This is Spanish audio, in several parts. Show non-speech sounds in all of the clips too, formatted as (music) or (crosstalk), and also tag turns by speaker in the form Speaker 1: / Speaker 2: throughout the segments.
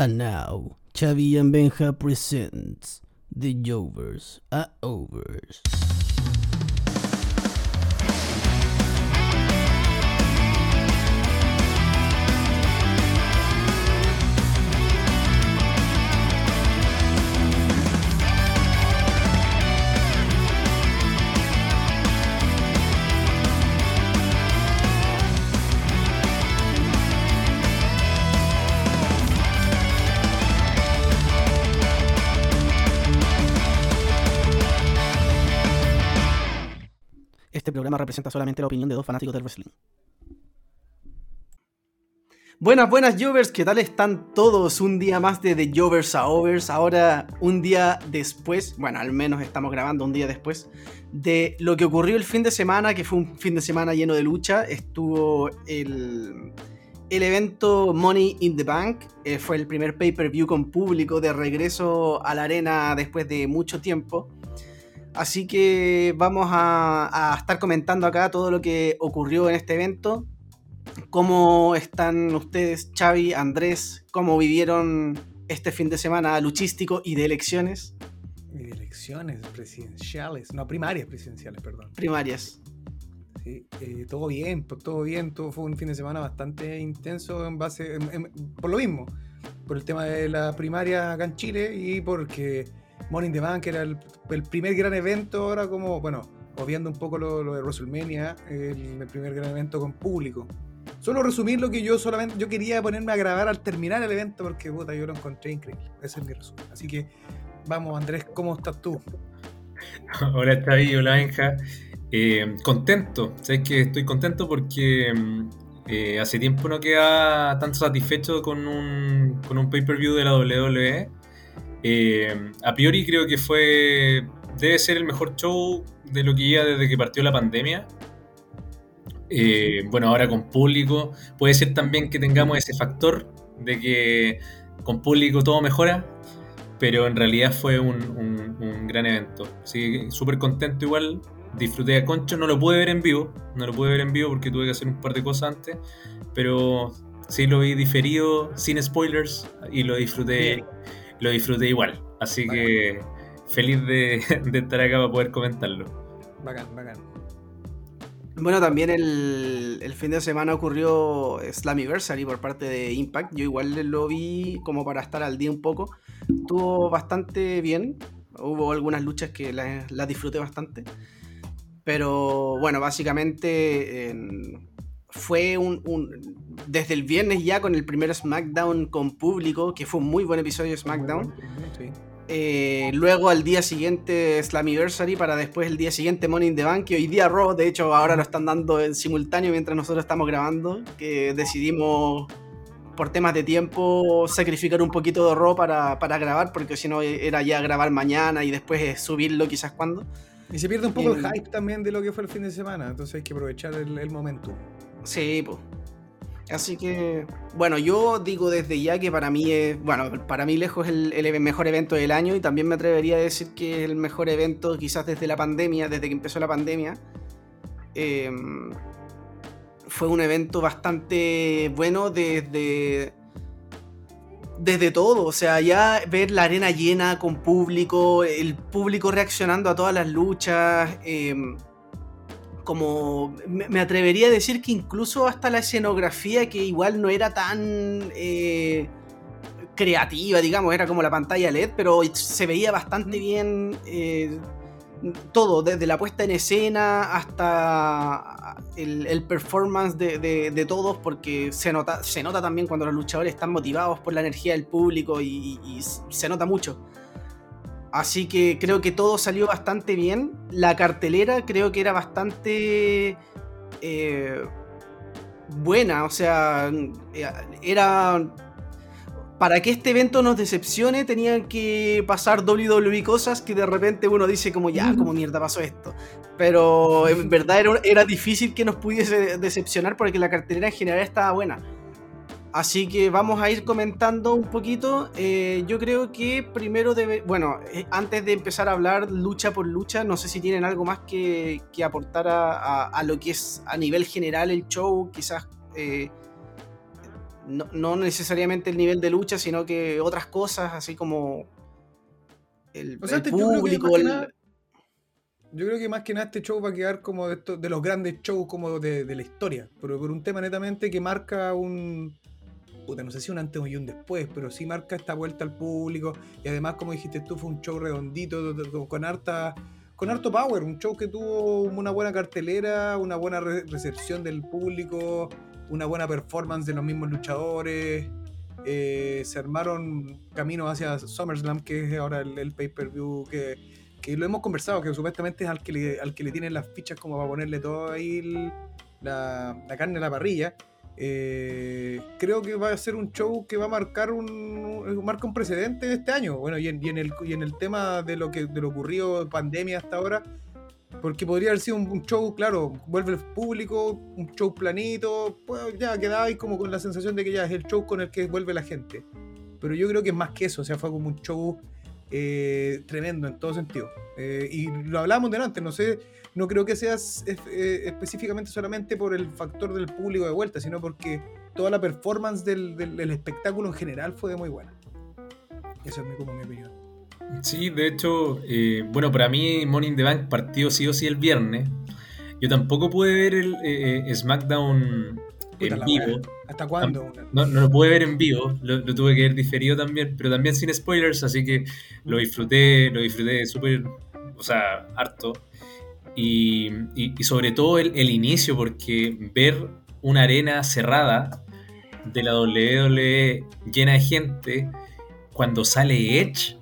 Speaker 1: And now, Chavi and Benja presents The Jovers are Overs. Este programa representa solamente la opinión de dos fanáticos del wrestling.
Speaker 2: Buenas, buenas Jovers, ¿qué tal están todos? Un día más de The Jovers a Overs, ahora un día después, bueno, al menos estamos grabando un día después, de lo que ocurrió el fin de semana, que fue un fin de semana lleno de lucha, estuvo el, el evento Money in the Bank, eh, fue el primer pay-per-view con público de regreso a la arena después de mucho tiempo. Así que vamos a, a estar comentando acá todo lo que ocurrió en este evento. ¿Cómo están ustedes, Xavi, Andrés? ¿Cómo vivieron este fin de semana luchístico y de elecciones?
Speaker 3: Y de elecciones presidenciales, no, primarias presidenciales, perdón.
Speaker 2: Primarias.
Speaker 3: Sí, eh, todo bien, todo bien, todo fue un fin de semana bastante intenso en base, en- en- por lo mismo, por el tema de la primaria acá en Chile y porque Morning the Bank era el, primer gran evento ahora como, bueno, obviando un poco lo, de WrestleMania, el, primer gran evento con público. Solo resumir lo que yo solamente, yo quería ponerme a grabar al terminar el evento porque puta, yo lo encontré increíble. Ese es mi resumen. Así que vamos Andrés, ¿cómo estás tú? (laughs)
Speaker 4: Hola Xavi, hola Benja. Eh, contento, sabes que estoy contento porque mm, eh, hace tiempo no queda tan satisfecho con un, con un pay-per-view de la WWE. Eh, a priori creo que fue, debe ser el mejor show de lo que lleva desde que partió la pandemia. Eh, bueno, ahora con público, puede ser también que tengamos ese factor de que con público todo mejora, pero en realidad fue un, gran evento. Así súper contento igual. Disfruté a Concho, no lo pude ver en vivo, no lo pude ver en vivo porque tuve que hacer un par de cosas antes, pero sí lo vi diferido, sin spoilers, y lo disfruté. Lo disfruté igual. Así que feliz de, (laughs) de estar acá para poder comentarlo.
Speaker 3: Bacán, bacán.
Speaker 2: Bueno, también el, el fin de semana ocurrió Slammiversary por parte de Impact. Yo igual lo vi como para estar al día un poco. Estuvo bastante bien. Hubo algunas luchas que las, las disfruté bastante. Pero bueno, básicamente en- fue un, un- Desde el viernes ya con el primer SmackDown con público, que fue un muy buen episodio de SmackDown.
Speaker 3: Sí.
Speaker 2: Eh, luego al día siguiente Slammiversary para después el día siguiente Money in the Bank y hoy día Raw, de hecho ahora lo están dando en simultáneo mientras nosotros estamos grabando, que decidimos por temas de tiempo sacrificar un poquito de Raw para, para grabar porque si no era ya grabar mañana y después eh, subirlo quizás cuando.
Speaker 3: Y se pierde un poco el hype también de lo que fue el fin de semana, entonces hay que aprovechar el, el momento.
Speaker 2: Sí, pues. Así que, bueno, yo digo desde ya que para mí es, bueno, para mí lejos el, el mejor evento del año y también me atrevería a decir que es el mejor evento quizás desde la pandemia, desde que empezó la pandemia. Eh, fue un evento bastante bueno desde, desde todo, o sea, ya ver la arena llena con público, el público reaccionando a todas las luchas. eh, como me, atrevería a decir que incluso hasta la escenografía que igual no era tan eh, creativa, digamos, era como la pantalla LED, pero se veía bastante bien eh, todo, desde la puesta en escena hasta el, el performance de, de- de todos, porque se nota, se nota también cuando los luchadores están motivados por la energía del público y- y- y se nota mucho. Así que creo que todo salió bastante bien. La cartelera creo que era bastante eh, buena. O sea, eh, era... Para que este evento nos decepcione tenían que pasar WWE cosas que de repente uno dice como ya, como mierda pasó esto. Pero en verdad era, era difícil que nos pudiese decepcionar porque la cartelera en general estaba buena. Así que vamos a ir comentando un poquito. Eh, yo creo que primero debe. Bueno, eh, antes de empezar a hablar lucha por lucha, no sé si tienen algo más que, que aportar a, a- a lo que es a nivel general el show. Quizás. eh, no, no necesariamente el nivel de lucha, sino que otras cosas, así como el,
Speaker 3: O sea,
Speaker 2: el
Speaker 3: este- yo creo
Speaker 2: público.
Speaker 3: que
Speaker 2: el-
Speaker 3: nada- Yo creo que más que nada este show va a quedar como de, estos- de los grandes shows como de, de la historia, pero por un tema netamente que marca un... Puta, no sé si un antes y un después, pero sí marca esta vuelta al público y además, como dijiste tú, fue un show redondito, con harta... Con harto power, un show que tuvo una buena cartelera, una buena re- recepción del público, una buena performance de los mismos luchadores. eh, se armaron caminos hacia SummerSlam, que es ahora el, pay-per-view que, que lo hemos conversado, que supuestamente es al que le, al que le tienen las fichas como para ponerle todo ahí la, la carne a la parrilla. Eh, creo que va a ser un show que va a marcar un, marca un precedente de este año. Bueno, y en, y en el, y en el tema de lo que de lo ocurrido pandemia hasta ahora, porque podría haber sido un, un show, claro, vuelve el público, un show planito, pues ya quedáis como con la sensación de que ya es el show con el que vuelve la gente. Pero yo creo que es más que eso, o sea, fue como un show eh, tremendo en todo sentido. Eh, y lo hablábamos delante, no sé, no creo que sea eh, específicamente solamente por el factor del público de vuelta, sino porque toda la performance del, del- del espectáculo en general fue muy buena. Esa es mi, como mi opinión.
Speaker 4: Sí, de hecho, eh, bueno, para mí Morning the Bank partió sí o sí el viernes. Yo tampoco pude ver el eh, eh, SmackDown
Speaker 3: Puta
Speaker 4: en vivo.
Speaker 3: ¿Hasta cuándo?
Speaker 4: No, no lo pude ver en vivo, lo, lo tuve que ver diferido también, pero también sin spoilers, así que lo disfruté, lo disfruté súper, o sea, harto. Y, y- y sobre todo el, el inicio, porque ver una arena cerrada de la WWE llena de gente, cuando sale Edge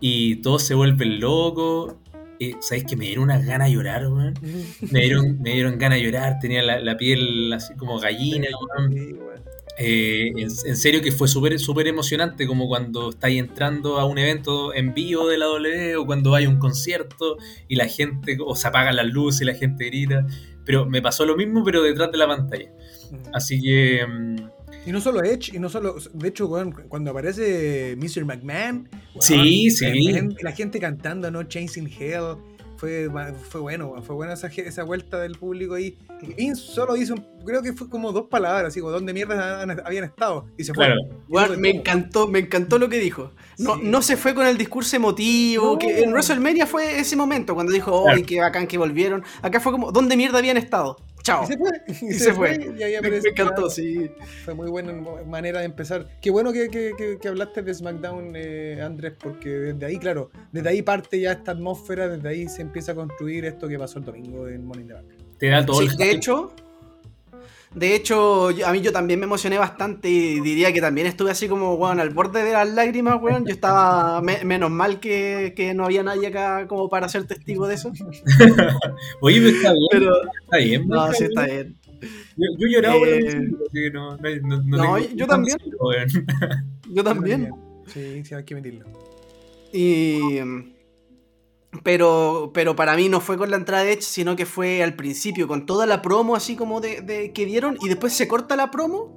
Speaker 4: y todos se vuelven locos, eh, ¿sabéis que me dieron unas ganas de llorar, weón? (laughs) Me dieron, me dieron ganas de llorar, tenía la, la piel así como gallina, weón. Eh, en, en serio que fue súper súper emocionante como cuando estáis entrando a un evento en vivo de la W o cuando hay un concierto y la gente o se apagan las luces y la gente grita pero me pasó lo mismo pero detrás de la pantalla así que mm,
Speaker 3: Y no solo Edge, y no solo. De hecho, cuando aparece Mr. McMahon.
Speaker 4: Sí, sí.
Speaker 3: La gente, la gente cantando, ¿no? Chasing Hell. Fue, fue bueno, fue buena esa, esa vuelta del público ahí. Vince solo hizo, un- creo que fue como dos palabras, digo, ¿dónde mierda habían estado? Y se fue.
Speaker 4: claro
Speaker 2: me encantó, me encantó lo que dijo. No,
Speaker 3: Sí.
Speaker 2: no se fue con el discurso emotivo,
Speaker 3: No.
Speaker 2: que en WrestleMania fue ese momento cuando dijo,
Speaker 4: Claro.
Speaker 2: ¡ay, qué bacán que volvieron! Acá fue como, ¿dónde mierda habían estado? Chao.
Speaker 3: Y se fue. Y,
Speaker 2: se fue.
Speaker 3: y ahí
Speaker 2: Me, encantó,
Speaker 3: claro.
Speaker 2: sí.
Speaker 3: Fue muy buena manera de empezar. Qué bueno que, que- que- que hablaste de SmackDown, eh, Andrés, porque desde ahí, claro, desde ahí parte ya esta atmósfera, desde ahí se empieza a construir esto que pasó el domingo en Money in the Bank.
Speaker 4: te da todo
Speaker 2: Sí,
Speaker 4: el
Speaker 2: de hecho, de hecho, yo- a mí yo también me emocioné bastante y diría que también estuve así como, weón, al borde de las lágrimas, weón. Yo estaba, me- menos mal que, que no había nadie acá como para ser testigo de eso. (laughs)
Speaker 4: oye pero está bien
Speaker 2: Pero,
Speaker 4: está bien
Speaker 2: no,
Speaker 4: está
Speaker 2: sí
Speaker 4: bien.
Speaker 2: está bien.
Speaker 4: yo, yo el
Speaker 2: Eh,
Speaker 4: que no, no, no- no
Speaker 2: no,
Speaker 4: tengo-
Speaker 2: yo también. Yo también.
Speaker 3: Sí, sí, hay que meterlo.
Speaker 2: Y. Pero, pero para mí no fue con la entrada de Edge, sino que fue al principio, con toda la promo así como de, de- que dieron, y después se corta la promo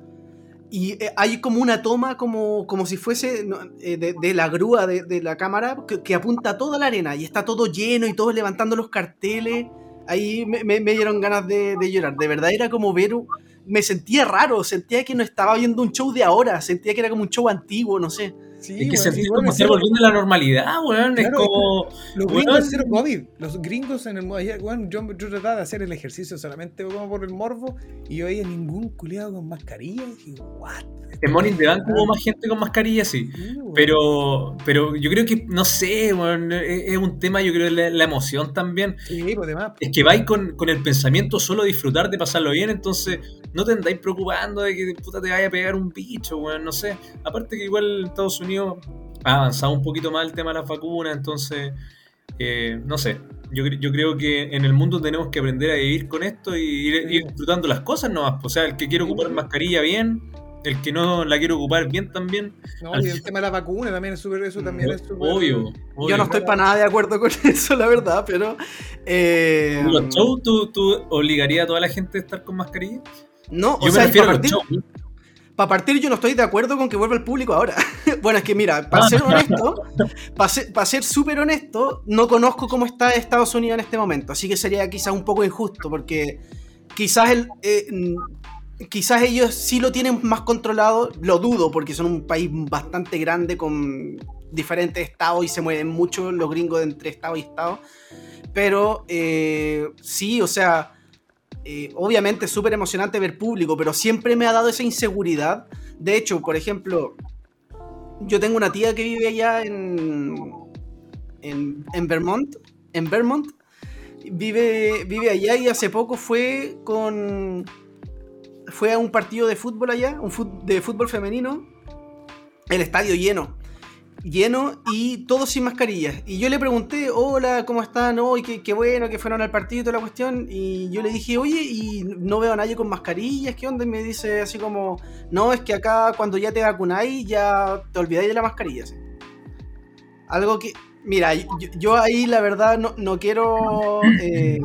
Speaker 2: y eh, hay como una toma como, como si fuese eh, de, de la grúa de, de la cámara que, que apunta toda la arena y está todo lleno y todos levantando los carteles. Ahí me, me- me dieron ganas de, de llorar. De verdad era como ver. Me sentía raro, sentía que no estaba viendo un show de ahora, sentía que era como un show antiguo, no sé.
Speaker 3: Sí,
Speaker 4: es que sentí
Speaker 3: sí,
Speaker 4: como estar volviendo a la normalidad weón es
Speaker 3: Claro,
Speaker 4: como
Speaker 3: Los
Speaker 4: Weón.
Speaker 3: gringos cero COVID. Los gringos en el weón, yo, yo trataba de hacer el ejercicio solamente como por el morbo y yo veía ningún culiado con mascarilla y dije, what?
Speaker 4: en in the Bank hubo más gente con mascarilla sí. Pero, pero yo creo que, no sé, weón, es, es un tema, yo creo, la, la emoción también.
Speaker 3: Sí, pues demás.
Speaker 4: Es que vais con, con el pensamiento solo disfrutar de pasarlo bien, entonces no te andáis preocupando de que puta te vaya a pegar un bicho, weón, no sé. Aparte que igual Estados Unidos ha avanzado un poquito más el tema de las vacunas, entonces, eh, no sé. Yo, yo creo que en el mundo tenemos que aprender a vivir con esto y ir,
Speaker 3: Sí.
Speaker 4: ir disfrutando las cosas nomás. O sea, el que quiere
Speaker 3: Sí.
Speaker 4: ocupar mascarilla bien, el que no la quiere ocupar bien también.
Speaker 3: No, y el tema de la vacuna también es súper, eso también es súper.
Speaker 4: Obvio, obvio.
Speaker 2: Yo no estoy para nada de acuerdo con (laughs) eso, la verdad, pero. eh,
Speaker 4: ¿En los shows tú, tú obligarías a toda la gente a estar con mascarilla?
Speaker 2: no, o
Speaker 4: Yo
Speaker 2: sea,
Speaker 4: me refiero
Speaker 2: para
Speaker 4: a los shows.
Speaker 2: Para partir yo no estoy de acuerdo con que vuelva el público ahora. (laughs) bueno, es que mira, para ser honesto, para ser, súper honesto, no conozco cómo está Estados Unidos en este momento, así que sería quizás un poco injusto, porque quizás el, eh, mm, quizás ellos sí lo tienen más controlado, lo dudo porque son un país bastante grande con diferentes estados y se mueven mucho los gringos entre estado y estado. Pero eh, sí, o sea, eh, obviamente es súper emocionante ver público, pero siempre me ha dado esa inseguridad. De hecho, por ejemplo, yo tengo una tía que vive allá en, en, Vermont, en Vermont, vive, vive allá y hace poco fue con fue a un partido de fútbol allá, un de fútbol femenino, el estadio lleno. Lleno y todos sin mascarillas. Y yo le pregunté, hola, ¿cómo están? hoy qué, bueno que fueron al partido y toda la cuestión. Y yo le dije, oye, y no veo a nadie con mascarillas, ¿qué onda? Y me dice así como, no, es que acá cuando ya te vacunáis ya te olvidáis de la mascarilla. Algo que, Mira, yo, ahí la verdad no, quiero eh,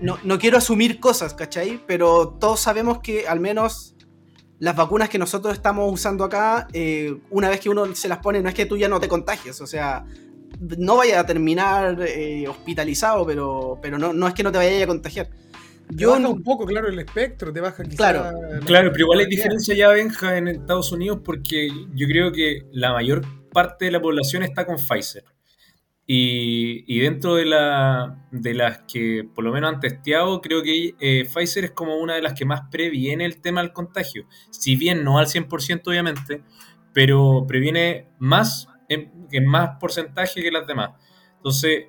Speaker 2: no, quiero asumir cosas, ¿cachai? Pero todos sabemos que al menos las vacunas que nosotros estamos usando acá, eh, una vez que uno se las pone, no es que tú ya no te contagies, o sea, no vaya a terminar eh, hospitalizado, pero, pero no, no es que no te vaya a contagiar.
Speaker 3: Yo baja un poco, claro, el espectro, te baja quizá
Speaker 4: Claro, claro pero igual hay diferencia ya, Benja, en Estados Unidos, porque yo creo que la mayor parte de la población está con Pfizer. Y, dentro de, la, de las que por lo menos han testeado, creo que eh, Pfizer es como una de las que más previene el tema del contagio. Si bien no al 100% obviamente, pero previene más en, más porcentaje que las demás. Entonces,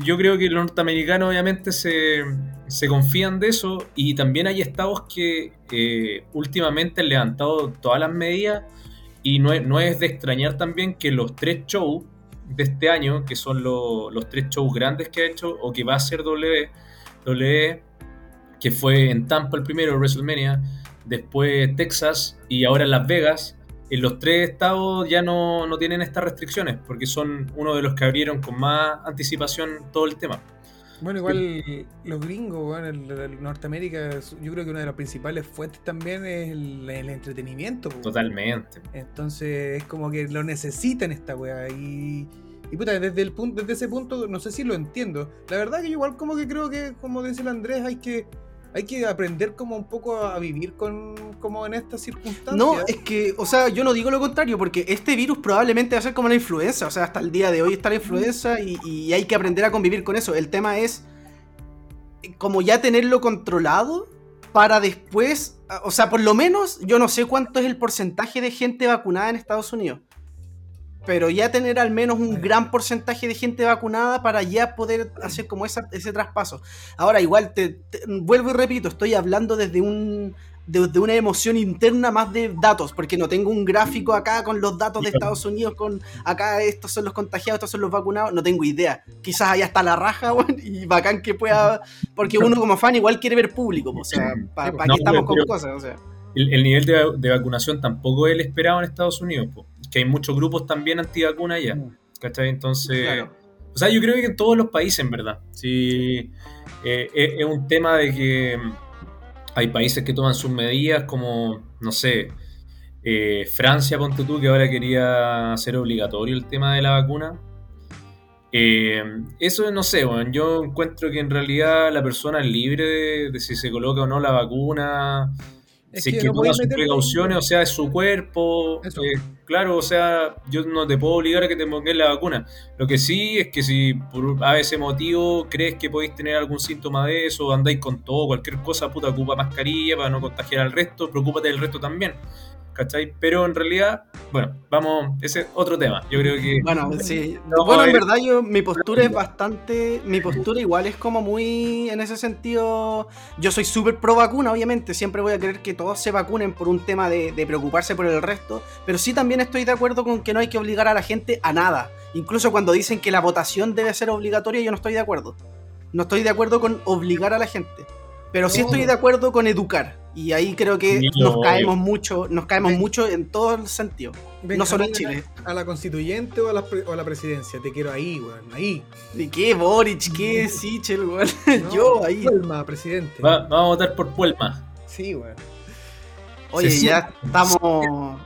Speaker 4: yo creo que los norteamericanos obviamente se, confían de eso y también hay estados que eh, últimamente han levantado todas las medidas y no no es de extrañar también que los tres shows de este año, que son los tres shows grandes que ha hecho, o que va a ser W, w que fue en Tampa el primero, WrestleMania, después Texas y ahora Las Vegas, en los tres estados ya no, no tienen estas restricciones, porque son uno de los que abrieron con más anticipación todo el tema.
Speaker 3: Bueno, igual los gringos, bueno, el, Norteamérica, yo creo que una de las principales fuentes también es el, entretenimiento.
Speaker 4: Totalmente.
Speaker 3: Entonces es como que lo necesitan esta weá. Y, y puta, desde, el punto, desde ese punto, no sé si lo entiendo. La verdad que igual como que creo que, como dice el Andrés, hay que hay que aprender como un poco a vivir con como en estas circunstancias.
Speaker 2: No, es que, o sea, yo no digo lo contrario, porque este virus probablemente va a ser como la influenza, o sea, hasta el día de hoy está la influenza y, hay que aprender a convivir con eso. El tema es como ya tenerlo controlado para después, o sea, por lo menos yo no sé cuánto es el porcentaje de gente vacunada en Estados Unidos pero ya tener al menos un gran porcentaje de gente vacunada para ya poder hacer como ese traspaso. Ahora, igual, te, vuelvo y repito, estoy hablando desde un desde una emoción interna más de datos, porque no tengo un gráfico acá con los datos de Estados Unidos, con acá estos son los contagiados, estos son los vacunados, no tengo idea. Quizás allá está la raja, (laughs) y bacán que pueda, porque uno como fan igual quiere ver público, o sea, ¿para qué estamos con cosas? O sea.
Speaker 4: el, nivel de, vacunación tampoco es el esperado en Estados Unidos, que hay muchos grupos también antivacuna allá. Mm. ¿Cachai? Entonces. O sea, yo creo que en todos los países, en verdad. Sí, eh, es, un tema de que hay países que toman sus medidas, como, no sé, eh, Francia, ponte tú, que ahora quería hacer obligatorio el tema de la vacuna. Eh, eso no sé, bueno, yo encuentro que en realidad la persona es libre de, de si se coloca o no la vacuna si es que, toma sus precauciones, o sea, es su cuerpo. Eh, claro, o sea, yo no te puedo obligar a que te pongas la vacuna. Lo que sí es que si por a ese motivo crees que podéis tener algún síntoma de eso, andáis con todo, cualquier cosa, puta, ocupa mascarilla para no contagiar al resto, preocúpate del resto también. ¿Cachai? Pero en realidad, bueno, vamos, ese es otro tema. Yo creo que.
Speaker 2: Bueno, sí. bueno, en verdad, yo, mi postura es bastante. Mi postura igual es como muy. En ese sentido. Yo soy súper pro vacuna, obviamente. Siempre voy a querer que todos se vacunen por un tema de, de preocuparse por el resto. Pero sí también estoy de acuerdo con que no hay que obligar a la gente a nada. Incluso cuando dicen que la votación debe ser obligatoria, yo no estoy de acuerdo. No estoy de acuerdo con obligar a la gente. Pero sí estoy de acuerdo con educar. Y ahí creo que nos caemos mucho, nos caemos mucho en todo el sentido. no solo en Chile.
Speaker 3: A la constituyente o a la, o a la presidencia. Te quiero ahí, weón. Ahí.
Speaker 2: ¿De qué Boric? ¿Qué Sichel, weón? (laughs) Yo ahí.
Speaker 3: Puelma, presidente.
Speaker 4: vamos a votar por Puelma.
Speaker 3: Sí, weón.
Speaker 2: Oye, ya estamos.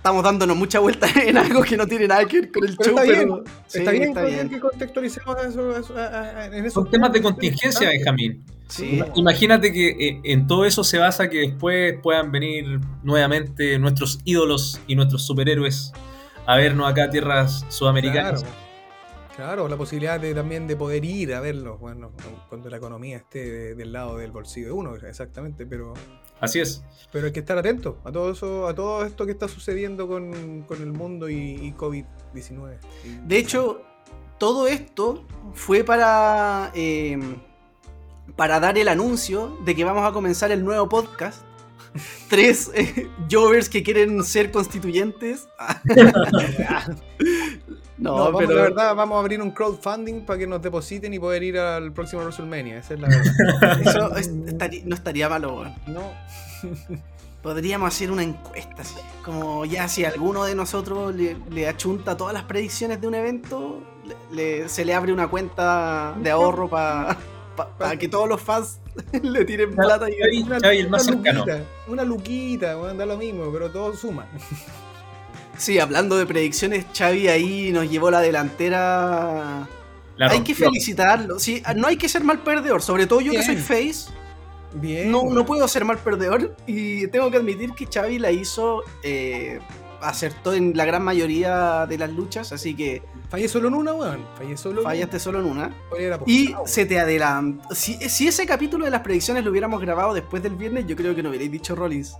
Speaker 2: Estamos dándonos mucha vuelta (laughs) en algo que no tiene nada que ver con el show,
Speaker 3: está
Speaker 2: pero.
Speaker 3: Bien. está, bien, está bien que contextualicemos eso, en
Speaker 4: Son temas de contingencia, Benjamín.
Speaker 2: Sí.
Speaker 4: Imagínate que eh, en todo eso se basa que después puedan venir nuevamente nuestros ídolos y nuestros superhéroes a vernos acá a tierras sudamericanas.
Speaker 3: Claro, claro, la posibilidad de, también de poder ir a verlos, bueno, cuando la economía esté de- del lado del bolsillo de uno, exactamente, pero,
Speaker 4: Así es.
Speaker 3: pero hay que estar atento a todo eso, a todo esto que está sucediendo con, con el mundo y, y COVID-19. Y-
Speaker 2: De hecho, todo esto fue para, eh, para dar el anuncio de que vamos a comenzar el nuevo podcast. (laughs) Tres eh, Jovers que quieren ser constituyentes. (laughs) (laughs)
Speaker 3: No,
Speaker 2: no,
Speaker 3: vamos,
Speaker 2: pero
Speaker 3: la verdad, vamos a abrir un crowdfunding para que nos depositen y poder ir al próximo WrestleMania. Esa es la verdad. (laughs)
Speaker 2: eso es- estaría- no estaría malo. weón.
Speaker 3: no.
Speaker 2: Podríamos hacer una encuesta, así, como ya si alguno de nosotros le, le achunta todas las predicciones de un evento, le- le- se le abre una cuenta de ahorro para que todos los fans (laughs) le tiren plata y
Speaker 4: Xavi,
Speaker 3: Una,
Speaker 4: el más
Speaker 3: una
Speaker 4: cercano.
Speaker 3: luquita, una luquita, bueno, da lo mismo, pero todo suma.
Speaker 2: Sí, hablando de predicciones, Xavi ahí nos llevó la delantera.
Speaker 4: La
Speaker 2: hay que felicitarlo. Sí, no hay que ser mal perdedor, sobre todo yo que soy face.
Speaker 3: Bien.
Speaker 2: No, no puedo ser mal perdedor y tengo que admitir que Xavi la hizo, eh, acertó en la gran mayoría de las luchas, así que
Speaker 3: Fallé solo en una, weón. Fallé solo en
Speaker 2: fallaste solo en una. Y se te adelantó. Si, si ese capítulo de las predicciones lo hubiéramos grabado después del viernes, yo creo que no hubierais dicho Rollins.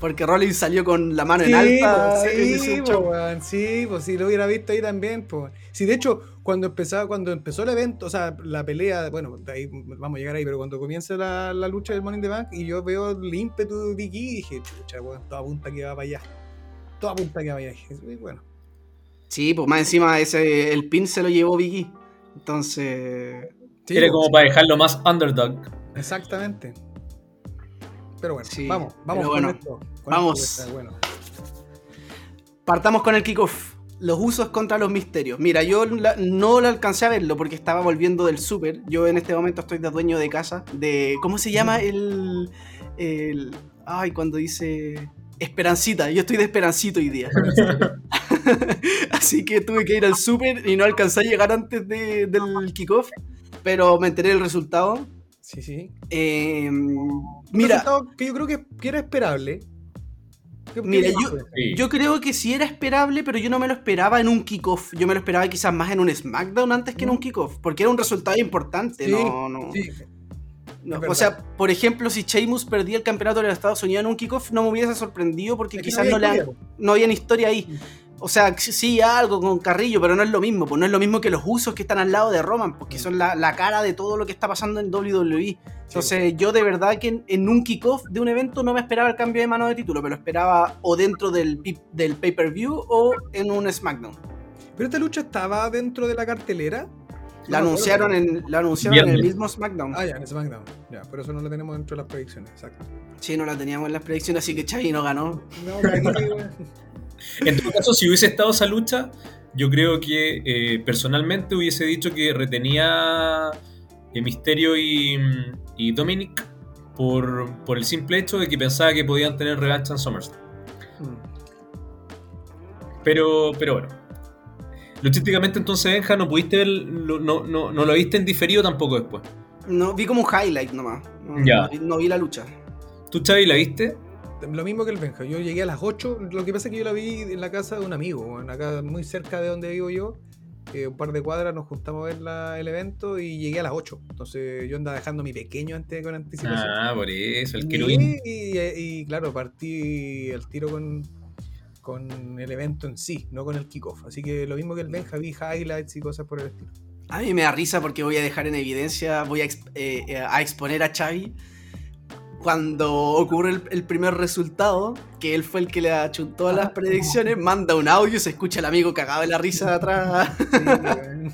Speaker 2: Porque Rollins salió con la mano
Speaker 3: Sí,
Speaker 2: en alta. en
Speaker 3: sí, pues,
Speaker 2: show.
Speaker 3: weón, sí, pues si lo hubiera visto ahí también, pues. Sí, de hecho, cuando empezaba, cuando empezó el evento, o sea, la pelea, bueno, de ahí vamos a llegar ahí, pero cuando comienza la, la lucha del Money in the Bank y yo veo el ímpetu de Vicky, dije, chucha, weón, toda punta que va para allá. Toda punta que va para allá. "Uy, bueno.
Speaker 2: Sí, pues más encima ese, el pin se lo llevó Vicky. Entonces.
Speaker 3: Sí,
Speaker 4: Era como para dejarlo más underdog.
Speaker 3: Exactamente. Pero bueno,
Speaker 2: Sí,
Speaker 3: vamos, vamos con
Speaker 2: bueno,
Speaker 3: esto. con
Speaker 2: vamos.
Speaker 3: esto que está bueno.
Speaker 2: Partamos con el kickoff. Los usos contra los misterios. Mira, yo la- no lo alcancé a verlo porque estaba volviendo del súper. Yo en este momento estoy de dueño de casa. De. ¿Cómo se llama el. el ay, cuando dice. Esperancita, yo estoy de Esperancito hoy día. (laughs) Así que tuve que ir al súper y no alcancé a llegar antes de- del kickoff. Pero me enteré del resultado.
Speaker 3: Sí, sí.
Speaker 2: Eh,
Speaker 3: Un
Speaker 2: mira,
Speaker 3: resultado que yo creo que, que era esperable. ¿Qué- qué
Speaker 2: Mira?
Speaker 4: Sí.
Speaker 2: Yo creo que sí era esperable, pero yo no me lo esperaba en un kickoff. Yo me lo esperaba quizás más en un SmackDown antes que en un kickoff, porque era un resultado importante.
Speaker 3: Sí,
Speaker 2: no, no,
Speaker 3: Sí,
Speaker 2: no. O sea, por ejemplo, si Sheamus perdía el campeonato de los Estados Unidos en un kickoff, no me hubiese sorprendido porque
Speaker 3: Es
Speaker 2: quizás
Speaker 3: no
Speaker 2: no,
Speaker 3: había
Speaker 2: le han- no había historia ahí. O sea, sí, algo con Carrillo, pero no es lo mismo. Pues no es lo mismo que los usos que están al lado de Roman, porque son la, la cara de todo lo que está pasando en WWE. Entonces, yo de verdad que en, en un kickoff de un evento no me esperaba el cambio de mano de título, pero esperaba o dentro del, del pay-per-view o en un SmackDown.
Speaker 3: Pero esta lucha estaba dentro de la cartelera.
Speaker 2: La
Speaker 3: No
Speaker 2: anunciaron, en, la anunciaron en el mismo SmackDown.
Speaker 3: Ah, ya, en SmackDown. Ya, por eso no lo tenemos dentro de las predicciones. Exacto.
Speaker 2: Sí, no la teníamos en las predicciones, así que Chavi no ganó.
Speaker 3: No, weón. (laughs)
Speaker 4: En todo caso, si hubiese estado esa lucha, yo creo que eh, personalmente hubiese dicho que retenía eh, Misterio y, y Dominic por, por el simple hecho de que pensaba que podían tener revancha en SummerSlam. Pero, pero bueno. Luchísticamente entonces, Benja, no pudiste ver, no, no, no lo viste en diferido tampoco después.
Speaker 2: No, vi como un highlight nomás. No,
Speaker 4: Ya.
Speaker 2: no vi- la lucha.
Speaker 4: ¿Tú, Xavi, la viste?
Speaker 3: Lo mismo que el Benja. Yo llegué a las 8. Lo que pasa es que yo la vi en la casa de un amigo, acá muy cerca de donde vivo yo. eh, un par de cuadras nos juntamos a ver la- el evento y llegué a las 8. Entonces yo andaba dejando mi pequeño antes con anticipación.
Speaker 4: Ah, por eso, el
Speaker 3: Y,
Speaker 4: querubín.
Speaker 3: y, y, claro, partí el tiro con, con el evento en sí, no con el kickoff. Así que lo mismo que el Benja, vi highlights y cosas por el estilo.
Speaker 2: A mí me da risa porque voy a dejar en evidencia, voy a, exp- eh, eh, a exponer a Xavi cuando ocurre el, el primer resultado, que él fue el que le achuntó a las predicciones, manda un audio, se escucha el amigo cagado de la risa de atrás,
Speaker 3: Sí.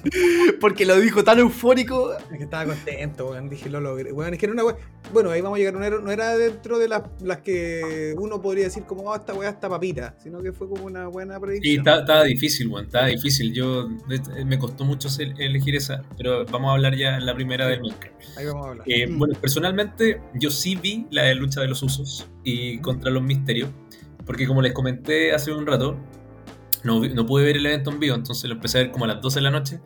Speaker 3: (laughs)
Speaker 2: porque lo dijo tan eufórico.
Speaker 3: Es que estaba contento, weón. Dije, lo logré. Weón, es que era una weá. Bueno, ahí vamos a llegar. No era, no era dentro de las, las que uno podría decir como, oh, esta weá está papita, sino que fue como una buena
Speaker 4: Sí,
Speaker 3: predicción.
Speaker 4: estaba, estaba difícil, weón, estaba difícil. Yo me costó mucho elegir esa, pero vamos a hablar ya en la primera del Milker.
Speaker 3: Ahí vamos a hablar.
Speaker 4: Eh,
Speaker 2: Mm.
Speaker 4: bueno, personalmente yo sí vi la de lucha de los usos y contra los misterios, porque como les comenté hace un rato, no, no pude ver el evento en vivo, entonces lo empecé a ver como a las 12 de la noche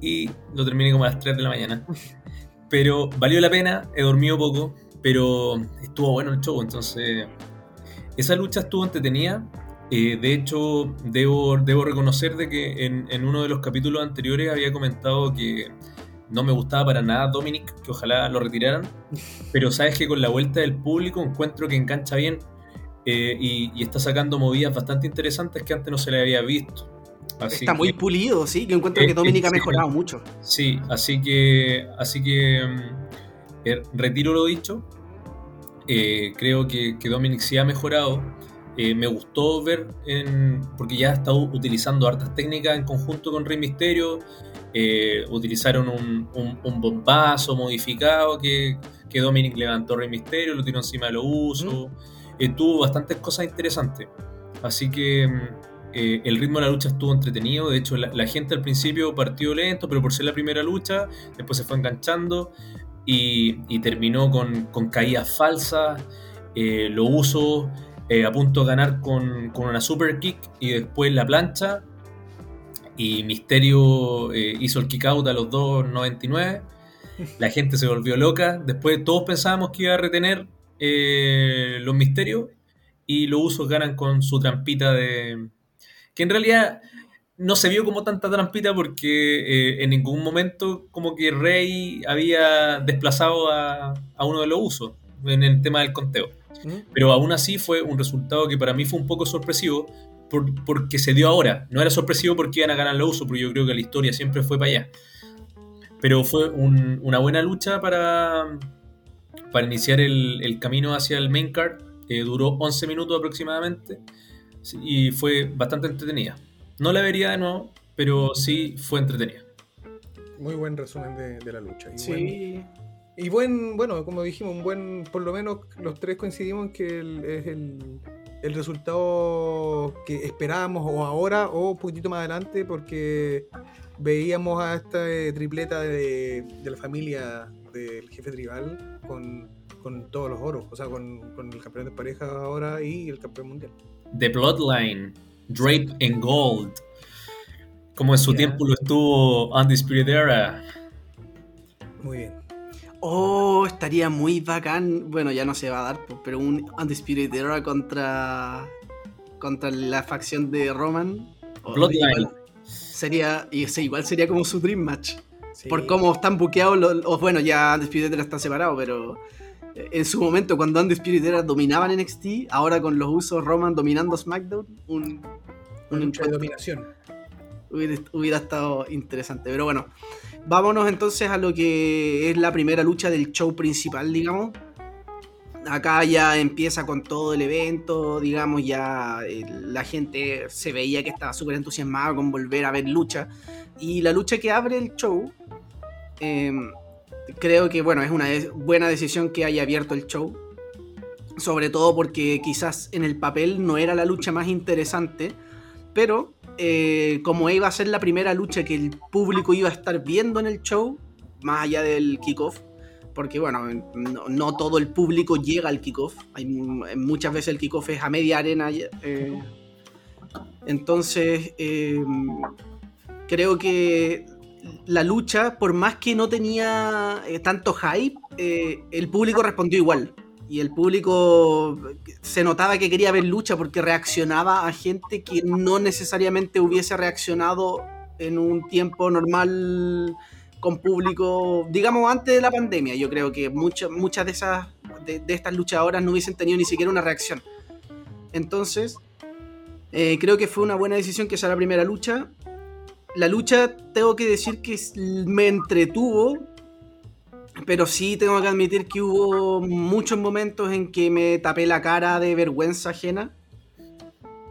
Speaker 4: y lo terminé como a las 3 de la mañana. (laughs) Pero valió la pena, he dormido poco, pero estuvo bueno el show, entonces esa lucha estuvo entretenida. Eh, de hecho, debo, debo reconocer de que en, en, uno de los capítulos anteriores había comentado que no me gustaba para nada Dominic, que ojalá lo retiraran, (laughs) pero sabes que con la vuelta del público encuentro que engancha bien eh, y, y, está sacando movidas bastante interesantes que antes no se le había visto.
Speaker 2: Así está muy pulido, sí, yo encuentro que Dominic ha mejorado mucho.
Speaker 4: Sí, así que, así que eh, retiro lo dicho. Eh, creo que, que, Dominic sí ha mejorado. Eh, me gustó ver, en, porque ya ha estado utilizando hartas técnicas en conjunto con Rey Misterio. Eh, utilizaron un, un, un, bombazo modificado que, que Dominic levantó Rey Misterio, lo tiró encima de los usos. Mm. Tuvo bastantes cosas interesantes. Así que eh, el ritmo de la lucha estuvo entretenido. De hecho, la, gente al principio partió lento, pero por ser la primera lucha, después se fue enganchando y, terminó con, con, caídas falsas. Eh, lo uso eh, a punto de ganar con, una super kick y después la plancha. Y Misterio eh, hizo el kick out a los 2.99. La gente se volvió loca. Después todos pensábamos que iba a retener los misterios. Y los usos ganan con su trampita de, que en realidad no se vio como tanta trampita porque eh, en ningún momento como que Rey había desplazado a, a, uno de los usos en el tema del conteo. ¿Mm? Pero aún así fue un resultado que para mí fue un poco sorpresivo por, porque se dio ahora. No era sorpresivo porque iban a ganar los usos, porque yo creo que la historia siempre fue para allá. Pero fue un, una buena lucha para, para iniciar el, el, camino hacia el main card. Eh, duró 11 minutos aproximadamente y fue bastante entretenida. No la vería de nuevo, pero sí fue entretenida.
Speaker 3: Muy buen resumen de, de la lucha. Y
Speaker 2: sí.
Speaker 3: Buen, y buen, bueno, como dijimos, un buen, por lo menos los tres coincidimos en que el, es el, el, resultado que esperábamos o ahora o un poquitito más adelante porque veíamos a esta eh, tripleta de, de la familia del jefe tribal con, con, todos los oros, o sea, con, con el campeón de pareja ahora y el campeón mundial.
Speaker 4: The Bloodline, Drape and Gold, como en su yeah. tiempo lo estuvo Undisputed Era.
Speaker 3: Muy bien.
Speaker 2: Oh, estaría muy bacán. Bueno, ya no se va a dar, pero un Undisputed Era contra contra la facción de Roman.
Speaker 4: Bloodline.
Speaker 2: Igual sería, y ese igual sería como su Dream Match. Sí. Por cómo están buqueados los, o bueno, ya Undisputed Era está separado, pero en su momento cuando Undisputed Era dominaban NXT, ahora con los usos Roman dominando SmackDown, un,
Speaker 3: un encuentro de dominación.
Speaker 2: Hubiera, hubiera, estado interesante. Pero bueno, vámonos entonces a lo que es la primera lucha del show principal, digamos. Acá ya empieza con todo el evento, digamos, ya eh, la gente se veía que estaba súper entusiasmada con volver a ver lucha. Y la lucha que abre el show... Eh, creo que bueno, es una buena decisión que haya abierto el show. Sobre todo porque quizás en el papel no era la lucha más interesante. Pero eh, como iba a ser la primera lucha que el público iba a estar viendo en el show, más allá del kickoff, porque bueno, no, todo el público llega al kickoff. Hay, muchas veces el kickoff es a media arena. Eh, entonces, eh, creo que la lucha, por más que no tenía eh, tanto hype, eh, el público respondió igual. Y el público se notaba que quería ver lucha porque reaccionaba a gente que no necesariamente hubiese reaccionado en un tiempo normal con público, digamos, antes de la pandemia. Yo creo que muchas muchas de esas de, estas luchadoras no hubiesen tenido ni siquiera una reacción. Entonces, eh, creo que fue una buena decisión que sea la primera lucha la lucha tengo que decir que me entretuvo, pero sí tengo que admitir que hubo muchos momentos en que me tapé la cara de vergüenza ajena.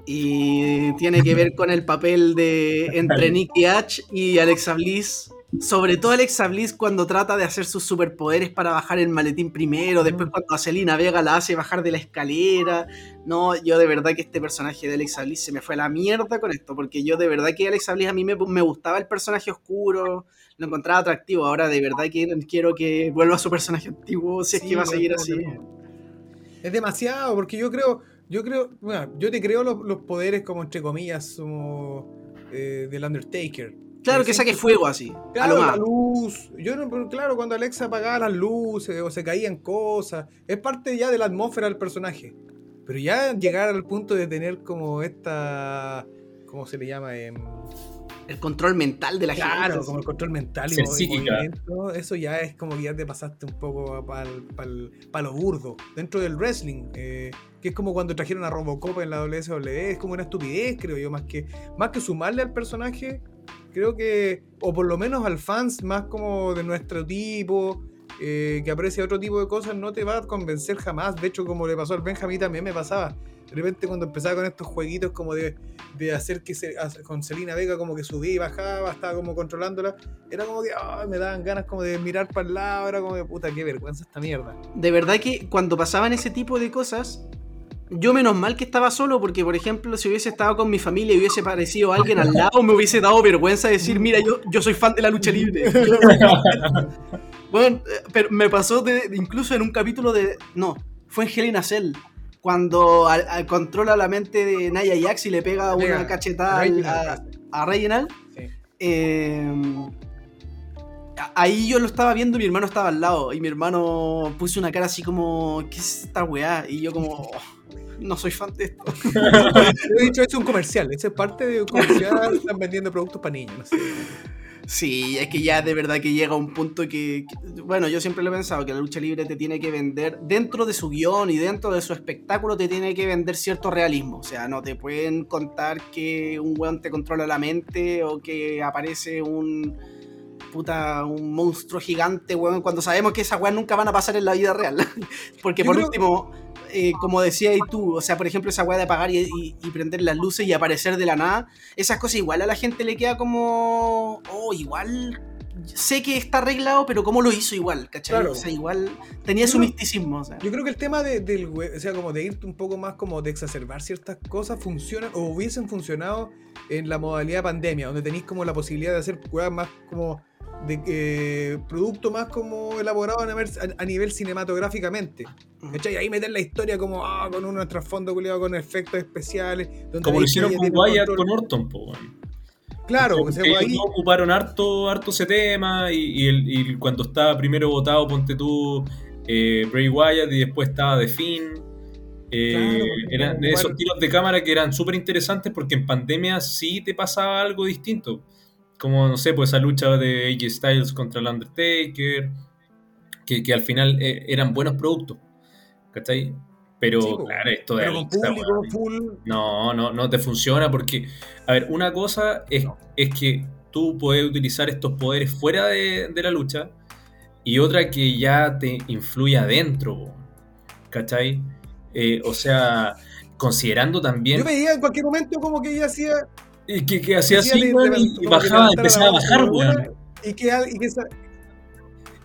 Speaker 2: Y tiene que ver con el papel de entre Nicky H y Alexa Bliss. Sobre todo Alexa Bliss cuando trata de hacer sus superpoderes para bajar el maletín primero, después cuando a Vega la hace bajar de la escalera. No, yo de verdad que este personaje de Alexa Bliss se me fue a la mierda con esto, porque yo de verdad que Alexa Bliss a mí me, me gustaba el personaje oscuro, lo encontraba atractivo. Ahora de verdad que quiero que vuelva a su personaje antiguo, si es que va a seguir así.
Speaker 3: Es demasiado, porque yo creo, yo creo, bueno, yo te creo los, los poderes como entre comillas como eh, del Undertaker
Speaker 2: Claro, que saque fuego así. a
Speaker 3: Claro, la luz. Yo no, pero claro, cuando Alexa apagaba las luces o se caían cosas, es parte ya de la atmósfera del personaje. Pero ya llegar al punto de tener como esta. ¿Cómo se le llama? Em,
Speaker 2: El control mental de la
Speaker 3: claro,
Speaker 2: gente.
Speaker 3: como el control mental y movimiento. Eso ya es como que ya te pasaste un poco para lo burdo. Dentro del wrestling, eh, que es como cuando trajeron a Robocop en la WSW, es como una estupidez, creo yo, más que, más que sumarle al personaje. Creo que, o por lo menos al fans más como de nuestro tipo, eh, que aprecia otro tipo de cosas, no te va a convencer jamás. De hecho, como le pasó al Benjamín, también me pasaba. De repente, cuando empezaba con estos jueguitos como de, de hacer que se, con Selina Vega como que subía y bajaba, estaba como controlándola, era como que ay, me daban ganas como de mirar para el lado, era como de puta, qué vergüenza esta mierda.
Speaker 2: De verdad que cuando pasaban ese tipo de cosas, yo menos mal que estaba solo, porque por ejemplo, si hubiese estado con mi familia y hubiese aparecido alguien al lado, me hubiese dado vergüenza decir, mira, yo, yo soy fan de la lucha libre. (laughs) bueno, eh, pero me pasó de, incluso en un capítulo de... No, fue en Hell in a Cell, Cuando al- al- controla la mente de Naya Jax y le pega una cachetada al-
Speaker 3: Reginald.
Speaker 2: a, a Reginald,
Speaker 3: Sí.
Speaker 2: eh, ahí yo lo estaba viendo y mi hermano estaba al lado. Y mi hermano puso una cara así como, ¿qué es esta weá? Y yo como, "Oh, no soy fan de esto. (laughs)
Speaker 3: He dicho, es un comercial, es parte de un comercial, están vendiendo productos para niños.
Speaker 2: Sí, es que ya de verdad que llega un punto que, que- bueno, yo siempre lo he pensado, que la lucha libre te tiene que vender, dentro de su guion y dentro de su espectáculo, te tiene que vender cierto realismo. O sea, no te pueden contar que un weón te controla la mente o que aparece un puta, un monstruo gigante, weón, cuando sabemos que esas weas nunca van a pasar en la vida real. (laughs) Porque
Speaker 3: Yo
Speaker 2: por
Speaker 3: creo-
Speaker 2: último, eh, como decías tú, o sea, por ejemplo, esa wea de apagar y, y- y prender las luces y aparecer de la nada, esas cosas igual a la gente le queda como, oh, igual sé que está arreglado, pero ¿cómo lo hizo igual? ¿Cachai?
Speaker 3: Claro.
Speaker 2: O sea, igual tenía su misticismo. O sea.
Speaker 3: Yo creo que el tema de, del o sea, como de ir un poco más como de exacerbar ciertas cosas funciona o hubiesen funcionado en la modalidad pandemia, donde tenéis como la posibilidad de hacer weas más como de eh, producto más como elaborado a nivel, a- a nivel cinematográficamente. ¿Cachai? Ahí meter la historia como ah, con un trasfondo culiado con efectos especiales. donde
Speaker 4: Como lo hicieron con Wyatt con Orton, po.
Speaker 3: Claro, o
Speaker 4: Porque
Speaker 3: sea,
Speaker 4: ellos
Speaker 3: ahí,
Speaker 4: no ocuparon harto, harto ese tema y, y el- y cuando estaba primero votado, ponte tú, eh, Bray Wyatt y después estaba The Finn. eh,
Speaker 3: Claro, porque
Speaker 4: eran esos tiros de cámara que eran súper interesantes porque en pandemia sí te pasaba algo distinto. Como, no sé, pues esa lucha de AJ Styles contra el Undertaker, que, que al final eh, eran buenos productos. ¿Cachai? Pero,
Speaker 3: Sí, po.
Speaker 4: claro, esto de
Speaker 3: pero con
Speaker 4: Alexa,
Speaker 3: público
Speaker 4: weón,
Speaker 3: full.
Speaker 4: no, no, no te funciona porque, a ver, una cosa es,
Speaker 3: No.
Speaker 4: es que tú puedes utilizar estos poderes fuera de, de la lucha y otra que ya te influye adentro, ¿cachai? Eh, o sea, considerando también
Speaker 3: Yo veía en cualquier momento como que ella hacía
Speaker 4: y que, que hacía así,
Speaker 3: le-
Speaker 4: y,
Speaker 3: que
Speaker 4: bajaba, empezaba a bajar, weón.
Speaker 3: Y que, y que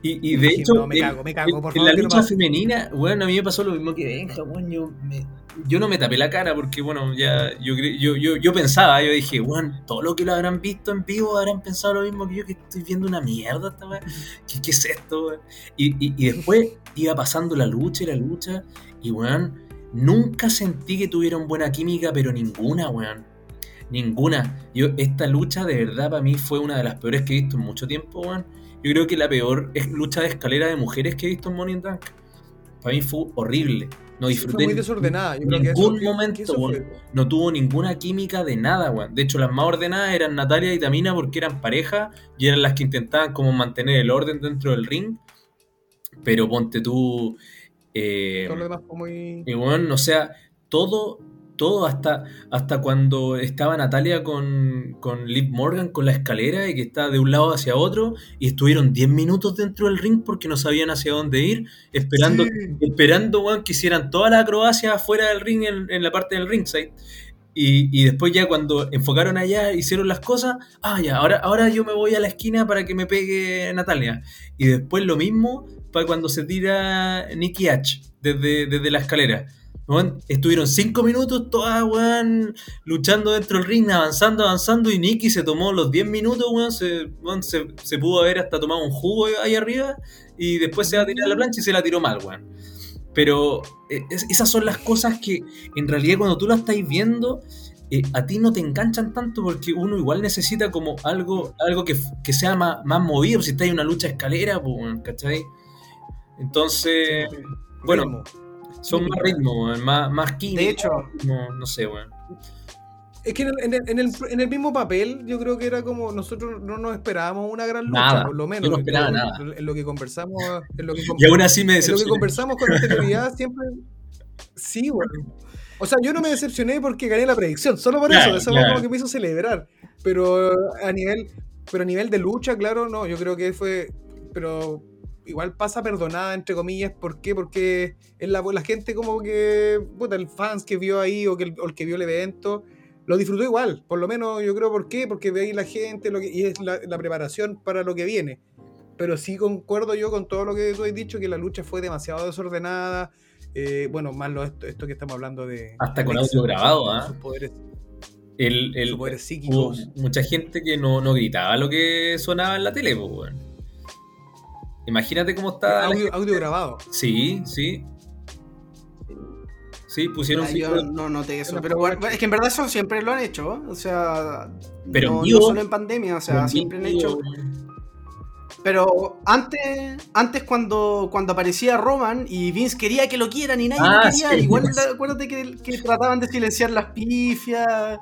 Speaker 4: Y, y de hecho,
Speaker 3: no, me
Speaker 4: en-
Speaker 3: cago, me cago, por
Speaker 4: en
Speaker 3: favor,
Speaker 4: la
Speaker 3: no
Speaker 4: lucha femenina, bueno, a mí me pasó lo mismo que Benja, weón, yo, me- yo no me tapé la cara porque, bueno, ya yo, yo, yo, yo pensaba, yo dije, bueno, todo lo que lo habrán visto en vivo habrán pensado lo mismo que yo, que estoy viendo una mierda. ¿Qué, qué es esto? Y, y, y después iba pasando la lucha y la lucha, y, weón, nunca sentí que tuvieron buena química, pero ninguna, weón. Ninguna. Yo, esta lucha de verdad para mí fue una de las peores que he visto en mucho tiempo, weón. Yo creo que la peor es lucha de escalera de mujeres que he visto en Money in Bank. Para mí fue horrible. No
Speaker 3: sí,
Speaker 4: disfruté
Speaker 3: fue muy desordenada. Yo creo que
Speaker 4: ningún
Speaker 3: eso-
Speaker 4: momento,
Speaker 3: eso
Speaker 4: weón. No tuvo ninguna química de nada, weón. De hecho, las más ordenadas eran Natalia y Tamina porque eran pareja y eran las que intentaban como mantener el orden dentro del ring. Pero ponte tú. eh,
Speaker 3: Todo lo demás fue muy.
Speaker 4: y bueno, o sea, todo, todo hasta, hasta cuando estaba Natalia con, con Liv Morgan con la escalera y que estaba de un lado hacia otro y estuvieron 10 minutos dentro del ring porque no sabían hacia dónde ir, esperando,
Speaker 3: Sí.
Speaker 4: esperando weón, que hicieran toda la acrobacia afuera del ring en, en la parte del ringside. Y, y después ya cuando enfocaron allá, hicieron las cosas, ah, ya, ahora, ahora yo me voy a la esquina para que me pegue Natalia. Y después lo mismo para cuando se tira Nicky H desde, desde la escalera. Estuvieron cinco minutos todas, weón, luchando dentro del ring, avanzando, avanzando, y Nicky se tomó los 10 minutos, weón, se, weón, se, se pudo haber hasta tomado un jugo ahí arriba, y después se va a tirar la plancha y se la tiró mal, weón. Pero eh, es- esas son las cosas que en realidad cuando tú la estáis viendo, eh, a ti no te enganchan tanto porque uno igual necesita como algo, algo que, que sea más, más movido, si está en una lucha escalera, pues, ¿cachai? Entonces, bueno,
Speaker 3: Ritmo.
Speaker 4: Son más ritmos, weón, más, más química,
Speaker 2: De hecho,
Speaker 4: no, no sé, weón.
Speaker 3: Es que en el, en, el, en, el, en el mismo papel, yo creo que era como nosotros no nos esperábamos una gran lucha,
Speaker 4: Nada,
Speaker 3: por lo menos.
Speaker 4: yo no esperaba
Speaker 3: en,
Speaker 4: nada.
Speaker 3: En lo que conversamos, en lo que,
Speaker 4: Y aún así me
Speaker 3: en lo que
Speaker 4: decepcioné.
Speaker 3: conversamos con anterioridad siempre. Sí, bueno. O sea, yo no me decepcioné porque gané la predicción, solo por
Speaker 4: Claro,
Speaker 3: eso. Eso
Speaker 4: claro.
Speaker 3: como que me hizo celebrar. Pero a nivel, pero a nivel de lucha, claro, no. Yo creo que fue. Pero igual pasa perdonada, entre comillas. ¿Por qué? Porque es la, la gente como que. Puta, el fans que vio ahí o, que el, o el que vio el evento. Lo disfrutó igual, por lo menos yo creo por qué, porque ve ahí la gente lo que, y es la, la preparación para lo que viene. Pero sí concuerdo yo con todo lo que tú has dicho, que la lucha fue demasiado desordenada. eh, bueno, más lo, esto, esto que estamos hablando de.
Speaker 4: Hasta con audio grabado, ¿ah?
Speaker 3: Sus poderes,
Speaker 4: El, el- hubo mucha gente que no, no gritaba lo que sonaba en la tele, pues, weón. Imagínate cómo está.
Speaker 3: Audio, audio grabado.
Speaker 4: Sí, sí. Sí, pusieron
Speaker 2: Ah, yo no noté eso. Pero bueno, es que en verdad eso siempre lo han hecho. O sea,
Speaker 4: Pero
Speaker 2: no, no solo en pandemia, o sea, siempre han hecho. Pero antes, antes cuando, cuando aparecía Roman y Vince quería que lo quieran y nadie
Speaker 4: Ah,
Speaker 2: lo quería,
Speaker 4: sí.
Speaker 2: igual acuérdate que, que trataban de silenciar las pifias.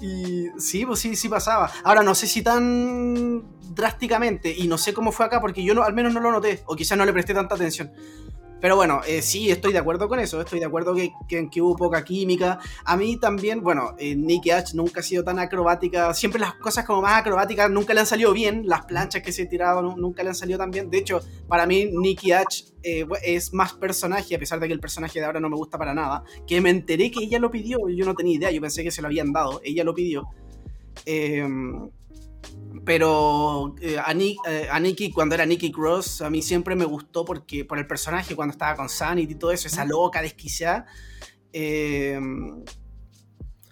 Speaker 2: Y sí, pues sí, sí pasaba. Ahora no sé si tan drásticamente, y no sé cómo fue acá, porque yo no, al menos no lo noté, o quizás no le presté tanta atención. Pero bueno, eh, sí, estoy de acuerdo con eso, estoy de acuerdo que, que, que hubo poca química. A mí también, bueno, eh, Nikki H nunca ha sido tan acrobática, siempre las cosas como más acrobáticas nunca le han salido bien, las planchas que se nu- nunca le han salido tan bien. De hecho, para mí Nikki H eh, es más personaje, a pesar de que el personaje de ahora no me gusta para nada, que me enteré que ella lo pidió, yo no tenía idea, yo pensé que se lo habían dado, ella lo pidió. Eh, pero eh, a, Nick- eh, a Nikki, cuando era Nikki Cross, a mí siempre me gustó porque por el personaje, cuando estaba con Sanity y todo eso, esa loca, desquiciada. Eh,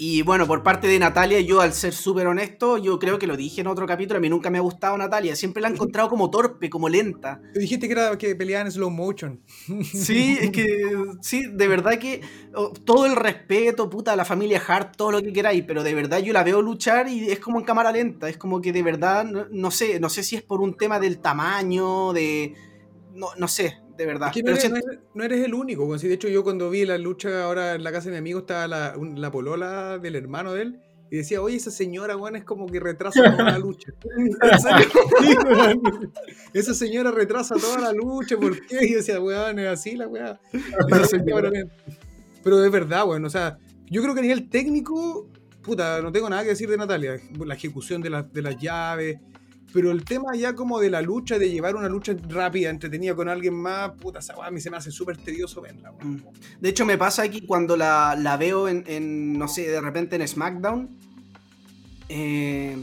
Speaker 2: y bueno, por parte de Natalia, yo al ser súper honesto, yo creo que lo dije en otro capítulo, a mí nunca me ha gustado Natalia, siempre la he encontrado como torpe, como lenta.
Speaker 3: Tú dijiste que, era, que peleaban en slow motion. (laughs)
Speaker 2: Sí, es que, sí, de verdad que oh, todo el respeto, puta, a la familia Hart, todo lo que queráis, pero de verdad yo la veo luchar y es como en cámara lenta, es como que de verdad, no, no sé, no sé si es por un tema del tamaño, de... No, no sé, de verdad.
Speaker 3: Es que no eres,
Speaker 2: siento-
Speaker 3: no eres- no eres el único. de hecho, yo cuando vi la lucha ahora en la casa de mi amigo, estaba la, un- la polola del hermano de él. Y decía, oye, esa señora, weón, es como que retrasa toda la lucha. (laughs) (laughs) Esa señora retrasa toda la lucha, ¿por qué? Y yo decía, weón, es así la weá. (laughs) Pero es verdad, weón. O sea, yo creo que a nivel técnico, puta, no tengo nada que decir de Natalia. La ejecución de, la- de las llaves. Pero el tema ya como de la lucha, de llevar una lucha rápida, entretenida con alguien más, puta, esa weá a mí se me hace súper tedioso verla.
Speaker 2: Mm. De hecho, me pasa aquí cuando la, la veo en, en, no sé, de repente en SmackDown. Eh,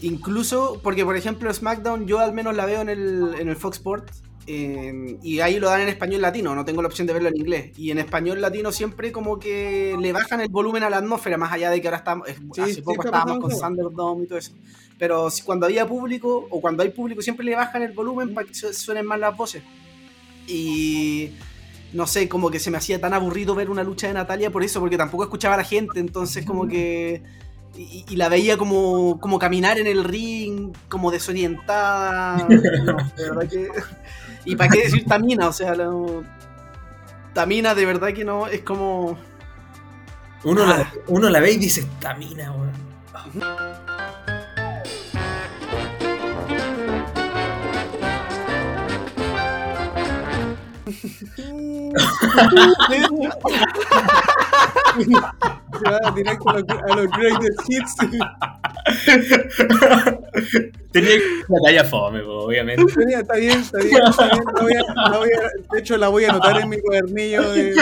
Speaker 2: incluso, porque por ejemplo SmackDown yo al menos la veo en el, en el Fox Sports. eh, y ahí lo dan en español latino, no tengo la opción de verlo en inglés. Y en español latino siempre como que le bajan el volumen a la atmósfera, más allá de que ahora estamos,
Speaker 3: Sí,
Speaker 2: hace poco
Speaker 3: está
Speaker 2: estábamos con Thunderdome y todo eso. Pero cuando había público, o cuando hay público, siempre le bajan el volumen para que su- suenen más las voces. Y no sé, como que se me hacía tan aburrido ver una lucha de Natalia por eso, porque tampoco escuchaba a la gente, entonces como que... Y, y la veía como, como caminar en el ring, como desorientada. (laughs) No, de verdad que... Y para qué decir Tamina, o sea, lo- Tamina de verdad que no, es como...
Speaker 4: Uno,
Speaker 2: Ah.
Speaker 4: la, uno la ve y dice, estamina, weón.
Speaker 3: Se va directo a los, a los greatest hits.
Speaker 4: Tenía una talla fome, obviamente.
Speaker 3: Tenía- Está bien, está bien, está bien. La voy a- la voy a- de hecho, la voy a anotar en mi cuadernillo. De,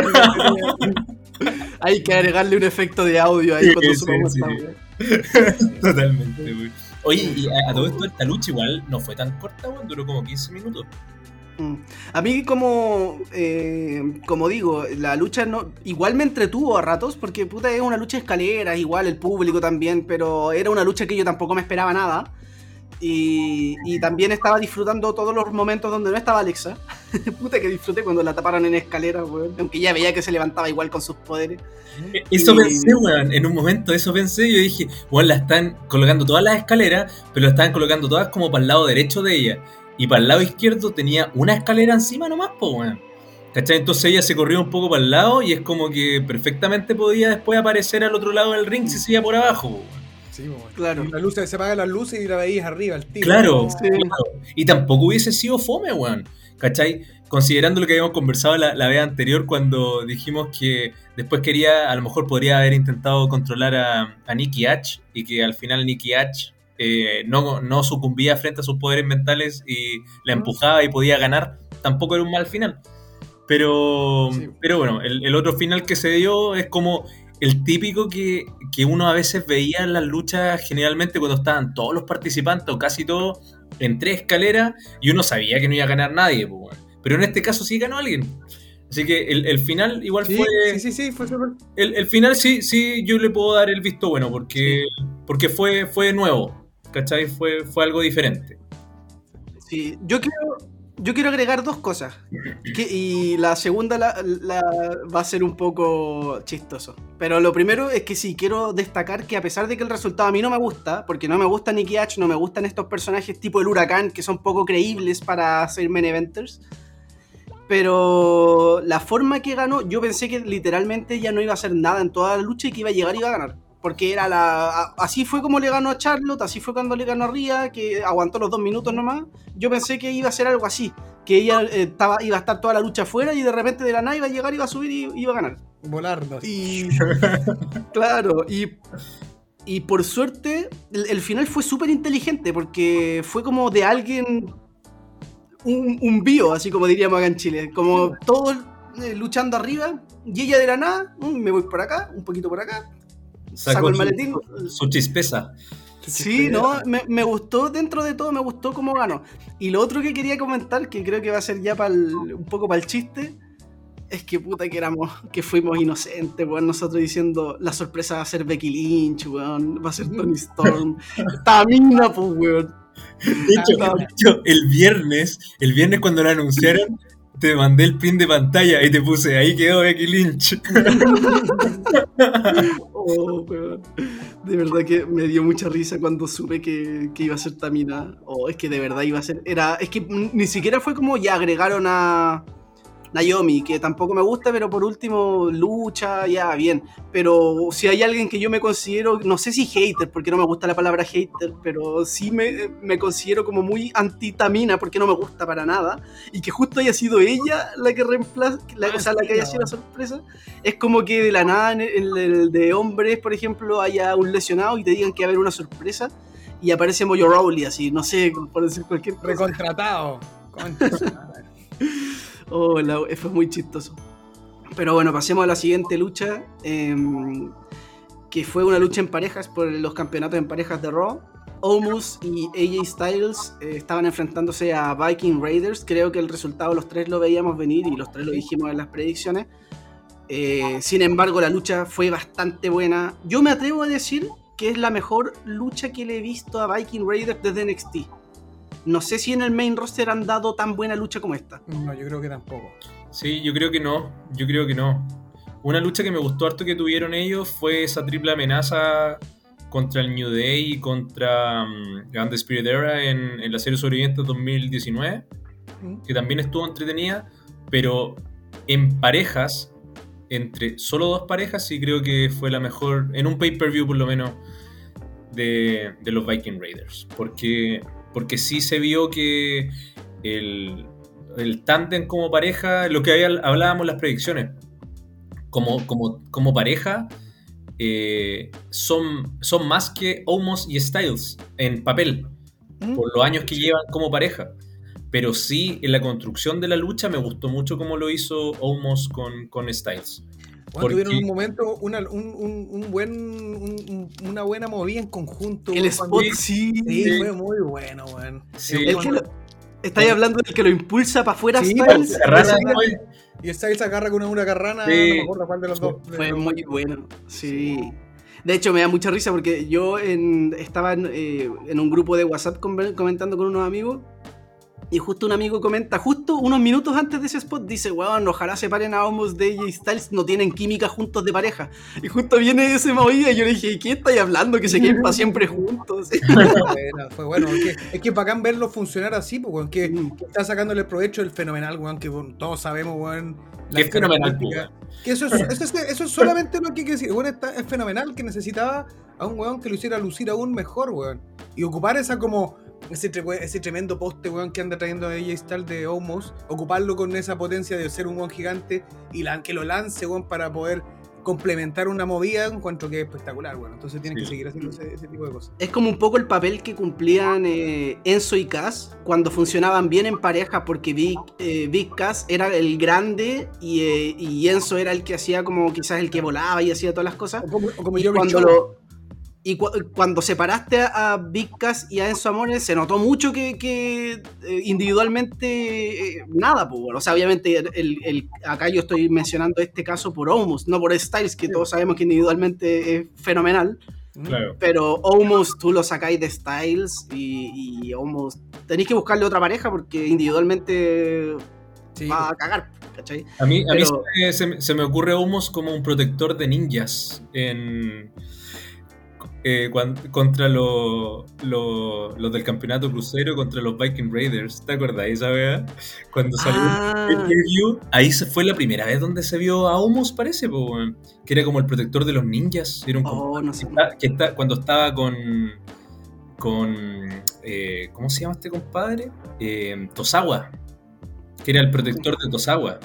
Speaker 2: Hay que agregarle un efecto de audio ahí
Speaker 4: Sí,
Speaker 2: cuando
Speaker 4: sí,
Speaker 2: subamos
Speaker 4: sí.
Speaker 2: wea. (laughs)
Speaker 4: Totalmente, weón. Oye, y a, a todo esto, esta lucha igual no fue tan corta, weón, duró como 15 minutos.
Speaker 2: Mm. A mí como, eh, como digo, la lucha no, igual me entretuvo a ratos porque puta es una lucha de escaleras, igual el público también, pero era una lucha que yo tampoco me esperaba nada. Y, y también estaba disfrutando todos los momentos donde no estaba Alexa. (laughs) Puta que disfruté cuando la taparon en escalera, weón. Aunque ya veía que se levantaba igual con sus poderes.
Speaker 4: Eso
Speaker 2: Y-
Speaker 4: pensé, weón. En un momento eso pensé. Yo dije, weón, la están colocando todas las escaleras, pero la estaban colocando todas como para el lado derecho de ella. Y para el lado izquierdo tenía una escalera encima nomás, po, weón. ¿Cachai? Entonces ella se corrió un poco para el lado y es como que perfectamente podía después aparecer al otro lado del ring si se iba por abajo, po, weón.
Speaker 3: Sí, po, weón.
Speaker 2: Claro.
Speaker 3: La luz, se apagan las luces y la veías arriba, al tiro.
Speaker 4: Claro,
Speaker 2: Sí.
Speaker 4: claro. Y tampoco hubiese sido fome, weón. ¿Cachai? Considerando lo que habíamos conversado la, la vez anterior cuando dijimos que después quería, a lo mejor podría haber intentado controlar a, a Nicky H y que al final Nicky H eh, no, no sucumbía frente a sus poderes mentales y la empujaba y podía ganar, tampoco era un mal final. Pero,
Speaker 3: Sí.
Speaker 4: pero bueno, el, el otro final que se dio es como el típico que, que uno a veces veía en las luchas generalmente cuando estaban todos los participantes o casi todos en tres escaleras y uno sabía que no iba a ganar nadie, pues, pero en este caso sí ganó alguien. Así que el, el final igual
Speaker 3: Sí,
Speaker 4: fue...
Speaker 3: sí, sí, sí, fue súper.
Speaker 4: El, el final sí, sí, yo le puedo dar el visto bueno porque, porque fue, fue nuevo, ¿cachai? Fue, fue algo diferente.
Speaker 2: Sí, yo quiero, yo quiero agregar dos cosas. Y la segunda la, va a ser un poco chistoso. Pero lo primero es que sí, quiero destacar que a pesar de que el resultado a mí no me gusta, porque no me gusta Nicky H, no me gustan estos personajes tipo el huracán, que son poco creíbles para ser main eventers. Pero la forma que ganó, yo pensé que literalmente ya no iba a hacer nada en toda la lucha y que iba a llegar y iba a ganar. Porque era la. Así fue como le ganó a Charlotte, así fue cuando le ganó a Ria, que aguantó los dos minutos nomás. Yo pensé que iba a ser algo así. Que ella eh, estaba, iba a estar toda la lucha afuera y de repente de la nada iba a llegar, iba a subir y iba a ganar.
Speaker 3: Volarnos.
Speaker 2: Y. (laughs) claro, y. Y por suerte, el, el final fue súper inteligente porque fue como de alguien. Un, un bio, así como diríamos acá en Chile. Como todos eh, luchando arriba y ella de la nada, mm, me voy por acá, un poquito por acá, saco el
Speaker 4: su-
Speaker 2: maletín.
Speaker 4: Su chispeza.
Speaker 2: Sí, no, me, me gustó, dentro de todo me gustó cómo ganó. Y lo otro que quería comentar, que creo que va a ser ya para un poco para el chiste, es que puta que éramos, que fuimos inocentes, weón, nosotros diciendo la sorpresa va a ser Becky Lynch, weón, va a ser Tony (laughs) Storm, Tamina, pues, weón.
Speaker 4: De hecho, de hecho, el viernes, el viernes cuando lo anunciaron, te mandé el pin de pantalla y te puse, ahí quedó Becky Lynch. (laughs)
Speaker 2: Oh. De verdad que me dio mucha risa cuando supe que, que iba a ser Tamina. Oh, es que de verdad iba a ser. Era. Es que ni siquiera fue como ya agregaron a Naomi, que tampoco me gusta, pero por último, lucha, ya, bien. Pero si hay alguien que yo me considero, no sé si hater, porque no me gusta la palabra hater, pero sí me, me considero como muy anti-Tamina, porque no me gusta para nada. Y que justo haya sido ella la que reemplaza, la, o sea, la que haya sido la sorpresa es como que de la nada en el, en el de hombres, por ejemplo, haya un lesionado y te digan que va a haber una sorpresa y aparece Mojo Rowley, así, no sé, por decir cualquier cosa.
Speaker 3: Recontratado. Madre. (laughs)
Speaker 2: Oh, la- fue muy chistoso. Pero bueno, pasemos a la siguiente lucha, em, que fue una lucha en parejas por los campeonatos en parejas de Raw. Omos y AJ Styles eh, estaban enfrentándose a Viking Raiders. Creo que el resultado los tres lo veíamos venir y los tres lo dijimos en las predicciones. Eh, sin embargo, la lucha fue bastante buena. Yo me atrevo a decir que es la mejor lucha que le he visto a Viking Raiders desde NXT. No sé si en el main roster han dado tan buena lucha como esta.
Speaker 3: No, yo creo que tampoco.
Speaker 4: Sí, yo creo que no, yo creo que no. Una lucha que me gustó harto que tuvieron ellos fue esa triple amenaza contra el New Day y contra um, Grand Spirit Era en, en la serie sobrevivientes 2019,
Speaker 3: ¿Mm?
Speaker 4: que también estuvo entretenida, pero en parejas, entre solo dos parejas, sí creo que fue la mejor, en un pay-per-view por lo menos, de, de los Viking Raiders. Porque, porque sí se vio que el, el tándem como pareja, lo que había- hablábamos en las predicciones, como, como, como pareja, eh, son, son más que Omos y Styles en papel, por los años que llevan como pareja. Pero sí, en la construcción de la lucha me gustó mucho cómo lo hizo Omos con, con Styles.
Speaker 3: Bueno, tuvieron
Speaker 4: Porque-
Speaker 3: un momento, una, un, un- un buen, un- un- una buena movida en conjunto.
Speaker 2: El spot sí.
Speaker 3: Sí,
Speaker 4: Sí.
Speaker 3: fue muy bueno, weón.
Speaker 4: Sí.
Speaker 2: El que lo- estáis hablando del que lo impulsa para afuera
Speaker 3: Sí,
Speaker 2: Styles.
Speaker 4: Después.
Speaker 3: Y Styles agarra con una, una carrana, no me acuerdo cuál de los dos.
Speaker 2: Fue muy bueno. Sí. De hecho, me da mucha risa porque yo en- estaba en, eh, en un grupo de WhatsApp com- comentando con unos amigos. Y justo un amigo comenta, justo unos minutos antes de ese spot, dice, weón, ojalá se paren a Homos de AJ Styles, no tienen química juntos de pareja. Y justo viene ese movida y yo le dije, ¿qué estáis hablando? Que se queden para siempre juntos. (laughs)
Speaker 3: Bueno, fue bueno. Es que, es que bacán verlo funcionar así, pues, weón, que,
Speaker 2: Mm.
Speaker 3: que está sacándole provecho el fenomenal, weón, que weón, todos sabemos, weón.
Speaker 4: Que es fenomenal, pues,
Speaker 3: Que eso, es, eso, es, eso es solamente lo que hay que decir. Weón, está- es fenomenal que necesitaba a un weón que lo hiciera lucir aún mejor, weón. Y ocupar esa como. Ese, tre- ese tremendo poste, weón, que anda trayendo a AJ Styles de Homos, ocuparlo con esa potencia de ser un weón gigante y la- que lo lance, weón, para poder complementar una movida, encuentro que es espectacular, weón. Entonces tienen que seguir haciendo ese, ese tipo de cosas.
Speaker 2: Es como un poco el papel que cumplían eh, Enzo y Cass cuando funcionaban bien en pareja, porque Big, eh, Big Cass era el grande y, eh, y Enzo era el que hacía como quizás el que volaba y hacía todas las cosas.
Speaker 3: O como, o como
Speaker 2: Y
Speaker 3: Joey
Speaker 2: cuando, lo- y cu- cuando separaste a, Cass y a Enzo Amore, se notó mucho que, que, eh, individualmente eh, nada, pues, bueno. O sea, obviamente el, el- acá yo estoy mencionando este caso por Omos, no por Styles, que todos sabemos que individualmente es fenomenal.
Speaker 4: Claro.
Speaker 2: Pero Omos tú lo sacáis de Styles y, y Omos tenéis que buscarle otra pareja porque individualmente
Speaker 3: Sí,
Speaker 2: va a cagar, ¿cachai?
Speaker 4: A mí, a mí se, me- se me- se me ocurre Humos como un protector de ninjas en, eh, contra lo- lo- los del campeonato crucero, contra los Viking Raiders. ¿Te acordás esa? Cuando salió
Speaker 2: Ah.
Speaker 4: el preview, ahí se fue la primera vez donde se vio a Humos, parece, po, que era como el protector de los ninjas. Era un
Speaker 2: Oh, no sé.
Speaker 4: que está- que está- cuando estaba con. con eh, ¿Cómo se llama este compadre? Eh, Tosawa. Que era el protector de Tosawa.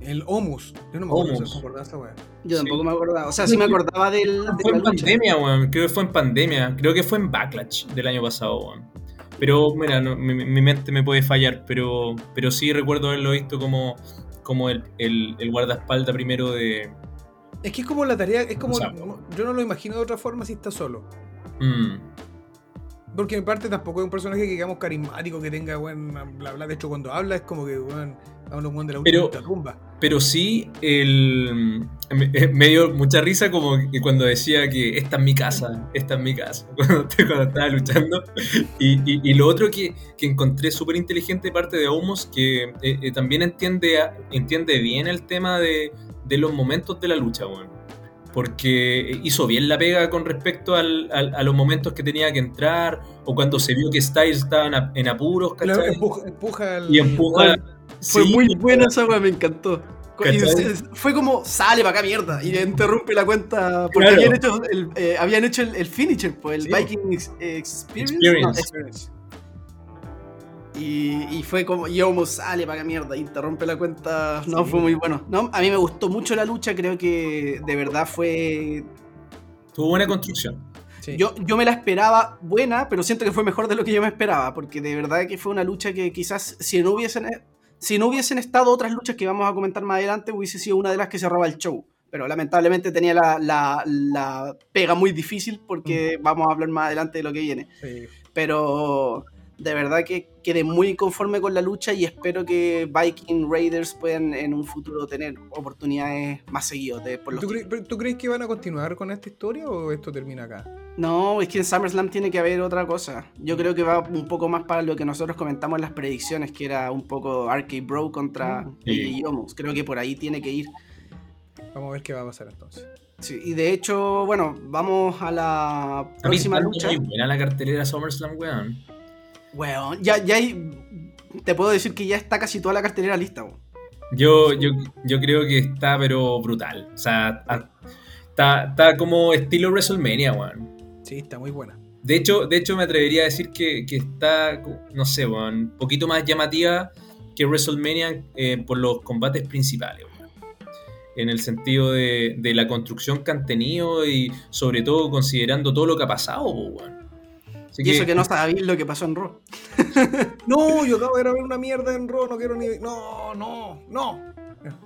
Speaker 3: El Omus. Yo no me acuerdo
Speaker 4: Homus.
Speaker 3: si me acordaba esa weá.
Speaker 2: Yo
Speaker 4: Sí.
Speaker 2: tampoco me acordaba. O sea, sí me acordaba del, de
Speaker 4: Fue en
Speaker 2: lucha.
Speaker 4: pandemia, weón. Creo que fue en pandemia. Creo que fue en Backlash del año pasado, weón. Pero, mira, no, mi, mi mente me puede fallar, pero, pero sí recuerdo haberlo visto como, como el, el, el guardaespaldas primero de.
Speaker 3: Es que es como la tarea, es como. Yo no lo imagino de otra forma si está solo.
Speaker 4: Mm,
Speaker 3: Porque en parte tampoco es un personaje que digamos carismático, que tenga buen bla bla. De hecho, cuando habla es como que weón, habla un de la
Speaker 4: Pero-
Speaker 3: última rumba.
Speaker 4: pero sí, el, me, me dio mucha risa como que cuando decía que esta es mi casa, esta es mi casa, (laughs) cuando, cuando estaba luchando. Y, y- y lo otro que, que encontré súper inteligente de parte de Homos, que eh, eh, también entiende, entiende bien el tema de, de los momentos de la lucha, weón. Porque hizo bien la pega con respecto al- al- a los momentos que tenía que entrar, o cuando se vio que Styles estaba en, apuros,
Speaker 3: La-
Speaker 4: ¿cachai?
Speaker 3: empuja, empuja al-
Speaker 4: Y empuja.
Speaker 2: Fue
Speaker 4: Sí,
Speaker 2: muy buena esa weá, me encantó. Se- fue como, sale para acá mierda, y interrumpe la cuenta. Porque
Speaker 4: Claro.
Speaker 2: habían hecho el, eh, habían hecho el, el finisher, pues, el
Speaker 3: Sí.
Speaker 2: Viking Ex- Experience.
Speaker 4: Experience.
Speaker 2: No, Experience. Y, y fue como, y Omos sale para mierda, interrumpe la cuenta. No,
Speaker 3: Sí.
Speaker 2: fue muy bueno. No, a mí me gustó mucho la lucha, creo que de verdad fue
Speaker 4: Tuvo buena construcción.
Speaker 3: Sí.
Speaker 2: Yo, yo me la esperaba buena, pero siento que fue mejor de lo que yo me esperaba, porque de verdad que fue una lucha que quizás si no hubiesen, si no hubiesen estado otras luchas que vamos a comentar más adelante, hubiese sido una de las que se roba el show. Pero lamentablemente tenía la, la- la pega muy difícil porque vamos a hablar más adelante de lo que viene.
Speaker 3: Sí.
Speaker 2: Pero de verdad que quedé muy conforme con la lucha y espero que Viking Raiders puedan en un futuro tener oportunidades más seguidas de, por los
Speaker 3: ¿Tú, cre- ¿Tú crees que van a continuar con esta historia o esto termina acá?
Speaker 2: No, es que en SummerSlam tiene que haber otra cosa. Yo creo que va un poco más para lo que nosotros comentamos en las predicciones, que era un poco Arcade Bro contra
Speaker 4: Sí.
Speaker 2: AJ Omos. Creo que por ahí tiene que ir.
Speaker 3: Vamos a ver qué va a pasar entonces.
Speaker 2: Sí, y de hecho, bueno, vamos a la
Speaker 4: A mí
Speaker 2: próxima lucha.
Speaker 4: muy buena la cartelera SummerSlam, weón.
Speaker 2: Weón, ya, ya hay. Te puedo decir que ya está casi toda la cartelera lista. weón.
Speaker 4: Yo, yo, yo creo que está, pero brutal. O sea, está, está como estilo WrestleMania, weón.
Speaker 3: Sí, está muy buena.
Speaker 4: De hecho, de hecho, me atrevería a decir que, que está, no sé, weón, un poquito más llamativa que WrestleMania eh, por los combates principales, weón. En el sentido de, de la construcción que han tenido y sobre todo considerando todo lo que ha pasado, weón. Así
Speaker 2: Y eso que no sabéis lo que pasó en Raw. (laughs)
Speaker 3: No, yo acabo de ver una mierda en Raw, no quiero ni. No, no, no.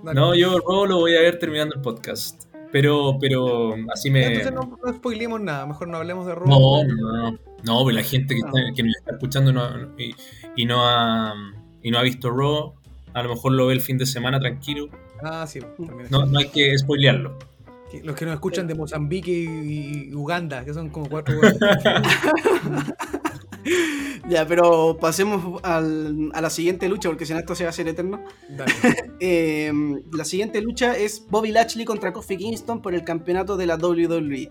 Speaker 3: Dale.
Speaker 4: No, yo Raw lo voy a ver terminando el podcast. Pero, pero así me.
Speaker 3: Entonces no, no spoilemos nada, mejor no hablemos de Raw.
Speaker 4: No, no, no. No, pero la gente que,
Speaker 2: No.
Speaker 4: está, que nos está escuchando no- y, y no ha, y no ha visto Raw, a lo mejor lo ve el fin de semana tranquilo.
Speaker 3: Ah, sí, también
Speaker 4: No, no hay que spoilearlo.
Speaker 3: Los que nos escuchan de Mozambique y, Uganda, que son como cuatro. (laughs)
Speaker 2: Ya, pero pasemos al- a la siguiente lucha, porque si no esto se va a hacer eterno.
Speaker 3: Dale. (laughs)
Speaker 2: Eh, la siguiente lucha es Bobby Lashley contra Kofi Kingston por el campeonato de la WWE.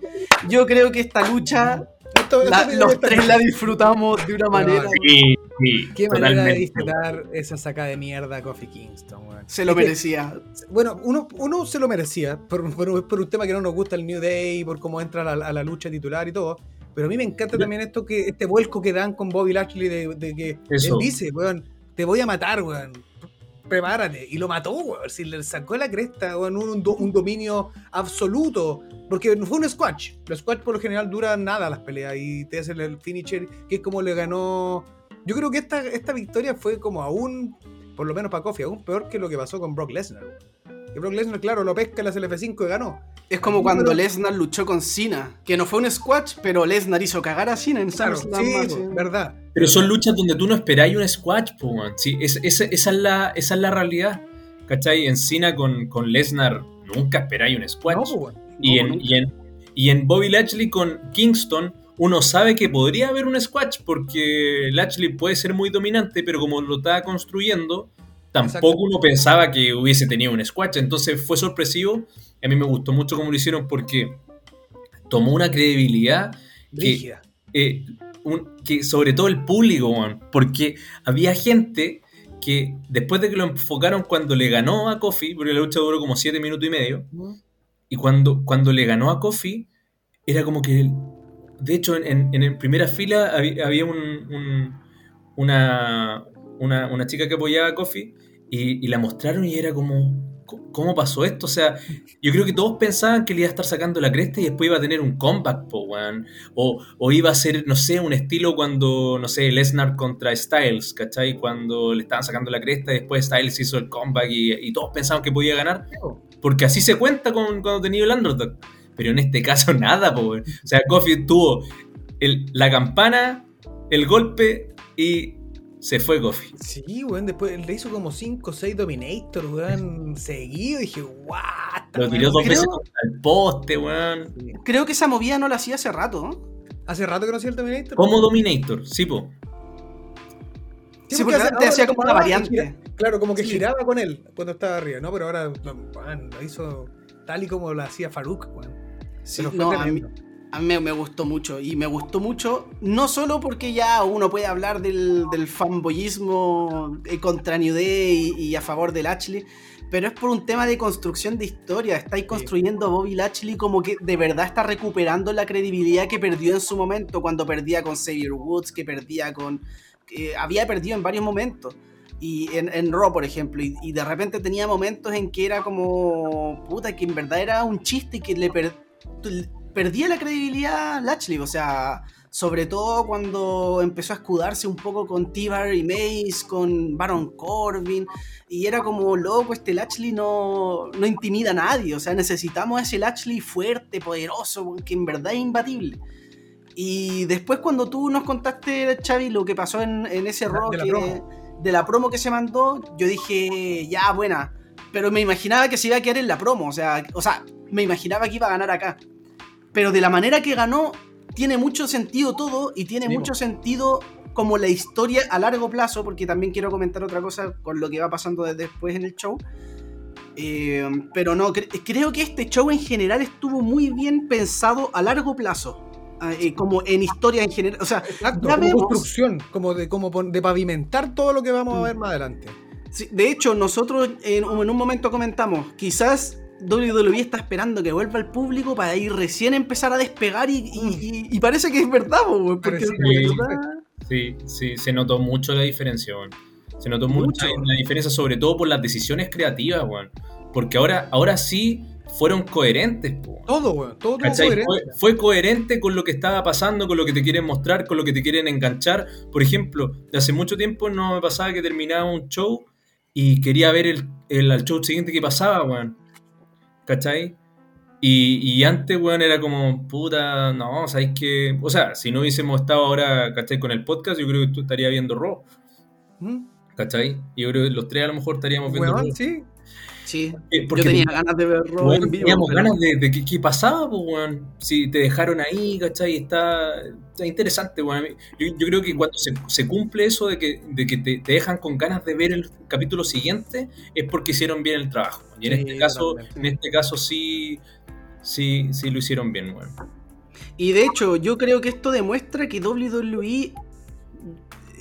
Speaker 2: Yo creo que esta lucha
Speaker 3: Esto-
Speaker 2: la-
Speaker 3: esto-
Speaker 2: los tres la disfrutamos de una manera.
Speaker 4: Sí, sí,
Speaker 3: Qué manera de
Speaker 4: totalmente.
Speaker 3: disfrutar esa saca de mierda a Kofi Kingston.
Speaker 2: Se lo
Speaker 3: Es que,
Speaker 2: merecía.
Speaker 3: Bueno, uno, uno se lo merecía por, por- por un tema que no nos gusta el New Day, por cómo entra a la, a la lucha titular y todo. Pero a mí me encanta también esto que este vuelco que dan con Bobby Lashley de, de que
Speaker 4: Eso.
Speaker 3: él dice, weón, te voy a matar, weón. Prepárate. Y lo mató, weón. Si le sacó la cresta, weón, un, un do- un dominio absoluto. Porque fue un squash. Los squash por lo general duran nada las peleas y te hacen el finisher, que es como le ganó. Yo creo que esta, esta victoria fue como aún, por lo menos para Kofi, aún peor que lo que pasó con Brock Lesnar. Que Brock Lesnar, claro, lo pesca en la CLF5 y ganó.
Speaker 2: Es como cuando Lesnar luchó con Cena, que no fue un squash, pero Lesnar hizo cagar a Cena en
Speaker 3: Claro,
Speaker 2: SummerSlam.
Speaker 3: sí, verdad.
Speaker 4: Pero son luchas donde tú no esperáis un squash, po, man. Sí, es- es- esa, es la, esa es la realidad. ¿Cachai? En Cena con, con Lesnar nunca esperáis un squash.
Speaker 3: No,
Speaker 4: y,
Speaker 2: no,
Speaker 4: en,
Speaker 2: nunca.
Speaker 4: y, en, y en Bobby Lashley con Kingston, uno sabe que podría haber un squash porque Lashley puede ser muy dominante, pero como lo estaba construyendo, tampoco uno pensaba que hubiese tenido un squash. Entonces fue sorpresivo. A mí me gustó mucho cómo lo hicieron porque tomó una credibilidad
Speaker 3: Rígida.
Speaker 4: eh, un- que sobre todo el público, porque había gente que después de que lo enfocaron cuando le ganó a Kofi, porque la lucha duró como 7 minutos y medio, y cuando, cuando le ganó a Kofi, era como que, de hecho, en, en, en primera fila había, había un- un- una, una, una chica que apoyaba a Kofi y, la mostraron y era como, "¿Cómo- ¿cómo pasó esto? O sea, yo creo que todos pensaban que le iba a estar sacando la cresta y después iba a tener un comeback, po, weón. O, o iba a ser, no sé, un estilo cuando, no sé, Lesnar contra Styles, ¿cachai? Cuando le estaban sacando la cresta y después Styles hizo el comeback y, y todos pensaban que podía ganar. Porque así se cuenta con, cuando tenía el underdog. Pero en este caso (laughs) nada, po, weón. O sea, Kofi tuvo el- la campana, el golpe y se fue Kofi.
Speaker 3: Sí, weón, después le hizo como 5 o 6 Dominator, weón, seguido. Y dije, what?
Speaker 4: Lo tiró dos
Speaker 2: creo-
Speaker 4: veces contra el poste, weón.
Speaker 2: Creo que esa movida no la hacía hace rato. ¿no?
Speaker 3: Hace rato que no hacía el Dominator.
Speaker 4: Como Dominator, sí, po.
Speaker 2: Sí, porque antes hacía como una variante.
Speaker 3: gira- claro, como que
Speaker 2: Sí.
Speaker 3: giraba con él cuando estaba arriba, ¿no? Pero ahora, lo hizo tal y como lo hacía Farouk, weón.
Speaker 2: Sí,
Speaker 3: Pero fue
Speaker 2: no, a mí. A mí me, gustó mucho. Y me gustó mucho, no solo porque ya uno puede hablar del, del fanboyismo eh, contra New Day y, y a favor del Lashley, pero es por un tema de construcción de historia. Estáis construyendo a Bobby Lashley como que de verdad está recuperando la credibilidad que perdió en su momento, cuando perdía con Xavier Woods, que perdía con. que había perdido en varios momentos. Y en, en Raw, por ejemplo, y, y de repente tenía momentos en que era como. puta, que en verdad era un chiste y que le per- perdía la credibilidad Lashley. O sea, sobre todo cuando empezó a escudarse un poco con T-Bar y Mace, con Baron Corbin. Y era como, loco, este Lashley no, no intimida a nadie. O sea, necesitamos ese Lashley fuerte, poderoso, que en verdad es imbatible. Y después cuando tú nos contaste, Xavi, lo que pasó en, en ese
Speaker 3: De
Speaker 2: rock
Speaker 3: de la
Speaker 2: que-
Speaker 3: promo.
Speaker 2: de la promo que se mandó, yo dije, ya, buena. Pero me imaginaba que se iba a quedar en la promo. O sea, o sea, me imaginaba que iba a ganar acá. Pero de la manera que ganó, tiene mucho sentido todo y tiene
Speaker 3: Sí,
Speaker 2: mucho sentido como la historia a largo plazo, porque también quiero comentar otra cosa con lo que va pasando de- después en el show. Eh, pero no, cre- creo que este show en general estuvo muy bien pensado a largo plazo. Ah, eh, como en historia en general. O sea,
Speaker 3: Exacto,
Speaker 2: ya
Speaker 3: como
Speaker 2: vemos-
Speaker 3: construcción, como de, como de pavimentar todo lo que vamos a ver más adelante.
Speaker 2: Sí, de hecho, nosotros en, en un momento comentamos, quizás WWE está esperando que vuelva al público para ir recién empezar a despegar y, y- y- y parece que es verdad, porque
Speaker 4: que-
Speaker 2: verdad-
Speaker 4: Sí, sí, se notó mucho la diferencia, weón. Se notó mucho,
Speaker 2: Mucho.
Speaker 4: la diferencia, sobre todo por las decisiones creativas, weón. Porque ahora, ahora sí fueron coherentes, po.
Speaker 3: Todo, weón, todo, todo coherente.
Speaker 4: Fue, fue coherente con lo que estaba pasando, con lo que te quieren mostrar, con lo que te quieren enganchar. Por ejemplo, de hace mucho tiempo no me pasaba que terminaba un show y quería ver el, el- al show siguiente que pasaba, weón. ¿Cachai? Y, y antes, weón, era como, puta, no, sabéis que. O sea, si no hubiésemos estado ahora, ¿cachai? Con el podcast, yo creo que tú estarías viendo Raw,
Speaker 3: ¿Mm?
Speaker 4: ¿cachai? Yo creo que los tres a lo mejor estaríamos viendo
Speaker 3: Weón,
Speaker 4: Raw.
Speaker 3: sí.
Speaker 2: Sí,
Speaker 4: Eh,
Speaker 2: yo
Speaker 4: porque
Speaker 2: tenía ganas de ver Raw
Speaker 4: Weón,
Speaker 2: en vivo.
Speaker 4: teníamos
Speaker 2: pero-
Speaker 4: ganas de, de qué, pasaba, pues, weón. Si te dejaron ahí, ¿cachai? Está, está interesante, mí- Yo, yo creo que cuando se, se cumple eso de que, de que te, te dejan con ganas de ver el capítulo siguiente, es porque hicieron bien el trabajo. Y en
Speaker 3: Sí,
Speaker 4: este caso, en este caso sí, sí, sí lo hicieron bien, weón.
Speaker 2: Y de hecho, yo creo que esto demuestra que WWE.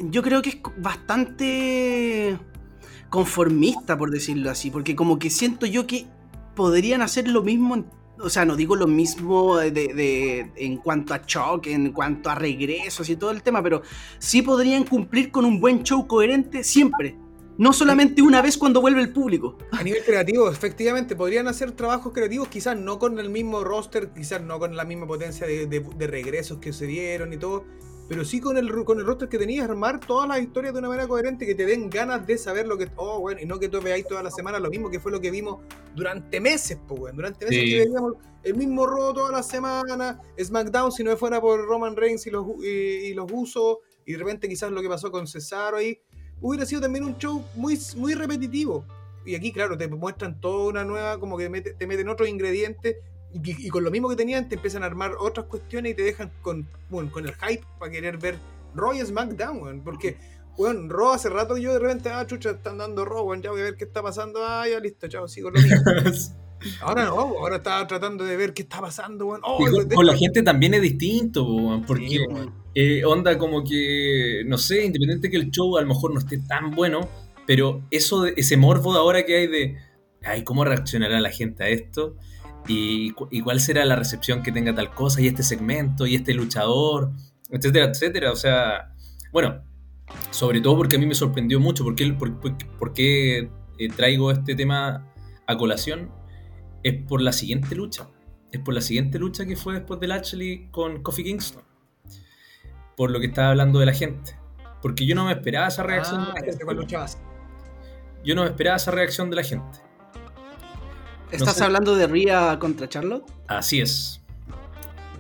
Speaker 2: Yo creo que es bastante conformista, por decirlo así. Porque como que siento yo que podrían hacer lo mismo. o sea, no digo lo mismo de, en cuanto a shock, en cuanto a regresos y todo el tema, pero sí podrían cumplir con un buen show coherente siempre. No solamente una vez cuando vuelve el público.
Speaker 3: A nivel creativo, efectivamente, podrían hacer trabajos creativos, quizás no con el mismo roster, quizás no con la misma potencia de- de regresos que se dieron y todo, pero sí con el, con el roster que tenías, armar todas las historias de una manera coherente, que te den ganas de saber lo que. Oh, bueno, y no que tú veáis toda la semana lo mismo que fue lo que vimos durante meses, pues, weón. Durante meses
Speaker 4: Sí.
Speaker 3: que veíamos el mismo robo toda la semana, SmackDown, si no fuera por Roman Reigns y los, y, y los usos, y de repente quizás lo que pasó con Cesaro ahí, hubiera sido también un show muy, muy repetitivo. Y aquí, claro, te muestran toda una nueva, como que te meten otros ingredientes y, y con lo mismo que tenían te empiezan a armar otras cuestiones y te dejan con, bueno, con el hype para querer ver Raw y SmackDown, weón. Porque, weón, Raw hace rato yo de repente, ah, chucha, están dando Raw, weón, ya voy a ver qué está pasando, ah, ya listo, chao, sigo lo mismo. (laughs) Ahora no, ahora estaba tratando de ver qué está pasando, weón. Oh,
Speaker 4: con,
Speaker 3: de
Speaker 4: con la gente también es distinto, weón, porque
Speaker 3: Sí, weón.
Speaker 4: eh, onda como que, no sé, independiente que el show a lo mejor no esté tan bueno, pero eso de- ese morbo de ahora que hay de, ay, ¿cómo reaccionará la gente a esto? Y, cu- y cuál será la recepción que tenga tal cosa, y este segmento, y este luchador, etcétera, etcétera. O sea, bueno, sobre todo porque a mí me sorprendió mucho, porque, por, por- por qué, eh, traigo este tema a colación, es por la siguiente lucha. Es por la siguiente lucha que fue después del Ashley con Kofi Kingston. Por lo que estaba hablando de la gente. Porque yo no me esperaba esa reacción
Speaker 3: Ah,
Speaker 4: de la gente. Yo no me esperaba esa reacción de la gente.
Speaker 2: ¿Estás
Speaker 4: sé.
Speaker 2: hablando de Rhea contra Charlotte?
Speaker 4: Así es.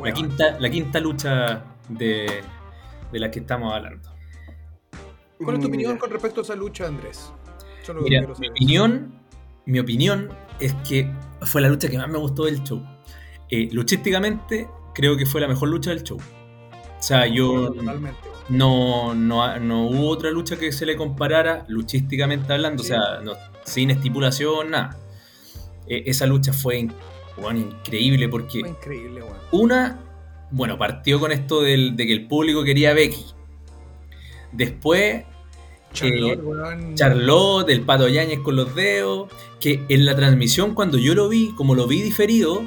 Speaker 4: La quinta, la quinta lucha de, de la que estamos hablando.
Speaker 3: ¿Cuál es tu opinión con respecto a esa lucha, Andrés? Solo
Speaker 4: Mira, mi opinión, mi opinión es que fue la lucha que más me gustó del show. Eh, luchísticamente, creo que fue la mejor lucha del show. O sea, yo
Speaker 3: Totalmente,
Speaker 4: no, no, no hubo otra lucha que se le comparara luchísticamente hablando,
Speaker 3: Sí.
Speaker 4: o sea, no- sin estipulación, nada. Eh, esa lucha fue in- bueno, increíble porque
Speaker 3: Fue increíble,
Speaker 4: una, bueno, partió con esto del- de que el público quería a Becky. Después,
Speaker 3: Charlotte, weón.
Speaker 4: Charlotte, el Pato Yáñez con los dedos, que en la transmisión cuando yo lo vi, como lo vi diferido,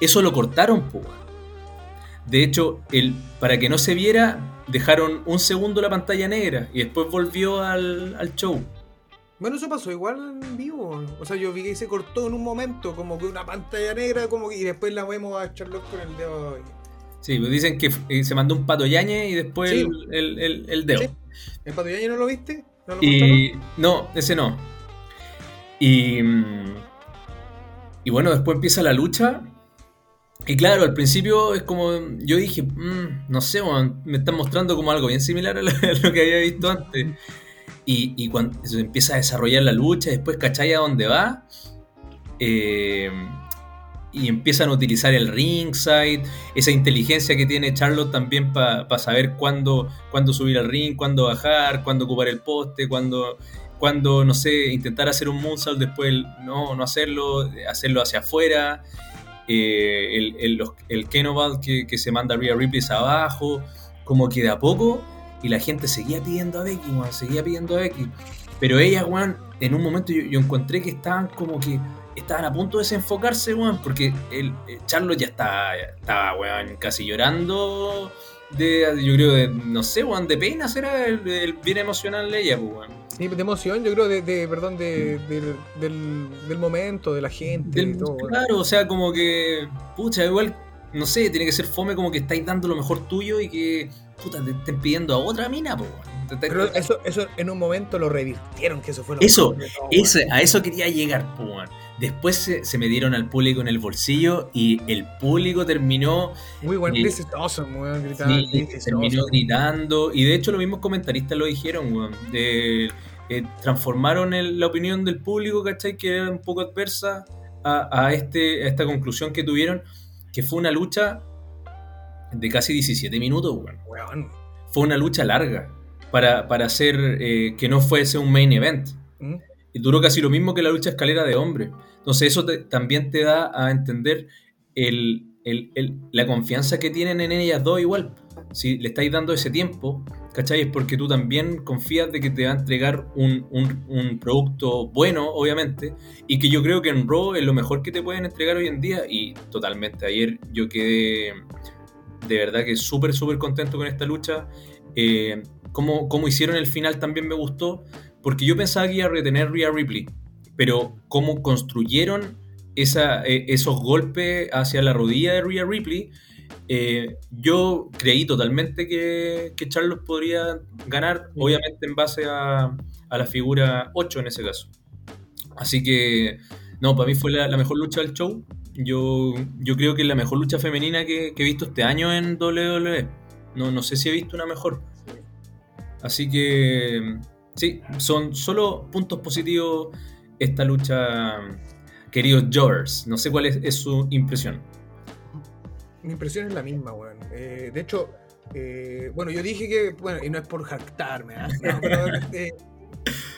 Speaker 4: eso lo cortaron, weón. De hecho, el, para que no se viera, dejaron un segundo la pantalla negra y después volvió al, al show.
Speaker 3: Bueno, eso pasó igual en vivo. O sea, yo vi que se cortó en un momento, como que una pantalla negra, como que, y después la vemos a Charlotte con el dedo.
Speaker 4: Sí, pues dicen que eh, se mandó un Pato Yáñez y después
Speaker 3: Sí.
Speaker 4: el, el- el- el dedo.
Speaker 3: Sí. ¿El patoyaño no lo viste? ¿No lo
Speaker 4: Y no, ese no. Y, y bueno, después empieza la lucha. Y claro, al principio es como, yo dije, "Mm, no sé, me están mostrando como algo bien similar a lo (laughs) que había visto antes. Y, cuando se empieza a desarrollar la lucha, después cachai a dónde va. eh, y empiezan a utilizar el ringside, esa inteligencia que tiene Charlotte también para saber cuándo, cuándo subir al ring, cuándo bajar, cuándo ocupar el poste, cuándo, cuándo, no sé, intentar hacer un moonsault, después no, no hacerlo, hacerlo hacia afuera, eh, el, el, que, que se manda a Rhea Ripley abajo, como que de a poco, y la gente seguía pidiendo a Becky, weón, seguía pidiendo a Becky. Pero ellas, weón, en un momento yo, yo encontré que estaban como que estaban a punto de desenfocarse, weón, porque el, el Charlotte ya estaba, estaba, weón, casi llorando de, yo creo, de, no sé, weón, de pena será el, el bien emocional de ella, pues, weón.
Speaker 3: Sí, de emoción, yo creo, de, de- perdón, de, del, del, momento, de la gente
Speaker 4: Del-
Speaker 3: y todo. weón.
Speaker 4: claro, o sea, como que, pucha, igual, no sé, tiene que ser fome como que estáis dando lo mejor tuyo y que, puta, te estén pidiendo a otra mina, te-
Speaker 3: Pero eso, eso en un momento lo revirtieron, que eso fue lo
Speaker 4: Eso,
Speaker 3: todo,
Speaker 4: a eso quería llegar, po. Después se, se metieron al público en el bolsillo y el público terminó,
Speaker 3: Muy bueno, is awesome, weón, gritaban,
Speaker 4: sí,
Speaker 3: "This is
Speaker 4: terminó
Speaker 3: awesome".
Speaker 4: gritando. Y de hecho, los mismos comentaristas lo dijeron, weón. Eh, transformaron la opinión del público, ¿cachai? Que era un poco adversa a, este, a esta conclusión que tuvieron, que fue una lucha de casi 17 minutos, Fue una lucha larga para, hacer eh, que no fuese un main event. ¿Mm? Y duró casi lo mismo que la lucha escalera de hombre. Entonces eso también te da a entender la confianza que tienen en ellas dos igual. Si le estáis dando ese tiempo, ¿cachai? Es porque tú también confías de que te va a entregar un, un, producto bueno, obviamente, y que yo creo que en Raw es lo mejor que te pueden entregar hoy en día. Y totalmente, ayer yo quedé de verdad que súper, súper contento con esta lucha. Eh, cómo, hicieron el final también me gustó, porque yo pensaba que iba a retener Rhea Ripley, pero cómo construyeron esa, eh, esos golpes hacia la rodilla de Rhea Ripley, eh, yo creí totalmente que, que, Charlos podría ganar, obviamente en base a, la figura 8 en ese caso. Así que, no, para mí fue la, mejor lucha del show. Yo, yo creo que es la mejor lucha femenina que, he visto este año en WWE. No, no sé si he visto una mejor. Así que sí, son solo puntos positivos esta lucha, queridos Jovers. No sé cuál es, su impresión.
Speaker 3: Mi impresión es la misma, weón. Eh, de hecho, eh, bueno, yo dije que, bueno, y no es por jactarme, ¿ah? (laughs) eh,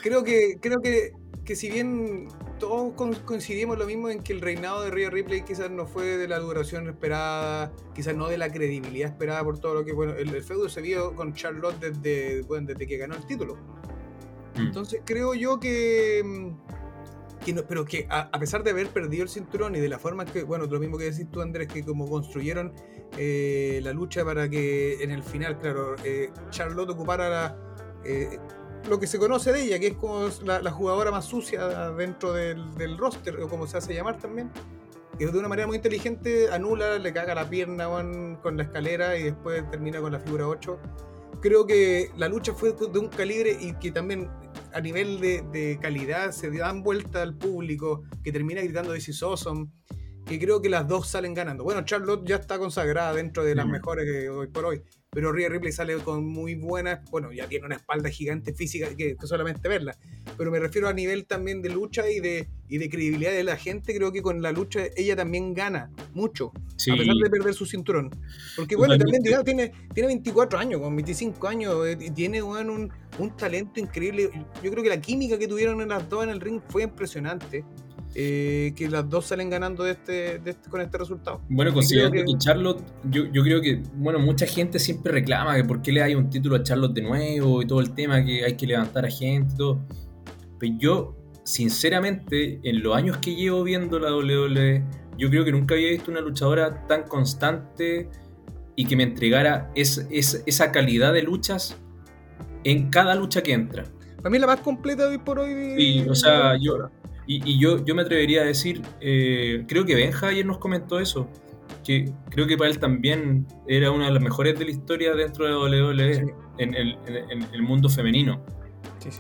Speaker 3: creo que, creo que, que si bien todos coincidimos lo mismo en que el reinado de Rhea Ripley quizás no fue de la duración esperada, quizás no de la credibilidad esperada por todo lo que, bueno, el, feudo se vio con Charlotte desde, bueno, desde que ganó el título. Mm. Entonces creo yo que, mm, que no, pero que a, pesar de haber perdido el cinturón y de la forma que, bueno, lo mismo que decís tú Andrés, que como construyeron eh, la lucha para que en el final, claro, eh, Charlotte ocupara la... Eh, lo que se conoce de ella, que es como la, jugadora más sucia dentro del, roster, o como se hace llamar también, que de una manera muy inteligente anula, le caga la pierna con, la escalera y después termina con la figura 8. Creo que la lucha fue de un calibre y que también a nivel de, calidad se dan vuelta al público, que termina gritando This is awesome, que creo que las dos salen ganando. Bueno, Charlotte ya está consagrada dentro de las mejores que hoy por hoy, pero Rhea Ripley sale con muy buenas, bueno, ya tiene una espalda gigante física que, solamente verla, pero me refiero a nivel también de lucha y de, y de credibilidad de la gente, creo que con la lucha ella también gana mucho, a pesar de perder su cinturón. Porque bueno, también tiene, tiene 24 años, con 25 años, eh, tiene un, un talento increíble. Yo creo que la química que tuvieron en las dos en el ring fue impresionante. Eh, que las dos salen ganando de este, este con este resultado.
Speaker 4: Bueno, considerando que... Charlotte, yo, yo, creo que, bueno, mucha gente siempre reclama que por qué le hay un título a Charlotte de nuevo y todo el tema que hay que levantar a gente y todo. Pero yo, sinceramente, en los años que llevo viendo la WWE, yo creo que nunca había visto una luchadora tan constante y que me entregara esa calidad de luchas en cada lucha que entra.
Speaker 3: Para mí la más completa hoy por hoy.
Speaker 4: Sí, o sea, yo, y, yo, yo me atrevería a decir, eh, creo que Benja ayer nos comentó eso, que creo que para él también era una de las mejores de la historia dentro de WWE en, el, en, el, mundo femenino.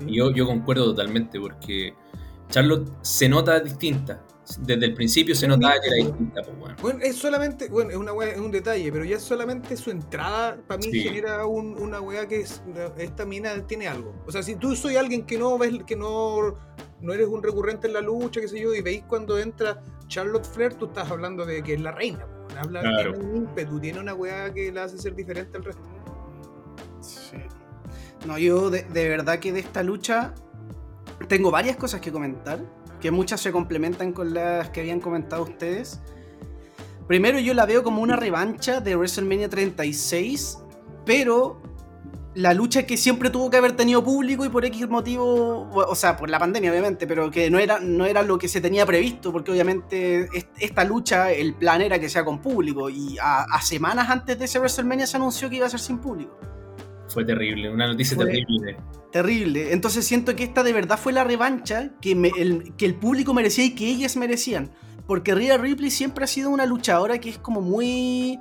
Speaker 4: y yo, yo concuerdo totalmente, porque Charlotte se nota distinta. Desde el principio se notaba que era distinta.
Speaker 3: Pues, bueno. es solamente, bueno, es, una es un detalle, pero ya solamente su entrada para mí genera una weá que es, esta mina tiene algo. O sea, si tú soy alguien que no ves, que no no eres un recurrente en la lucha, qué sé yo, y veis cuando entra Charlotte Flair, tú estás hablando de que es la reina. Habla, Tiene un ímpetu, tiene una weá que la hace ser diferente al resto.
Speaker 2: Sí. No, yo de, verdad que de esta lucha tengo varias cosas que comentar, que muchas se complementan con las que habían comentado ustedes. Primero yo la veo como una revancha de WrestleMania 36, pero la lucha que siempre tuvo que haber tenido público y por X motivo, o sea, por la pandemia obviamente, pero que no era, no era lo que se tenía previsto, porque obviamente esta lucha, el plan era que sea con público, y a, semanas antes de ese WrestleMania se anunció que iba a ser sin público.
Speaker 4: Fue terrible, una noticia terrible.
Speaker 2: Terrible, entonces siento que esta de verdad fue la revancha que, el, que el público merecía y que ellas merecían, porque Rhea Ripley siempre ha sido una luchadora que es como muy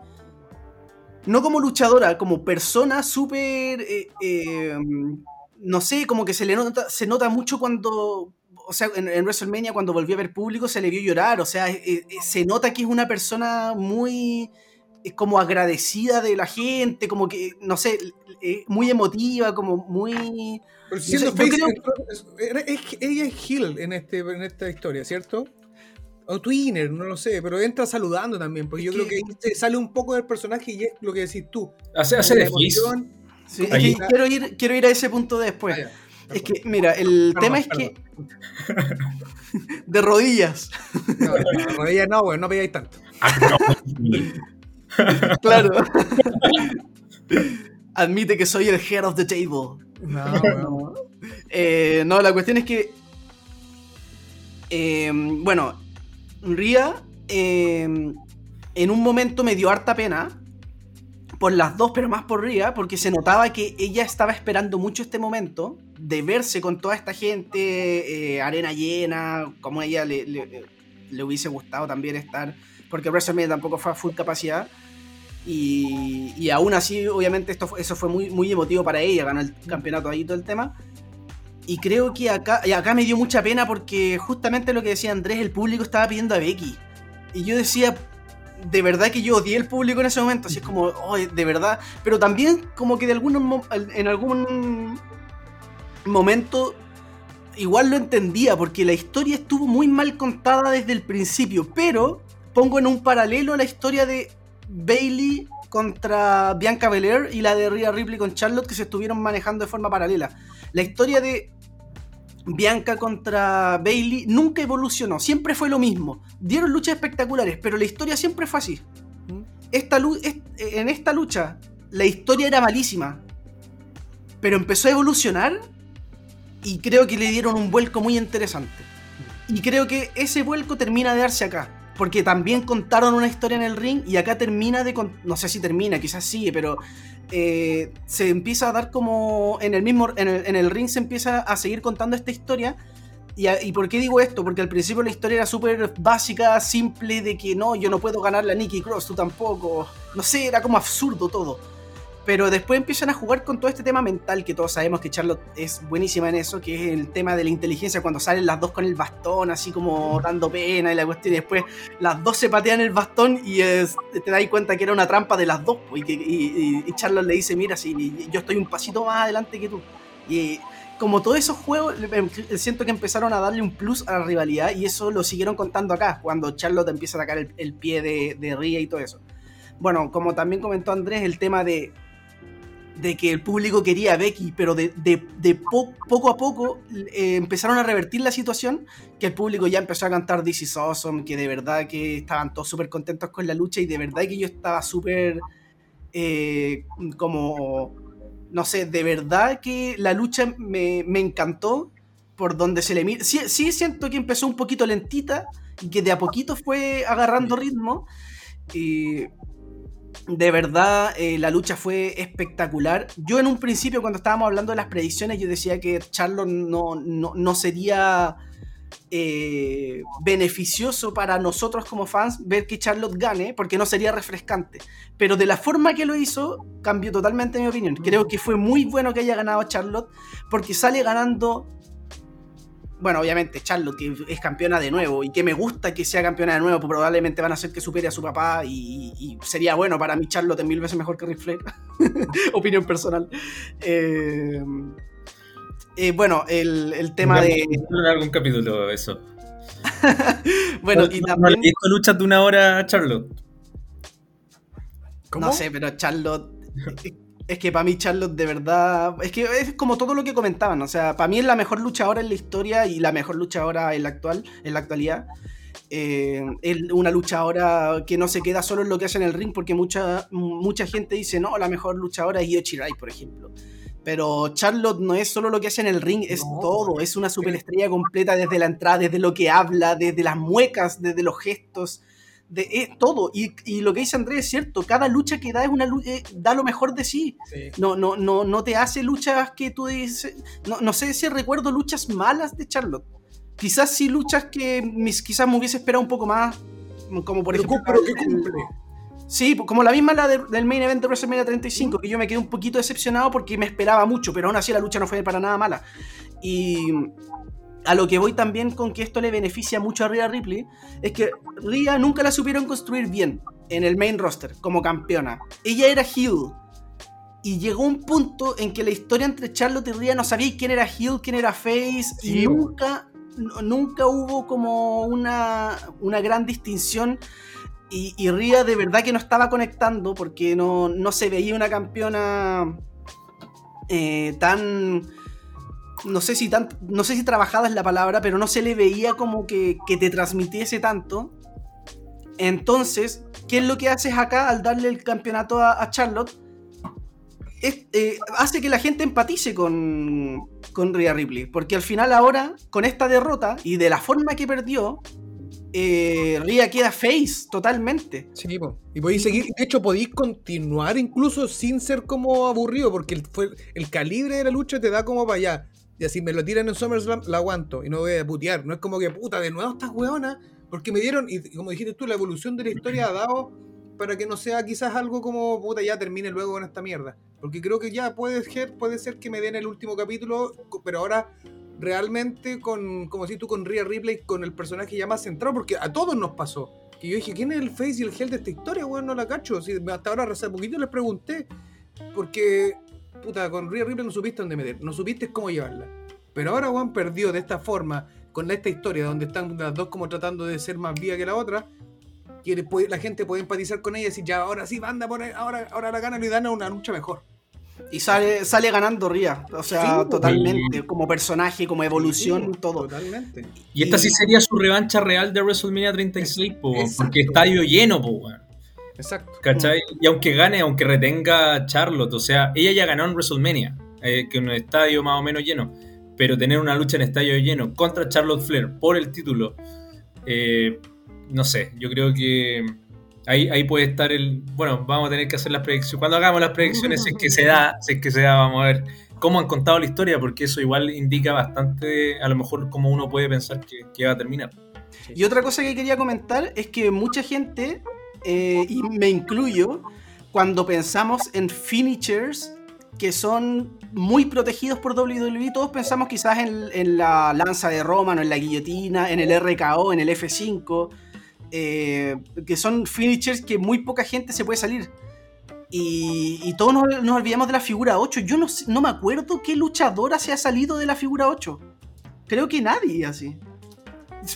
Speaker 2: no como luchadora, como persona súper, eh, eh, no sé, como que se le nota, se nota mucho cuando, o sea, en, WrestleMania cuando volvió a ver público se le vio llorar, o sea, eh, se nota que es una persona muy, como agradecida de la gente, como que, no sé, eh, muy emotiva, como muy...
Speaker 3: Pero face,
Speaker 2: creo-
Speaker 3: es- es- es- ella es Hill en, este, en esta historia, ¿cierto? O Twinner, no lo sé, pero entra saludando también, porque
Speaker 2: Es
Speaker 3: yo creo
Speaker 2: que-
Speaker 3: que se sale un poco del personaje y es lo que decís tú.
Speaker 4: Hace, hace de.
Speaker 2: Sí, es que quiero ir, quiero ir a ese punto después.
Speaker 3: Ah,
Speaker 2: Es que, mira, el
Speaker 3: Perdón,
Speaker 2: tema es
Speaker 3: perdón.
Speaker 2: que (laughs) de rodillas,
Speaker 3: No, no, no, rodilla no, güey, no pegáis tanto. (laughs) (laughs)
Speaker 2: claro. Admite que soy el head of the table.
Speaker 3: No, (laughs) weón.
Speaker 2: Eh, no, la cuestión es que. eh, bueno, Ria eh, en un momento me dio harta pena. Por las dos, pero más por Ria, porque se notaba que ella estaba esperando mucho este momento de verse con toda esta gente, eh, arena llena, como a ella le, le- le hubiese gustado también estar, porque WrestleMania tampoco fue a full capacidad. Y, y aún así, obviamente, esto, eso fue muy, muy emotivo para ella, ganó el campeonato ahí todo el tema. Y creo que acá, y acá me dio mucha pena porque justamente lo que decía Andrés, el público estaba pidiendo a Becky. Y yo decía, de verdad que yo odié el público en ese momento, así es como, "Oh, de verdad. Pero también como que de algún, en algún momento igual lo entendía porque la historia estuvo muy mal contada desde el principio. Pero pongo en un paralelo la historia de Bailey contra Bianca Belair y la de Rhea Ripley con Charlotte que se estuvieron manejando de forma paralela. La historia de Bianca contra Bailey nunca evolucionó, siempre fue lo mismo. Dieron luchas espectaculares, pero la historia siempre fue así. Esta lu- es- en esta lucha, la historia era malísima, pero empezó a evolucionar y creo que le dieron un vuelco muy interesante. Y creo que ese vuelco termina de darse acá. Porque también contaron una historia en el ring y acá termina de... No sé si termina, quizás sigue, pero eh, se empieza a dar como... En el mismo en el, en el ring se empieza a seguir contando esta historia. Y, a- ¿Y por qué digo esto? Porque al principio la historia era súper básica, simple, de que no, yo no puedo ganarle a Nikki Cross, tú tampoco. No sé, era como absurdo todo. Pero después empiezan a jugar con todo este tema mental, que todos sabemos que Charlotte es buenísima en eso, que es el tema de la inteligencia, cuando salen las dos con el bastón, así como dando pena y la cuestión, y después las dos se patean el bastón y es- te das cuenta que era una trampa de las dos, po, y, que, y, y- y Charlotte le dice, mira, si yo estoy un pasito más adelante que tú. Y como todos esos juegos, em, siento que empezaron a darle un plus a la rivalidad y eso lo siguieron contando acá, cuando Charlotte empieza a atacar el, el pie de, de Rhea y todo eso. Bueno, como también comentó Andrés, el tema de de que el público quería a Becky, pero de, de- de po- poco a poco eh, empezaron a revertir la situación, que el público ya empezó a cantar This is Awesome, que de verdad que estaban todos súper contentos con la lucha y de verdad que yo estaba súper eh, como, no sé, de verdad que la lucha me, me encantó por donde se le mira. Sí, sí siento que empezó un poquito lentita y que de a poquito fue agarrando ritmo. Y de verdad, eh, la lucha fue espectacular. Yo en un principio, cuando estábamos hablando de las predicciones, yo decía que Charlotte no, no, no sería eh, beneficioso para nosotros como fans ver que Charlotte gane, porque no sería refrescante. Pero de la forma que lo hizo, cambió totalmente mi opinión. Creo que fue muy bueno que haya ganado Charlotte, porque sale ganando bueno, obviamente Charlotte, que es campeona de nuevo y que me gusta que sea campeona de nuevo, pues probablemente van a hacer que supere a su papá y, y sería bueno para mí Charlotte es mil veces mejor que Ric Flair. (laughs) Opinión personal. Eh, eh, bueno, el, el tema de...
Speaker 4: En algún capítulo eso. (laughs)
Speaker 2: Bueno, y
Speaker 4: No, no
Speaker 2: también...
Speaker 4: visto luchas de una hora, Charlotte.
Speaker 3: ¿Cómo?
Speaker 2: No sé, pero Charlotte... Es que para mí Charlotte de verdad... Es que es como todo lo que comentaban. O sea, para mí es la mejor luchadora en la historia y la mejor luchadora en la, actual, en la actualidad. Eh, es una luchadora que no se queda solo en lo que hace en el ring porque mucha, mucha gente dice, no, la mejor luchadora es Io Shirai, por ejemplo. Pero Charlotte no es solo lo que hace en el ring, es
Speaker 3: No.
Speaker 2: todo. Es una superestrella completa desde la entrada, desde lo que habla, desde las muecas, desde los gestos de eh, todo. Y, y lo que dice Andrés es cierto, cada lucha que da es una lu- eh, da lo mejor de sí.
Speaker 3: Sí.
Speaker 2: No, no, no, no te hace luchas que tú dices. No, no sé si recuerdo luchas malas de Charlotte. Quizás sí luchas que mis, quizás me hubiese esperado un poco más. Como por
Speaker 3: Pero,
Speaker 2: ejemplo.
Speaker 3: cu- pero que
Speaker 2: el-
Speaker 3: cumple.
Speaker 2: Sí, como la misma la de- del main event de WrestleMania 35, que yo me quedé un poquito decepcionado porque me esperaba mucho, pero aún así la lucha no fue para nada mala. Y a lo que voy también con que esto le beneficia mucho a Rhea Ripley, es que Rhea nunca la supieron construir bien. en el main roster como campeona. Ella era heel. Y llegó un punto en que la historia entre Charlotte y Rhea no sabía quién era heel, quién era face.
Speaker 3: Sí,
Speaker 2: y nunca, nunca hubo como una, una gran distinción. Y, y Rhea de verdad que no estaba conectando porque no, no se veía una campeona eh, tan no sé si tan, no sé si trabajada es la palabra, pero no se le veía como que, que te transmitiese tanto. Entonces, ¿qué es lo que haces acá al darle el campeonato a, a Charlotte? Es- eh, hace que la gente empatice con, con Rhea Ripley, porque al final ahora, con esta derrota y de la forma que perdió, eh, Rhea queda face totalmente.
Speaker 3: Sí, po. y podéis seguir, de hecho podéis continuar incluso sin ser como aburrido, porque el, fue, el calibre de la lucha te da como para allá. Y así me lo tiran en SummerSlam, la aguanto y no voy a putear. No es como que puta, de nuevo estas hueonas, porque me dieron, y como dijiste tú, la evolución de la historia ha dado para que no sea quizás algo como puta, ya termine luego con esta mierda. Porque creo que ya puede ser, puede ser que me den el último capítulo, pero ahora realmente con, como si tú con Rhea Ripley, con el personaje ya más centrado, porque a todos nos pasó. Que yo dije, ¿quién es el face y el gel de esta historia, weón? No la cacho. Si hasta ahora, hace poquito les pregunté. Porque, puta, con Rhea Ripley no supiste dónde meter, no supiste cómo llevarla. Pero ahora, weón, perdió de esta forma, con esta historia, donde están las dos como tratando de ser más vía que la otra. Puede- la gente puede empatizar con ella y decir, ya, ahora sí, banda, por ahí, ahora, ahora la gana y dan una lucha mejor.
Speaker 2: Y sale, sale ganando Rhea. O sea,
Speaker 3: Sí,
Speaker 2: totalmente. Como personaje, como evolución,
Speaker 3: Sí,
Speaker 2: todo.
Speaker 3: Totalmente.
Speaker 4: Y esta
Speaker 2: Y-
Speaker 4: sí sería su revancha real de WrestleMania 36, po, porque estadio lleno, po.
Speaker 3: Exacto.
Speaker 4: ¿Cachai? Y aunque gane, aunque retenga Charlotte, o sea, ella ya ganó en WrestleMania, eh, que en un estadio más o menos lleno, pero tener una lucha en estadio lleno contra Charlotte Flair por el título, eh, no sé, yo creo que ahí, ahí puede estar el... Bueno, vamos a tener que hacer las predicciones. Cuando hagamos las predicciones, si es que se da, si es que se da, vamos a ver cómo han contado la historia, porque eso igual indica bastante, a lo mejor, cómo uno puede pensar que, que va a terminar.
Speaker 2: Y otra cosa que quería comentar es que mucha gente, eh, y me incluyo, cuando pensamos en finishers que son muy protegidos por WWE, todos pensamos quizás en, la lanza de Roman, en la guillotina, en el RKO, en el F5, eh, que son finishers que muy poca gente se puede salir. Y, todos nos, olvidamos de la figura 8. Yo no, no me acuerdo qué luchadora se ha salido de la figura 8. Creo que nadie así.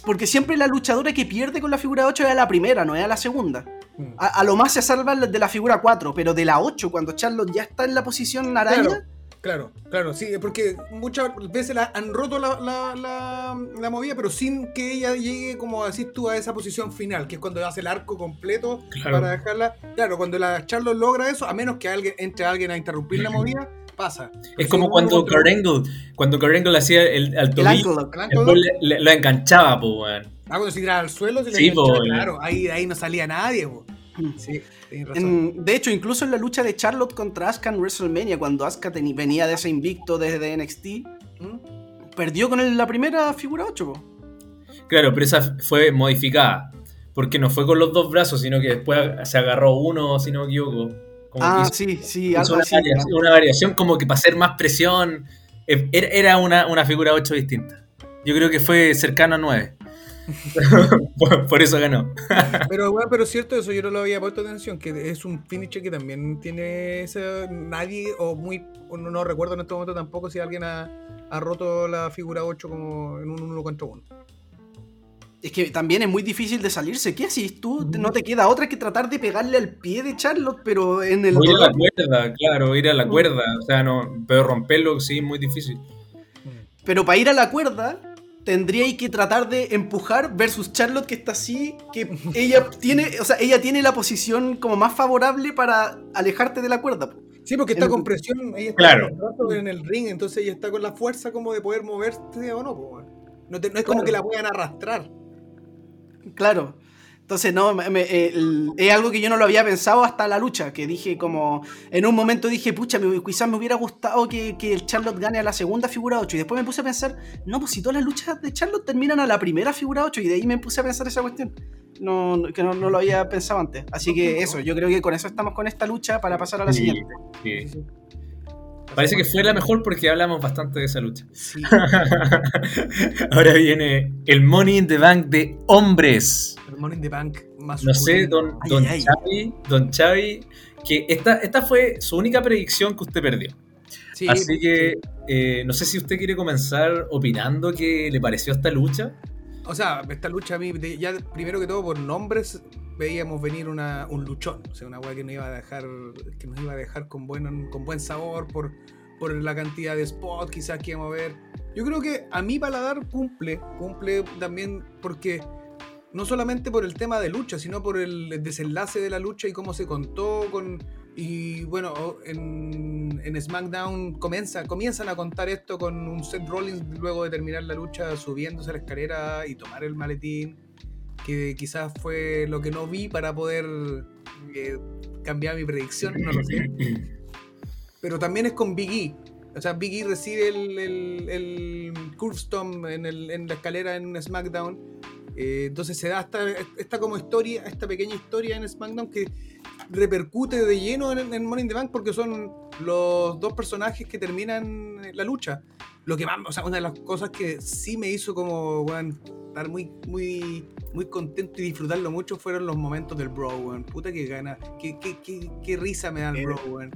Speaker 2: Porque siempre la luchadora que pierde con la figura 8 es la primera, no es la segunda. A, a lo más se salva de la figura 4, pero de la 8, cuando Charlotte ya está en la posición araña,
Speaker 3: Claro, claro, claro, sí, porque muchas veces la, han roto la, la, la- la movida, pero sin que ella llegue, como decís tú, a esa posición final, que es cuando hace el arco completo
Speaker 4: Claro.
Speaker 3: para dejarla. Claro, cuando la Charlotte logra eso, a menos que alguien entre alguien a interrumpir la movida, pasa.
Speaker 4: Es como
Speaker 3: si
Speaker 4: cuando Angle, cuando Kurt Angle hacía el, al
Speaker 2: el
Speaker 4: tobillo,
Speaker 3: el
Speaker 4: le- le- lo enganchaba, po, weón.
Speaker 3: Ah, cuando se tiraba al suelo, se le
Speaker 4: Sí, po,
Speaker 3: claro, ahí, ahí no salía nadie, po. Sí, tienes razón.
Speaker 2: En- de hecho, incluso en la lucha de Charlotte contra Asuka en WrestleMania, cuando Asuka venía de ese invicto desde NXT,
Speaker 3: ¿Mm?
Speaker 2: perdió con el- la primera figura 8. po.
Speaker 4: Claro, pero esa fue modificada. Porque no fue con los dos brazos, sino que después se agarró uno, si no me equivoco. Como
Speaker 2: Ah,
Speaker 4: hizo-
Speaker 2: sí, sí, algo
Speaker 4: una,
Speaker 2: así.
Speaker 4: variación, una variación como que para hacer más presión. Eh, Era, era una, una figura 8 distinta. Yo creo que fue cercano a 9. Por, por eso ganó. (laughs)
Speaker 3: Pero, bueno, pero cierto eso, yo no lo había puesto atención, que es un finisher que también tiene ese, nadie, o muy, no, no recuerdo en este momento tampoco si alguien ha, ha roto la figura 8 como en un uno contra uno.
Speaker 2: Es que también es muy difícil de salirse. ¿Qué haces tú? No te queda otra que tratar de pegarle al pie de Charlotte, pero en el
Speaker 4: O ir a la cuerda, claro, ir a la cuerda. O sea, no, pero romperlo sí es muy difícil.
Speaker 2: Pero para ir a la cuerda, tendríais que tratar de empujar versus Charlotte que está así, que ella tiene, o sea, ella tiene la posición como más favorable para alejarte de la cuerda. po.
Speaker 3: Sí, porque está
Speaker 2: En-
Speaker 3: con presión, ella está
Speaker 4: Claro.
Speaker 3: en el ring, entonces ella está con la fuerza como de poder moverse o no, po, no, te- no es como
Speaker 2: Claro.
Speaker 3: que la puedan arrastrar.
Speaker 2: Claro. Entonces, no, me- me- el- es algo que yo no lo había pensado hasta la lucha, que dije como, en un momento dije, pucha, me- quizás me hubiera gustado que, que el Charlotte gane a la segunda figura 8, y después me puse a pensar, no, pues si todas las luchas de Charlotte terminan a la primera figura 8, y de ahí me puse a pensar esa cuestión, no, que no, no lo había pensado antes. Así que eso, yo creo que con eso estamos con esta lucha para pasar a la
Speaker 4: Sí,
Speaker 2: siguiente.
Speaker 4: sí. Parece que fue la mejor porque hablamos bastante de esa lucha.
Speaker 2: Sí. (laughs)
Speaker 4: Ahora viene el Money in the Bank de hombres.
Speaker 3: El Money in the Bank más
Speaker 4: No sé, don,
Speaker 2: Ay,
Speaker 4: don
Speaker 2: ay.
Speaker 4: Xavi, don Xavi, que esta, esta fue su única predicción que usted perdió.
Speaker 3: Sí,
Speaker 4: Así que eh, no sé si usted quiere comenzar opinando qué le pareció esta lucha.
Speaker 3: O sea, esta lucha a mí, ya primero que todo por nombres, veíamos venir una, un luchón. O sea, una weá que nos iba a dejar, que nos iba a dejar con buen, con buen sabor por, por la cantidad de spots quizás que íbamos a ver. Yo creo que a mi paladar cumple, cumple también porque no solamente por el tema de lucha, sino por el desenlace de la lucha y cómo se contó con... Y bueno, en, en SmackDown comienza, comienzan a contar esto con un Seth Rollins luego de terminar la lucha subiéndose a la escalera y tomar el maletín, que quizás fue lo que no vi para poder eh, cambiar mi predicción, no lo sé. (laughs) Pero también es con Big E. O sea, Big E recibe el, el, el Curve Stomp en, el- en la escalera en SmackDown. Eh, entonces se da esta, esta como historia, esta pequeña historia en SmackDown que repercute de lleno en, en Money in the Bank porque son los dos personajes que terminan la lucha. Lo que más, o sea, una de las cosas que sí me hizo como, estar muy, muy, muy contento y disfrutarlo mucho fueron los momentos del bro. Puta que gana, qué, qué, qué, qué risa me da el bro, weón.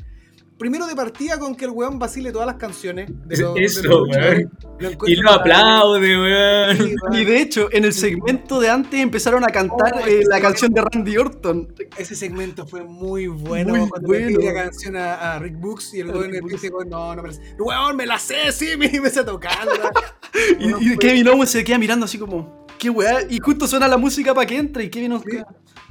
Speaker 3: Primero de partida con que el weón vacile todas las canciones. De
Speaker 4: Eso, weón.
Speaker 3: Lo
Speaker 4: Y lo aplaude, weón.
Speaker 3: Sí, weón.
Speaker 2: Y de hecho, en el segmento de antes empezaron a cantar
Speaker 3: Oh,
Speaker 2: eh, la
Speaker 3: segmento.
Speaker 2: canción de Randy Orton.
Speaker 3: Ese segmento fue muy bueno.
Speaker 2: Muy
Speaker 3: cuando le
Speaker 2: bueno.
Speaker 3: la canción a, a Rick Books y el weón le dice, no, no me la sé. Weón, me la sé, sí, me empecé a tocarla. (laughs)
Speaker 2: Y, y Kevin Owens se queda mirando así como, qué weá. Y justo suena la música para que entre y Kevin Owens.
Speaker 3: Sí.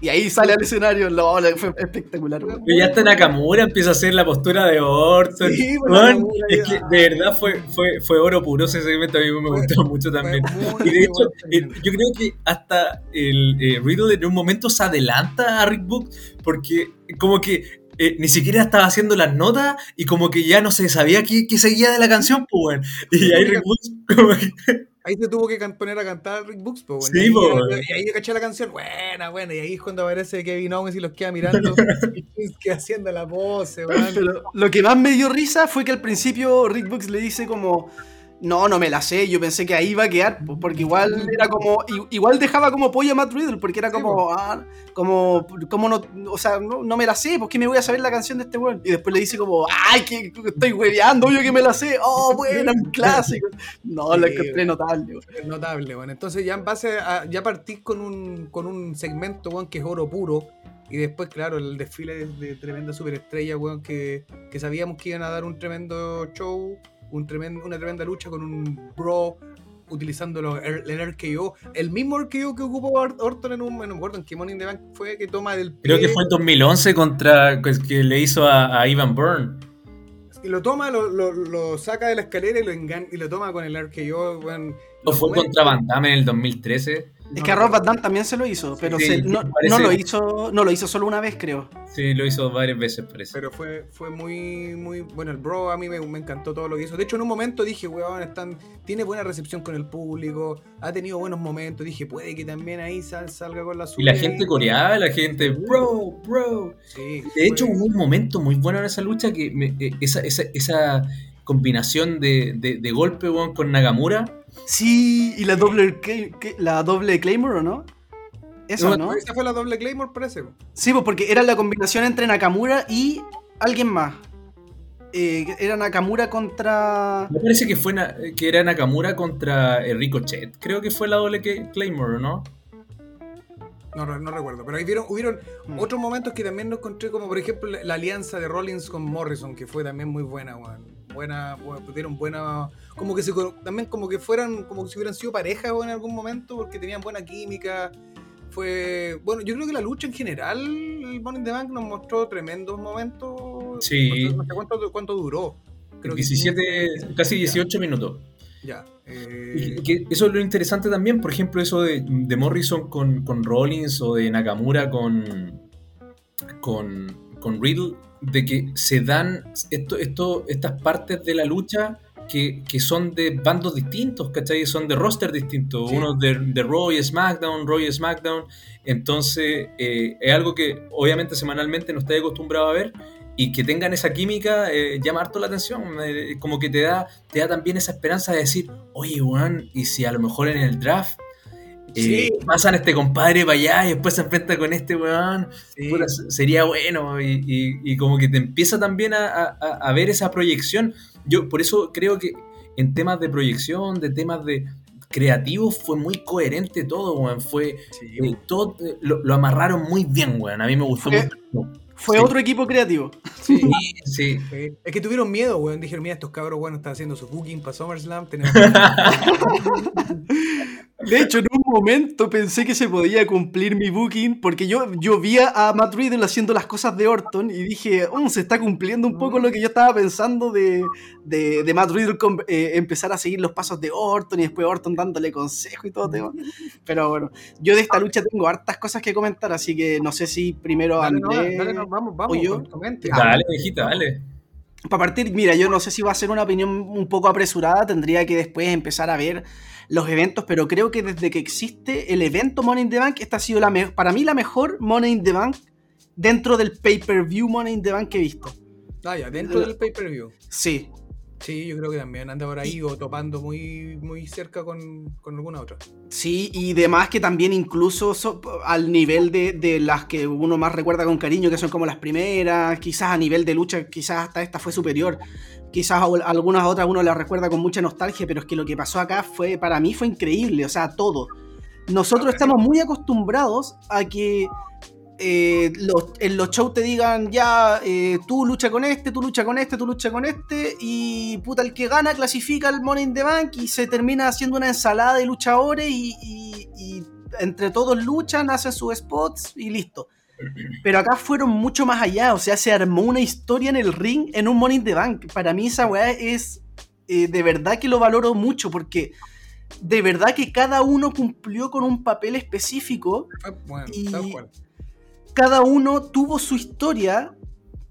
Speaker 2: Y ahí sale al escenario. No, la- fue espectacular. weón.
Speaker 4: Pero ya está Nakamura, empieza a hacer la postura de Orton.
Speaker 3: Sí, pues,
Speaker 4: Weón,
Speaker 3: Nakamura
Speaker 4: es que de verdad fue, fue, fue oro puro ese segmento, a mí me
Speaker 3: Fue-
Speaker 4: gustó mucho también. Y de hecho,
Speaker 3: bueno
Speaker 4: eh, yo creo que hasta el eh, Riddle en un momento se adelanta a Rick Book porque como que eh, ni siquiera estaba haciendo las notas y como que ya no se sabía qué, qué seguía de la canción, pues, weón. Y ahí Rick Book como que-
Speaker 3: Ahí se tuvo que poner a cantar Rick Books, pues,
Speaker 4: Sí,
Speaker 3: y, ahí, y ahí yo caché la canción, buena, buena, y ahí es cuando aparece Kevin Owens y los queda mirando (laughs) que haciendo la pose, weón.
Speaker 2: Pero lo que más me dio risa fue que al principio Rick Books le dice como, no, no me la sé, yo pensé que ahí iba a quedar, po, porque igual era como, igual dejaba como pollo a Matt Riddle, porque era como, ah, como, como no, o sea, no, no me la sé, ¿por qué me voy a saber la canción de este weón? Y después le dice como, ay, que estoy hueveando, obvio que me la sé, oh, bueno, un clásico. No, lo encontré notable, weón.
Speaker 3: Es notable, bueno. Entonces ya en base a. Ya partís con un, con un segmento, weón, que es oro puro. Y después, claro, el desfile de, de tremenda superestrella, weón, que, que sabíamos que iban a dar un tremendo show, un tremendo, una tremenda lucha con un bro utilizando el, RKO. El mismo RKO que ocupó Or- Orton en un. No me acuerdo en qué Money in the Bank fue que toma del
Speaker 4: creo que fue en 2011 contra que, que le hizo a, a Ivan Byrne.
Speaker 3: Y lo toma, lo, lo, lo saca de la escalera y lo engan y lo toma con el RKO, weón.
Speaker 4: O fue
Speaker 3: momentos-
Speaker 4: contra Van Damme en el 2013.
Speaker 2: Es que a Rob Van Damme también se lo hizo, pero
Speaker 4: Sí,
Speaker 2: se- no,
Speaker 4: parece-
Speaker 2: no lo hizo, no lo hizo solo una vez, creo.
Speaker 4: Sí, lo hizo varias veces, parece.
Speaker 3: Pero fue, fue muy, muy. Bueno, el bro a mí me, me encantó todo lo que hizo. De hecho, en un momento dije, weón, están, tiene buena recepción con el público, ha tenido buenos momentos. Dije, puede que también ahí sal- salga con la
Speaker 4: Y
Speaker 3: suya.
Speaker 4: la gente coreaba, la gente, bro, bro.
Speaker 3: Sí,
Speaker 4: De hecho, hubo un momento muy bueno en esa lucha que me- eh, esa, esa, esa combinación de, de, de golpe weón, con Nakamura.
Speaker 2: Sí, y la doble, la doble Claymore, ¿o no? Eso,
Speaker 4: No.
Speaker 3: Esa fue la doble Claymore, parece.
Speaker 2: Sí, pues porque era la combinación entre Nakamura y alguien más. Eh, era Nakamura contra.
Speaker 4: Me parece que fue na- que era Nakamura contra Ricochet. Creo que fue la doble Claymore, ¿no?
Speaker 3: No, no, no recuerdo. Pero ahí vieron, hubieron
Speaker 2: Mm.
Speaker 3: otros momentos que también nos encontré, como por ejemplo la, la alianza de Rollins con Morrison, que fue también muy buena, weón. Buena, tuvieron buena. Como que se, también como que fueran, como si hubieran sido pareja en algún momento, porque tenían buena química. Fue. Bueno, yo creo que la lucha en general, el Money in the Bank nos mostró tremendos momentos.
Speaker 4: Sí.
Speaker 3: No sé, cuánto, cuánto duró. Creo que
Speaker 4: 17,
Speaker 3: 15,
Speaker 4: casi
Speaker 3: ya,
Speaker 4: 18 minutos.
Speaker 3: Ya.
Speaker 4: Y
Speaker 3: eh,
Speaker 4: que eso es lo interesante también, por ejemplo, eso de, de Morrison con, con Rollins o de Nakamura con, con, con Riddle, de que se dan esto, esto, estas partes de la lucha que, que son de bandos distintos, ¿cachai? Son de roster distintos,
Speaker 3: Sí.
Speaker 4: uno de, de Raw y SmackDown, Raw y SmackDown, entonces eh, es algo que obviamente semanalmente no estoy acostumbrado a ver y que tengan esa química eh, llama harto la atención. eh, como que te da, te da también esa esperanza de decir, oye, weón, y si a lo mejor en el draft eh,
Speaker 3: Sí.
Speaker 4: pasan este compadre para allá y después se enfrenta con este weón,
Speaker 3: Sí.
Speaker 4: puta, s- sería bueno. Y, y- y como que te empieza también a, a- a ver esa proyección. Yo por eso creo que en temas de proyección, de temas de creativos, fue muy coherente todo, weón. Fue,
Speaker 3: Sí.
Speaker 4: eh, todo, eh, lo, lo amarraron muy bien, weón. A mí me gustó mucho.
Speaker 2: Fue
Speaker 4: Sí.
Speaker 2: otro equipo creativo.
Speaker 3: Sí. (laughs)
Speaker 4: Sí, sí.
Speaker 3: Sí. Es que tuvieron miedo, weón. Dijeron, mira, estos cabros, weón, están haciendo su booking para SummerSlam. Tenemos... (laughs)
Speaker 2: De hecho, en un momento pensé que se podía cumplir mi booking porque yo, yo vi a Matt Riddle haciendo las cosas de Orton y dije, "Oh, se está cumpliendo un poco lo que yo estaba pensando de, de, de Matt Riddle con- eh, empezar a seguir los pasos de Orton y después Orton dándole consejo y todo tema. Pero bueno, yo de esta lucha tengo hartas cosas que comentar, así que no sé si primero
Speaker 3: Dale, no,
Speaker 2: Andrés...
Speaker 3: dale, no, vamos, vamos,
Speaker 2: o yo.
Speaker 3: comente.
Speaker 4: Dale, hijita, dale.
Speaker 2: Para partir, mira, yo no sé si va a ser una opinión un poco apresurada, tendría que después empezar a ver los eventos, pero creo que desde que existe el evento Money in the Bank, esta ha sido la para mí la mejor Money in the Bank dentro del pay-per-view Money in the Bank que he visto.
Speaker 3: Ah, ya, dentro del pay-per-view.
Speaker 2: Sí,
Speaker 3: Sí, yo creo que también anda por ahí o topando muy, muy cerca con, con alguna otra.
Speaker 2: sí, y demás que también incluso so- al nivel de, de las que uno más recuerda con cariño, que son como las primeras, quizás a nivel de lucha, quizás hasta esta fue superior. Quizás a algunas otras uno las recuerda con mucha nostalgia, pero es que lo que pasó acá fue, para mí fue increíble, o sea, todo. Nosotros estamos muy acostumbrados a que eh, los- en los shows te digan, ya, eh, tú lucha con este, tú lucha con este, tú lucha con este, y puta, el que gana clasifica al Money in the Bank y se termina haciendo una ensalada de luchadores y, y- y entre todos luchan, hacen sus spots y listo. Pero acá fueron mucho más allá, o sea, se armó una historia en el ring en un Money in the Bank. Para mí esa weá es eh, de verdad que lo valoro mucho porque de verdad que cada uno cumplió con un papel específico
Speaker 3: bueno,
Speaker 2: Y-
Speaker 3: tal cual.
Speaker 2: Cada uno tuvo su historia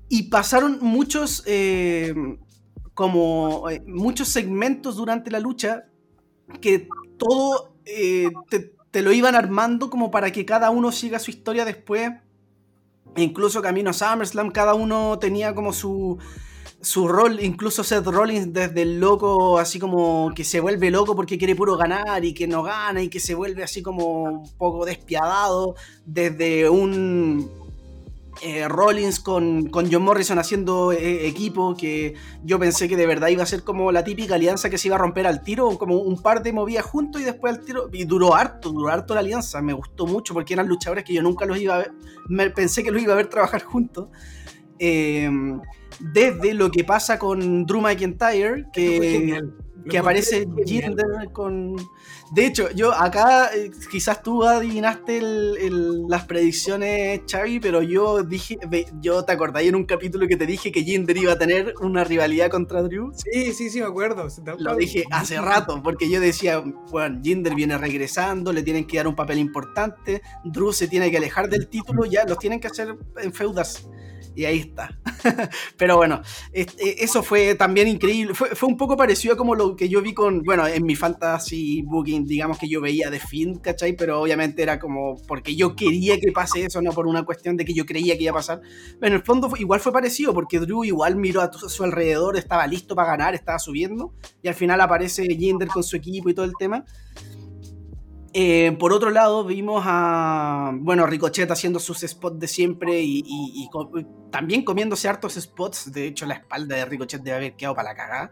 Speaker 2: y pasaron muchos eh, como eh, muchos segmentos durante la lucha que todo eh, te, lo iban armando como para que cada uno siga su historia después. Incluso camino a SummerSlam cada uno tenía como su su rol, incluso Seth Rollins desde el loco, así como que se vuelve loco porque quiere puro ganar y que no gana y que se vuelve así como un poco despiadado, desde un eh, Rollins con, con John Morrison haciendo eh, equipo, que yo pensé que de verdad iba a ser como la típica alianza que se iba a romper al tiro, como un par de movidas juntos y después al tiro, y duró harto, duró harto la alianza, me gustó mucho porque eran luchadores que yo nunca los iba a ver, me, pensé que los iba a ver trabajar juntos. Eh, desde lo que pasa con Drew McIntyre, que, que aparece. Jinder con... De hecho, yo acá, eh, quizás tú adivinaste el- el- las predicciones, Xavi, pero yo dije, ve- yo te acordáis en un capítulo que te dije que Jinder iba a tener una rivalidad contra Drew.
Speaker 3: Sí, sí, sí, me acuerdo.
Speaker 2: Lo dije hace rato, porque yo decía, bueno, Jinder viene regresando, le tienen que dar un papel importante, Drew se tiene que alejar del título, ya los tienen que hacer enfeudarse. Y ahí está. (laughs) Pero bueno, este, eso fue también increíble. Fue, fue un poco parecido a como lo que yo vi con, bueno, en mi fantasy booking, digamos que yo veía de Finn, ¿cachai? Pero obviamente era como porque yo quería que pase eso, no por una cuestión de que yo creía que iba a pasar. Pero en el fondo igual fue parecido, porque Drew igual miró a, a su alrededor, estaba listo para ganar, estaba subiendo, y al final aparece Jinder con su equipo y todo el tema. Eh, por otro lado, vimos a bueno, Ricochet haciendo sus spots de siempre y, y- y también comiéndose hartos spots. De hecho, la espalda de Ricochet debe haber quedado para la cagada.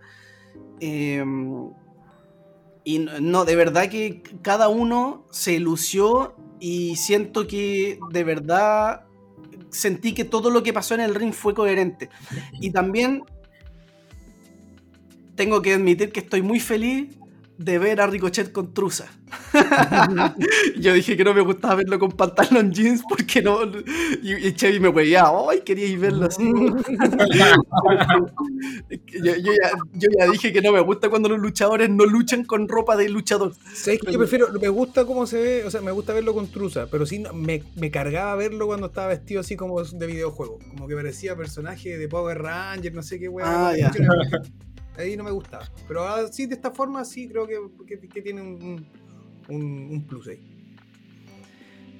Speaker 2: Eh, y no, de verdad que cada uno se lució y siento que de verdad sentí que todo lo que pasó en el ring fue coherente. Y también tengo que admitir que estoy muy feliz de ver a Ricochet con truza. (laughs) Yo dije que no me gustaba verlo con pantalón jeans porque no. Y, y Chevy me veía, ¡ay! Queríais verlo así. (laughs) yo, yo ya, yo ya dije que no me gusta cuando los luchadores no luchan con ropa de luchador.
Speaker 3: Yo prefiero, me gusta cómo se ve, o sea, me gusta verlo con truza, pero sí me, me cargaba verlo cuando estaba vestido así como de videojuego. Como que parecía personaje de Power Ranger, no sé qué weá.
Speaker 2: Ah, ya.
Speaker 3: Ahí no me gustaba. Pero así de esta forma sí creo que, que- tiene un, un, plus ahí.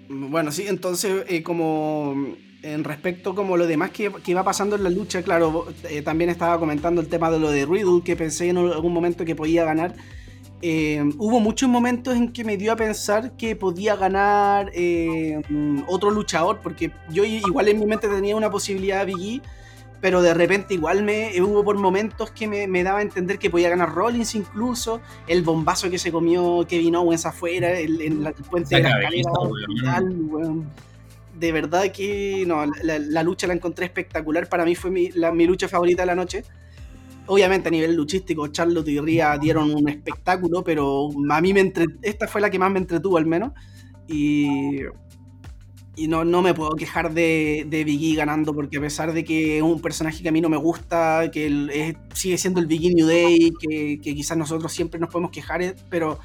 Speaker 2: Bueno, sí, entonces, eh, como en respecto como lo demás que, que iba pasando en la lucha, claro, eh, también estaba comentando el tema de lo de Riddle, que pensé en algún momento que podía ganar. Eh, hubo muchos momentos en que me dio a pensar que podía ganar eh, otro luchador, porque yo igual en mi mente tenía una posibilidad de Big E, pero de repente igual me hubo por momentos que me, me, daba a entender que podía ganar Rollins incluso, el bombazo que se comió Kevin Owens afuera, el, en la, el puente de la escalera, hospital, bueno. de verdad que no, la, la, lucha la encontré espectacular, para mí fue mi, la, mi lucha favorita de la noche. Obviamente a nivel luchístico, Charlotte y Rhea dieron un espectáculo, pero a mí me entre... esta fue la que más me entretuvo al menos. Y y no, no me puedo quejar de, de Biggie ganando, porque a pesar de que es un personaje que a mí no me gusta, que sigue siendo el Biggie New Day, que, que, quizás nosotros siempre nos podemos quejar, eh, pero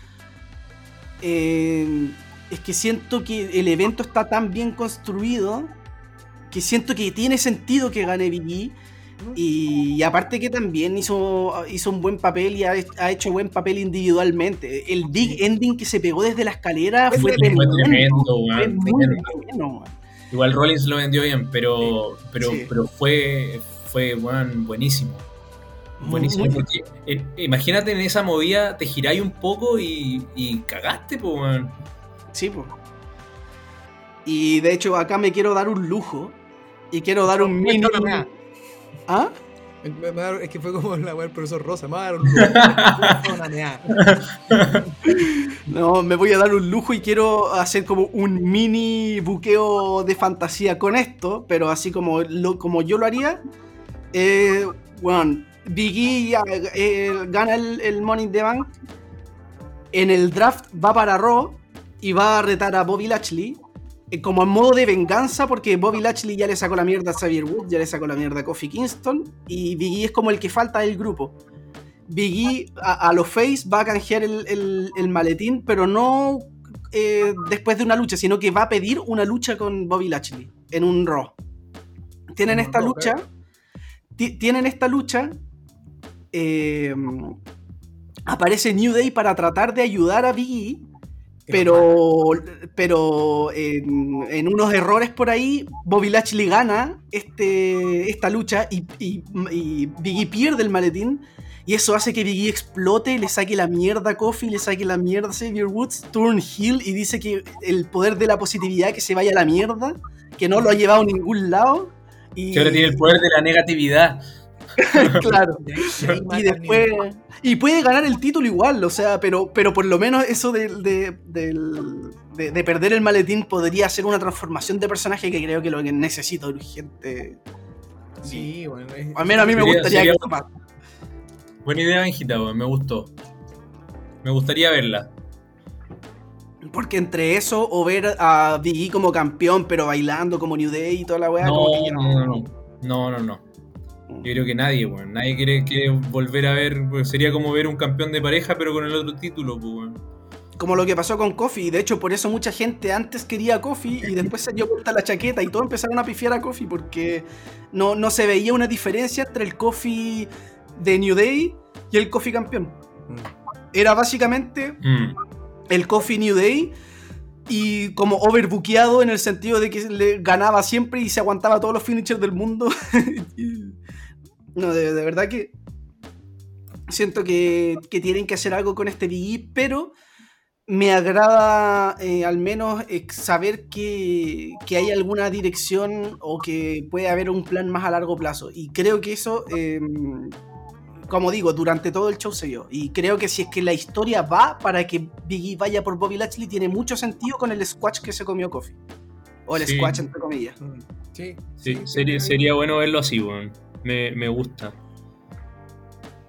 Speaker 2: eh, es que siento que el evento está tan bien construido que siento que tiene sentido que gane Biggie. Y, aparte que también hizo, hizo un buen papel y ha, ha, hecho buen papel individualmente. El big ending que se pegó desde la escalera fue,
Speaker 4: fue tremendo, fue muy Igual Rollins lo vendió bien, pero, pero, sí. pero fue, fue bueno, buenísimo. Buenísimo. Muy porque, eh, imagínate en esa movida, te giráis un poco y, y cagaste, pues, man.
Speaker 2: Sí, pues. Y de hecho, acá me quiero dar un lujo. Y quiero dar un mini. ¿Ah?
Speaker 3: Es que fue como la web del profesor Rosa. Me
Speaker 2: no, me voy a dar un lujo y quiero hacer como un mini buqueo de fantasía con esto, pero así como, lo, como yo lo haría. Eh, bueno, Biggie eh, gana el, el Money in the Bank. En el draft va para Raw y va a retar a Bobby Lashley como en modo de venganza, porque Bobby Lashley ya le sacó la mierda a Xavier Wood, ya le sacó la mierda a Kofi Kingston, y Biggie es como el que falta del grupo. Biggie a, a los face va a canjear el, el, el maletín, pero no eh, después de una lucha, sino que va a pedir una lucha con Bobby Lashley en un Raw. Tienen esta lucha, tienen esta lucha, eh, aparece New Day para tratar de ayudar a Biggie pero, pero en, en, unos errores por ahí, Bobby Lashley gana este, esta lucha y, y, y, Biggie pierde el maletín. Y eso hace que Biggie explote, le saque la mierda a Kofi, le saque la mierda a Xavier Woods, turn heel y dice que el poder de la positividad que se vaya a la mierda, que no lo ha llevado a ningún lado. Y...
Speaker 4: Que ahora tiene el poder de la negatividad. (laughs)
Speaker 2: claro. y después. Y puede ganar el título igual, o sea, pero, pero por lo menos eso de, de, de, de, perder el maletín podría ser una transformación de personaje que creo que lo que necesito urgente.
Speaker 3: Sí, bueno. Es,
Speaker 2: Al menos a mí me gustaría sería, que más.
Speaker 4: Buena idea, Benjita, me gustó. Me gustaría verla.
Speaker 2: Porque entre eso o ver a Biggie como campeón, pero bailando como New Day y toda la weá,
Speaker 4: no,
Speaker 2: como que
Speaker 4: no, no, no, no, no, no. Yo creo que nadie, bueno. Nadie quiere, quiere volver a ver. Pues sería como ver un campeón de pareja, pero con el otro título, pues, bueno.
Speaker 2: Como lo que pasó con Kofi. De hecho, por eso mucha gente antes quería a Kofi y (laughs) después se dio vuelta la chaqueta y todos empezaron a pifiar a Kofi porque no, no se veía una diferencia entre el Kofi de New Day y el Kofi campeón. Era básicamente mm. el Kofi New Day y como overbuqueado en el sentido de que le ganaba siempre y se aguantaba todos los finishers del mundo. (laughs) no, de, de, verdad que siento que, que, tienen que hacer algo con este Biggie, pero me agrada eh, al menos eh, saber que, que, hay alguna dirección o que puede haber un plan más a largo plazo. Y creo que eso... Eh, como digo, durante todo el show se vio. Y creo que si es que la historia va para que Biggie vaya por Bobby Lashley, tiene mucho sentido con el squash que se comió Kofi. O el sí. squash, entre comillas.
Speaker 4: Sí, sí, sí sería, sería, bueno verlo así, bueno. Me, me, gusta.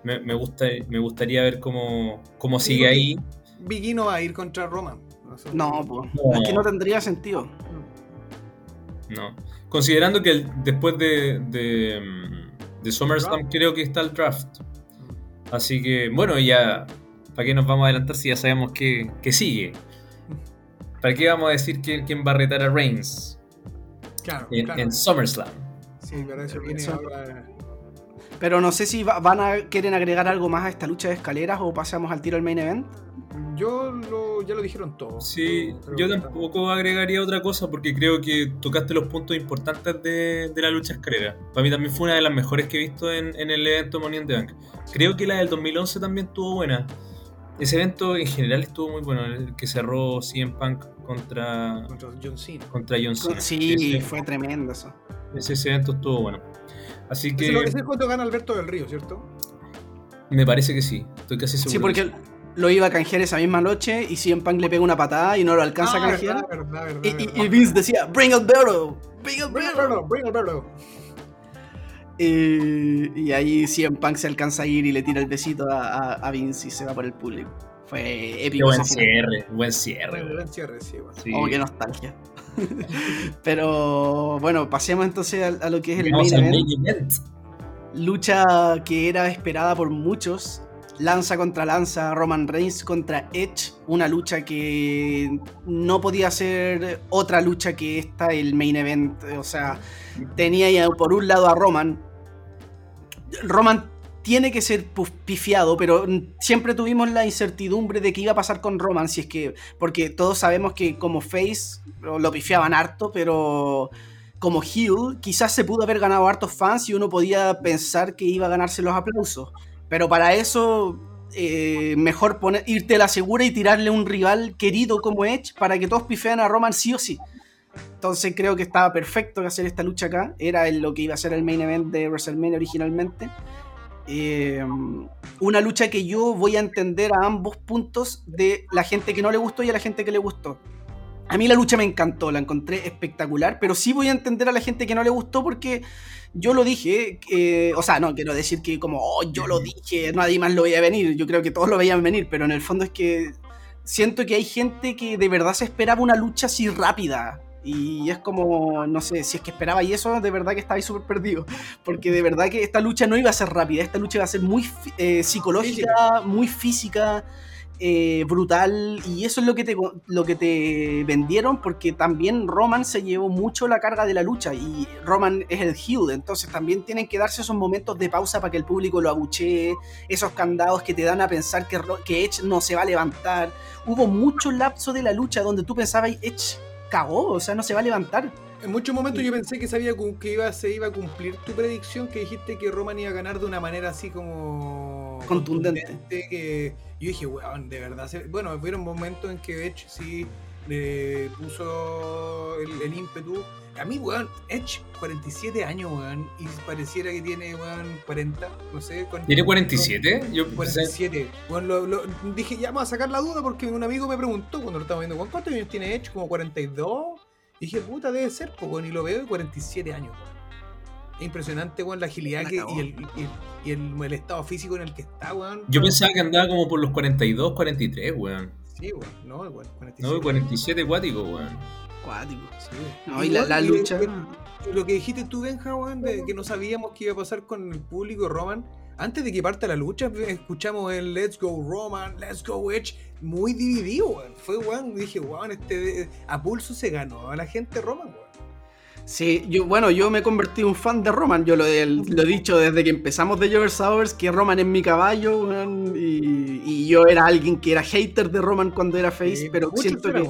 Speaker 4: Me, me, gusta. me gustaría ver cómo, cómo sigue ahí.
Speaker 3: Biggie no va a ir contra Roman.
Speaker 2: No, pues. No. Es que no tendría sentido.
Speaker 4: No. Considerando que el, después de, de, de SummerSlam creo que está el draft. Así que, bueno, ya, ¿para qué nos vamos a adelantar si ya sabemos que, que sigue? ¿Para qué vamos a decir quién, quién va a retar a Reigns?
Speaker 3: Claro,
Speaker 4: en,
Speaker 3: claro.
Speaker 4: en SummerSlam.
Speaker 3: Sí, pero eso viene ahora.
Speaker 2: Pero no sé si va- van a quieren agregar algo más a esta lucha de escaleras o pasamos al tiro al main event.
Speaker 3: Yo lo, ya lo dijeron todo.
Speaker 4: Sí,
Speaker 3: Pero-
Speaker 4: yo tampoco agregaría otra cosa porque creo que tocaste los puntos importantes de, de la lucha escalera. Para mí también fue una de las mejores que he visto en, en el evento Money in the Bank. Creo que la del 2011 también estuvo buena. Ese evento en general estuvo muy bueno, el que cerró CM Punk contra,
Speaker 3: Contra John Cena.
Speaker 4: contra John Cena.
Speaker 2: Sí,
Speaker 4: ese,
Speaker 2: fue tremendo eso.
Speaker 4: Ese- ese evento estuvo bueno. Así que
Speaker 3: lo- ese es cuando gana Alberto del Río, ¿cierto?
Speaker 4: me parece que sí, estoy casi seguro.
Speaker 2: Sí,
Speaker 4: que
Speaker 2: porque lo iba a canjear esa misma noche y CM Punk le pega una patada y no lo alcanza
Speaker 3: Ah,
Speaker 2: a canjear.
Speaker 3: verdad, verdad, verdad,
Speaker 2: Y, y-
Speaker 3: verdad.
Speaker 2: y Vince decía, Bring Alberto, Bring
Speaker 3: Bring
Speaker 2: Alberto.
Speaker 3: Bring Alberto.
Speaker 2: Eh, y ahí CM Punk se alcanza a ir y le tira el besito a, a- a Vince y se va por el público. Fue
Speaker 4: Qué
Speaker 2: épico.
Speaker 4: buen
Speaker 2: ese final.
Speaker 4: cierre, buen cierre.
Speaker 3: Gran cierre, sí, bueno.
Speaker 4: Sí.
Speaker 2: Oh, qué nostalgia. Pero bueno, pasemos entonces a, a lo que es el main event.
Speaker 4: main event.
Speaker 2: Lucha que era esperada por muchos. Lanza contra lanza, Roman Reigns contra Edge. Una lucha que no podía ser otra lucha que esta, el main event. O sea, tenía ya por un lado a Roman. Roman tiene que ser pifiado, pero siempre tuvimos la incertidumbre de qué iba a pasar con Roman. Si es que, porque todos sabemos que como face lo pifiaban harto, pero como heel, quizás se pudo haber ganado hartos fans y uno podía pensar que iba a ganarse los aplausos. Pero para eso, eh, mejor poner, irte a la segura y tirarle un rival querido como Edge para que todos pifean a Roman sí o sí. Entonces creo que estaba perfecto hacer esta lucha acá. Era lo que iba a ser el main event de WrestleMania originalmente. Eh, una lucha que yo voy a entender a ambos puntos de la gente que no le gustó y a la gente que le gustó. A mí la lucha me encantó, la encontré espectacular, pero sí voy a entender a la gente que no le gustó porque yo lo dije, eh, o sea, no quiero decir que como, oh, yo lo dije, nadie más lo veía venir, yo creo que todos lo veían venir, pero en el fondo es que siento que hay gente que de verdad se esperaba una lucha así rápida. Y es como, no sé, si es que esperaba y eso, de verdad que estaba ahí súper perdido. Porque de verdad que esta lucha no iba a ser rápida, esta lucha iba a ser muy eh, psicológica, muy física, eh, brutal. Y eso es lo que, te, lo que te vendieron, porque también Roman se llevó mucho la carga de la lucha. Y Roman es el heel, entonces también tienen que darse esos momentos de pausa para que el público lo abuchee, esos candados que te dan a pensar que, que Edge no se va a levantar. Hubo mucho lapso de la lucha donde tú pensabas, Edge cagó, o sea, no se va a levantar.
Speaker 3: En muchos momentos yo pensé que, sabía que iba, se iba a cumplir tu predicción, que dijiste que Roman iba a ganar de una manera así como...
Speaker 2: Contundente.
Speaker 3: que yo dije, weón, de verdad. se-". Bueno, hubieron momentos en que sí le puso el, el ímpetu. A mí, weón, Edge, 47 años, weón, y pareciera que tiene, weón, 40, no sé. con-
Speaker 4: ¿Tiene 47? Yo pensé-
Speaker 3: 47. Bueno, lo- lo- dije, ya vamos a sacar la duda porque un amigo me preguntó cuando lo estaba viendo, "¿Juan, ¿cuántos años tiene Edge? ¿Como 42? Y dije, puta, debe ser, pues, weón, y lo veo de 47 años, weón. Es impresionante, weón, la agilidad que,
Speaker 2: cagó.
Speaker 3: y, el, y, el, y el- el estado físico en el que está, weón.
Speaker 4: Yo pensaba que andaba como por los 42, 43, weón.
Speaker 3: Sí, weón, no, weón,
Speaker 4: No,
Speaker 3: 47.
Speaker 4: 47 cuático, weón.
Speaker 2: Cuático.
Speaker 3: Sí.
Speaker 2: No, y la, la lucha.
Speaker 3: y lo que dijiste tú, Benja, weón, de que no sabíamos qué iba a pasar con el público Roman. Antes de que parta la lucha, escuchamos el Let's Go Roman, Let's Go Edge, muy dividido, weón. Fue, weón, dije, weón, este a pulso se ganó a la gente Roman, weón.
Speaker 2: Sí, yo, bueno, yo me convertí en un fan de Roman. Yo lo, he- lo he dicho desde que empezamos de Jover Hours, que Roman es mi caballo, y, y yo era alguien que era hater de Roman cuando era face,
Speaker 3: Sí,
Speaker 2: pero siento que.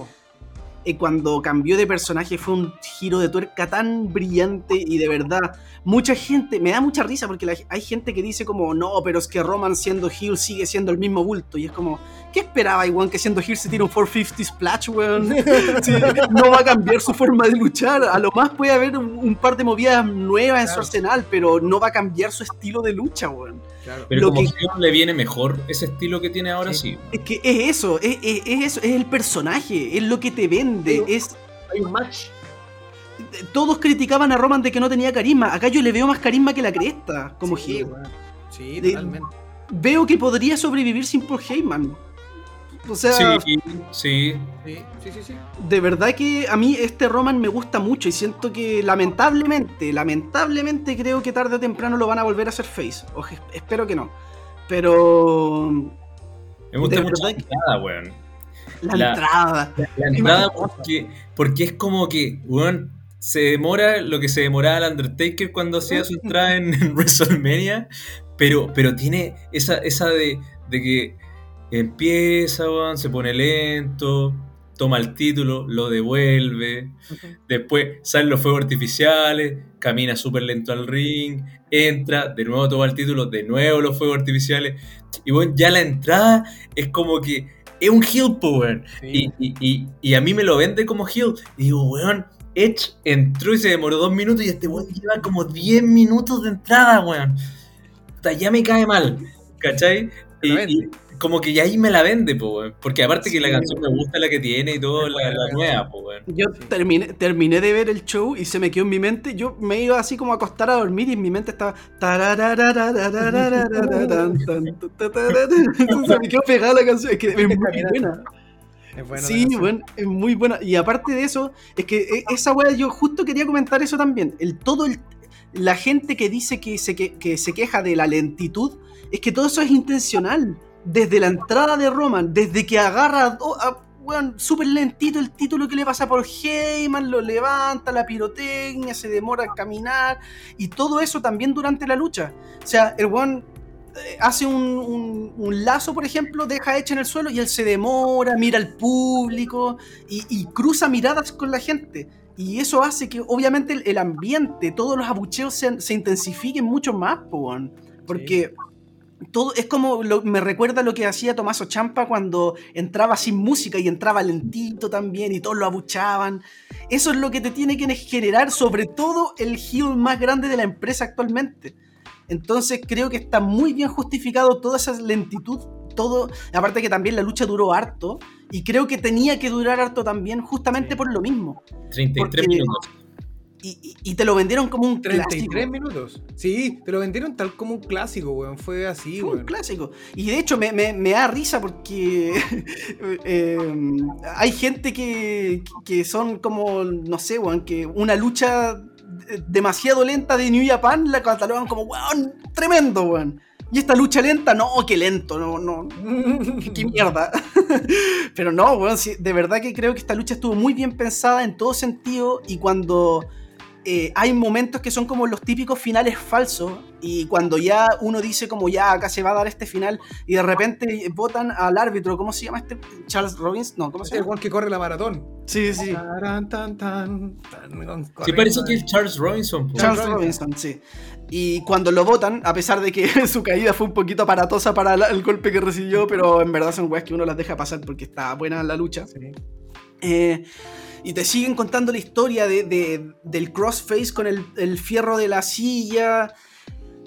Speaker 2: Eh, cuando cambió de personaje fue un giro de tuerca tan brillante y de verdad, mucha gente, me da mucha risa porque la- hay gente que dice como, no, pero es que Roman siendo heel sigue siendo el mismo bulto y es como, ¿qué esperaba igual que siendo heel se tira un 450 splash, weón? Sí, no va a cambiar su forma de luchar, a lo más puede haber un, un par de movidas nuevas en su arsenal, pero no va a cambiar su estilo de lucha, weón.
Speaker 3: Claro.
Speaker 4: Pero
Speaker 2: Lo
Speaker 4: como
Speaker 2: que-
Speaker 4: le viene mejor ese estilo que tiene ahora,
Speaker 3: Sí.
Speaker 4: sí.
Speaker 2: Es que es eso, es, es- es eso, es el personaje, es lo que te vende, es
Speaker 3: Hay un match.
Speaker 2: todos criticaban a Roman de que no tenía carisma. Acá yo le veo más carisma que la cresta como
Speaker 3: sí, weón. Sí,
Speaker 2: De-
Speaker 3: totalmente.
Speaker 2: Veo que podría sobrevivir sin Paul Heyman. O sea,
Speaker 4: Sí, sí.
Speaker 3: Sí, sí, sí,
Speaker 2: de verdad que a mí este Roman me gusta mucho y siento que lamentablemente, lamentablemente creo que tarde o temprano lo van a volver a hacer face. O espero que no. Pero
Speaker 4: Me gusta mucho la entrada, weón.
Speaker 2: la,
Speaker 4: La-
Speaker 2: entrada.
Speaker 4: La entrada porque, porque es como que, weón, se demora lo que se demoraba el Undertaker cuando hacía su (laughs) entrada en, en WrestleMania, pero, pero tiene esa, esa de, de que empieza, weón, se pone lento, toma el título, lo devuelve, después salen los fuegos artificiales, camina súper lento al ring, entra, de nuevo toma el título, de nuevo los fuegos artificiales, y bueno, ya la entrada es como que es un heel, po, weón.
Speaker 3: Sí.
Speaker 4: Y, y- y- y a mí me lo vende como heel. Y digo, weón, Edge entró y se demoró dos minutos y este weón lleva como 10 minutos de entrada, weón. Puta, ya me cae mal, ¿cachai? Y como que ya ahí me la vende, po, weón. Porque aparte que la canción me gusta la que tiene y todo, la, nueva, po, weón.
Speaker 2: Yo terminé, terminé de ver el show y se me quedó en mi mente. Yo me iba así como a acostar a dormir y en mi mente estaba. Se me quedó pegada la canción. Es que es muy buena.
Speaker 3: Es buena
Speaker 2: Sí, bueno, es muy buena. Y aparte de eso, es que esa weá, yo justo quería comentar eso también. El todo el. La gente que dice que se, que, que se queja de la lentitud, es que todo eso es intencional. Desde la entrada de Roman, desde que agarra a- a- weón, súper lentito el título que le pasa por Heyman, lo levanta, la pirotecnia, se demora en caminar, y todo eso también durante la lucha. O sea, el weón eh, hace un, lazo, por ejemplo, deja hecha en el suelo y él se demora, mira al público y, cruza miradas con la gente. Y eso hace que, obviamente, el, ambiente, todos los abucheos se, intensifiquen mucho más, po, porque todo es como lo- me recuerda lo que hacía Tomaso Champa cuando entraba sin música y entraba lentito también y todos lo abuchaban. Eso es lo que te tiene que generar, sobre todo el heel más grande de la empresa actualmente. Entonces creo que está muy bien justificado toda esa lentitud, todo, aparte que también la lucha duró harto y creo que tenía que durar harto también justamente por lo mismo.
Speaker 4: 33
Speaker 2: Porque-
Speaker 4: minutos.
Speaker 2: Y, y- y te lo vendieron como un
Speaker 3: 33
Speaker 2: clásico.
Speaker 3: minutos. Sí, te lo vendieron tal como un clásico, weón. Fue así,
Speaker 2: Fue un
Speaker 3: weón.
Speaker 2: clásico. Y de hecho me, me- me da risa porque (laughs) eh, hay gente que, que son como, no sé, weón, que una lucha de- demasiado lenta de New Japan la catalogan como, weón, tremendo, weón. Y esta lucha lenta, no, qué lento, no, no, qué, qué mierda. (laughs) Pero no, weón, sí, de verdad que creo que esta lucha estuvo muy bien pensada en todo sentido y cuando eh, hay momentos que son como los típicos finales falsos y cuando ya uno dice como ya acá se va a dar este final y de repente votan al árbitro, ¿cómo se llama este? Charles Robbins, no, ¿cómo se
Speaker 3: el
Speaker 2: llama?
Speaker 3: weón que corre la maratón.
Speaker 2: Sí, sí,
Speaker 3: Taran, tan, tan, tan,
Speaker 4: Sí, parece que es Charles Robinson.
Speaker 2: Charles
Speaker 3: Charles
Speaker 2: Robinson, sí. Y cuando lo votan, a pesar de que (laughs) su caída fue un poquito aparatosa para el golpe que recibió, pero en verdad son weas que uno las deja pasar porque está buena la lucha.
Speaker 3: Sí.
Speaker 2: Eh, y te siguen contando la historia de, de- del crossface con el, el fierro de la silla.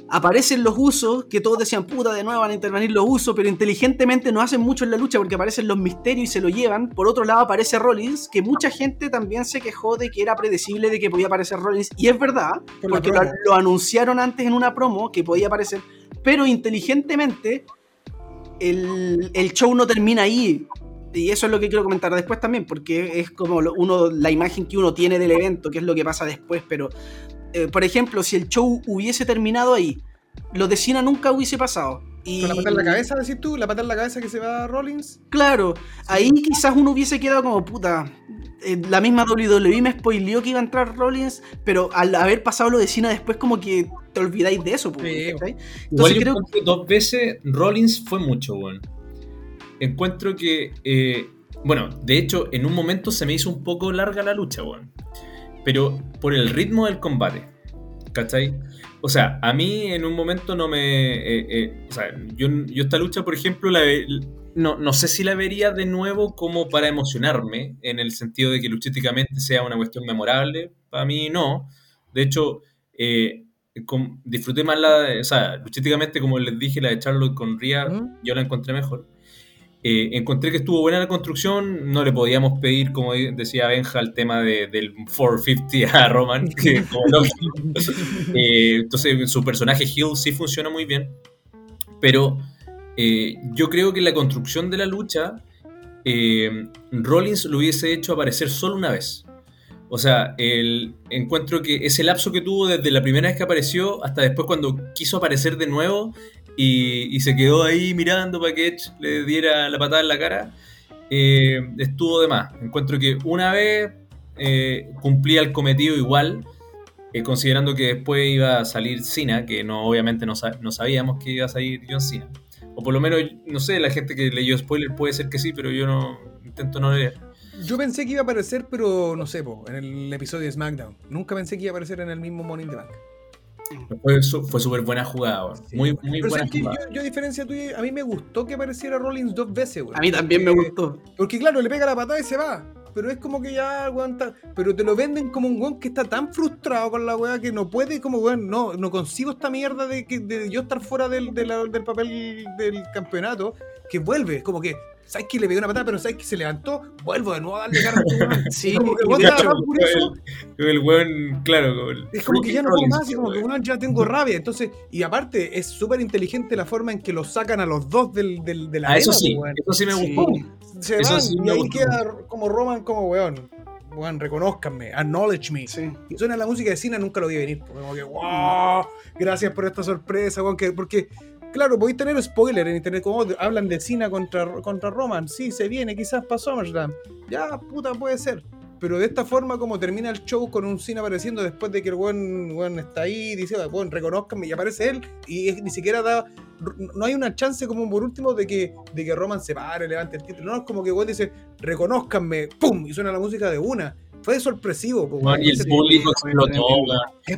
Speaker 2: Aparecen los usos, que todos decían, puta, de nuevo van a intervenir los usos, pero inteligentemente no hacen mucho en la lucha porque aparecen los misterios y se lo llevan. Por otro lado aparece Rollins, que mucha gente también se quejó de que era predecible de que podía aparecer Rollins. Y es verdad,
Speaker 3: Por
Speaker 2: porque lo, lo anunciaron antes en una promo que podía aparecer, pero inteligentemente el, el show no termina ahí. Y eso es lo que quiero comentar después también, porque es como uno, la imagen que uno tiene del evento, que es lo que pasa después. Pero, eh, por ejemplo, si el show hubiese terminado ahí, lo de Cena nunca hubiese pasado. Y,
Speaker 3: Con la pata en la cabeza, decís tú, la pata en la cabeza que se va a Rollins.
Speaker 2: Claro, ahí quizás uno hubiese quedado como puta. eh, la misma WWE me spoileó que iba a entrar Rollins, pero al haber pasado lo de Cena después, como que te olvidáis de eso. pues,
Speaker 3: Sí.
Speaker 4: Igual
Speaker 2: Entonces
Speaker 4: yo
Speaker 2: creo
Speaker 4: dos veces Rollins fue mucho, weón. Encuentro que, eh, bueno, de hecho, en un momento se me hizo un poco larga la lucha, weón. Pero por el ritmo del combate, ¿cachai? O sea, a mí en un momento no me... eh, eh, o sea, yo, yo esta lucha, por ejemplo, la, no, no sé si la vería de nuevo como para emocionarme, en el sentido de que luchísticamente sea una cuestión memorable. Para mí no. De hecho, eh, com- disfruté más la o sea, luchísticamente, como les dije, la de Charlotte con Rhea,
Speaker 3: Ujú.
Speaker 4: yo la encontré mejor. Eh, encontré que estuvo buena la construcción, no le podíamos pedir, como decía Benja, el tema de- del 450 a Roman, (laughs) que como lógico. Eh, entonces su personaje Hill sí funcionó muy bien, pero eh, yo creo que la construcción de la lucha, Rollins lo hubiese hecho aparecer solo una vez. O sea, el encuentro que ese lapso que tuvo desde la primera vez que apareció hasta después cuando quiso aparecer de nuevo y, se quedó ahí mirando para que Edge le diera la patada en la cara, eh, estuvo de más. Encuentro que una vez eh, cumplía el cometido igual, eh, considerando que después iba a salir Cena, que no obviamente no, no sabíamos que iba a salir John Cena. O por lo menos, no sé, la gente que leyó spoiler puede ser que sí, pero yo no intento no leer.
Speaker 3: Yo pensé que iba a aparecer, pero no sé, po, en el episodio de SmackDown. Nunca pensé que iba a aparecer en el mismo Money in the Bank.
Speaker 4: Fue su- súper buena jugada, weón. muy, muy
Speaker 3: Pero
Speaker 4: buena
Speaker 3: que yo,
Speaker 4: jugada.
Speaker 3: yo, a diferencia tuya, a mí me gustó que apareciera Rollins dos veces, weón.
Speaker 2: A mí también me
Speaker 3: Porque-
Speaker 2: gustó.
Speaker 3: Porque claro, le pega la patada y se va. Pero es como que ya, weón, está- Pero te lo venden como un weón que está tan frustrado con la weá que no puede, como weón, no, no consigo esta mierda de, que, de yo estar fuera del, de la- del papel del campeonato, que vuelve. Como que, ¿sabes que le pegué una patada, pero ¿sabes que se levantó? Vuelvo de nuevo a darle cara a este. (laughs)
Speaker 2: Sí,
Speaker 3: como que el
Speaker 2: hecho,
Speaker 3: tan furioso,
Speaker 4: El, el weón, claro, como el
Speaker 3: es como que ya no puedo más, y como que
Speaker 4: weón,
Speaker 3: ya tengo rabia. Entonces, y aparte, es súper inteligente la forma en que lo sacan a los dos del, del, de la
Speaker 4: Ah, eso sí,
Speaker 3: po, weón.
Speaker 4: eso sí me
Speaker 2: Sí.
Speaker 4: gustó.
Speaker 3: se
Speaker 4: Eso
Speaker 3: van
Speaker 4: sí
Speaker 3: y ahí
Speaker 4: gustó.
Speaker 3: queda como Roman como weón. Weón, reconozcanme, acknowledge me.
Speaker 2: Sí.
Speaker 3: Y suena la música de Cena, nunca lo vi venir. pues, Como que, wow, gracias por esta sorpresa, weón. Que, porque, claro, podéis tener spoiler en internet, como hablan de Cena contra, contra Roman. Sí, se viene, quizás para SummerSlam. Ya, puta, puede ser. Pero de esta forma, como termina el show con un Cena apareciendo después de que el weón, weón está ahí, dice, weón, reconozcanme, y aparece él, y es- ni siquiera da. No hay una chance, como por último, de que, de que Roman se pare, levante el título. No, es como que weón dice, reconozcanme, ¡pum! Y suena la música de una. Fue sorpresivo, po,
Speaker 4: Weón,
Speaker 3: weón.
Speaker 4: y el público explotó.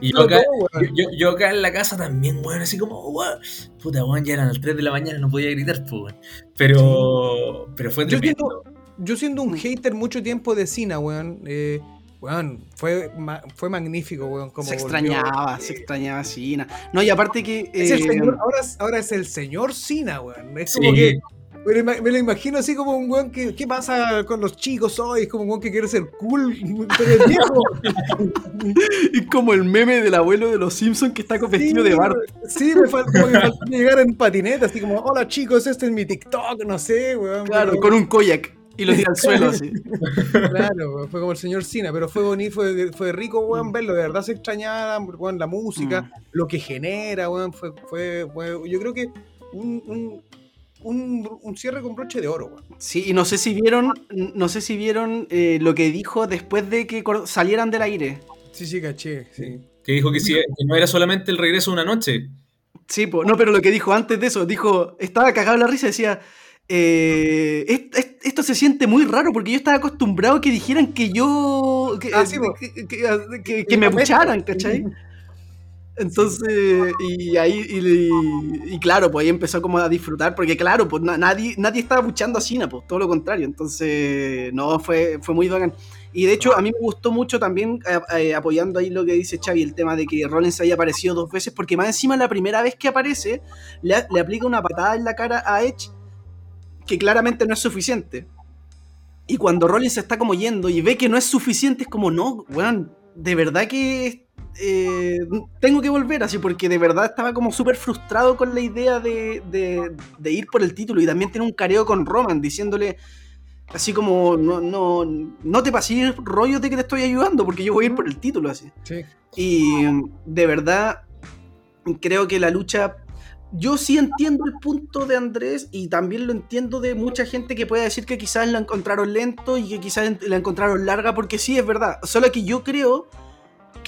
Speaker 4: Y yo acá, yo,
Speaker 3: weón.
Speaker 4: yo- yo acá en la casa también, weón, así como, weón, puta, weón, ya eran las 3 de la mañana, no podía gritar, pues, weón. Pero, pero fue
Speaker 3: Yo
Speaker 4: tremendo.
Speaker 3: siendo, yo siendo un hater mucho tiempo de Cena, weón, eh, weón, fue, ma- fue magnífico, weón. Como
Speaker 2: se
Speaker 3: volvió.
Speaker 2: extrañaba, se extrañaba Cena. No, y aparte que.
Speaker 3: Es el
Speaker 2: eh,
Speaker 3: señor, ahora, es- ahora es el señor Cena, weón. Es
Speaker 4: Sí.
Speaker 3: como que. Me lo, ima- me lo imagino así como un weón que. ¿Qué pasa con los chicos hoy? Es como un weón que quiere ser cool, pero es viejo. (laughs)
Speaker 2: Es como el meme del abuelo de los Simpsons que está con vestido
Speaker 3: Sí,
Speaker 2: de Bart.
Speaker 3: Sí, me faltó, llegar en patineta, así como, hola chicos, este es mi TikTok, no sé, weón.
Speaker 2: Claro, con un koyak. Y lo tira al suelo así. (laughs)
Speaker 3: Claro, weón, fue como el señor Cena, pero fue bonito, fue, fue rico, weón, verlo. De verdad se extrañaba, weón, la música, lo que genera, weón. Fue, fue, fue- yo creo que un, un, un, un cierre con broche de oro.
Speaker 2: Sí, y no sé si vieron, no sé si vieron eh, lo que dijo después de que salieran del aire.
Speaker 3: Sí, sí, caché, sí.
Speaker 4: Que dijo que, sí, que no era solamente el regreso de una noche.
Speaker 2: Sí, po. no, pero lo que dijo antes de eso, dijo, estaba cagado la risa, decía, eh, est- est- esto se siente muy raro porque yo estaba acostumbrado a que dijeran que yo, que,
Speaker 3: Ah, sí,
Speaker 2: que, que- que- que me abucharan, ¿cachai? Entonces, y ahí, y, claro, pues ahí empezó como a disfrutar, porque claro, pues na- nadie, nadie estaba buchando a Cena, pues todo lo contrario, entonces, no, fue, fue muy bacán. Y de hecho, a mí me gustó mucho también, eh, eh, apoyando ahí lo que dice Xavi, el tema de que Rollins haya aparecido dos veces, porque más encima la primera vez que aparece, le, aplica una patada en la cara a Edge, que claramente no es suficiente. Y cuando Rollins está como yendo y ve que no es suficiente, es como, no, weón, de verdad que eh, tengo que volver así, porque de verdad estaba como súper frustrado con la idea de, de- de ir por el título. Y también tiene un careo con Roman diciéndole así como, no, no, no te pases rollo de que te estoy ayudando, porque yo voy a ir por el título así.
Speaker 3: Sí.
Speaker 2: Y de verdad, creo que la lucha. Yo sí entiendo el punto de Andrés y también lo entiendo de mucha gente que puede decir que quizás la encontraron lento y que quizás la encontraron larga, porque sí es verdad. Solo que yo creo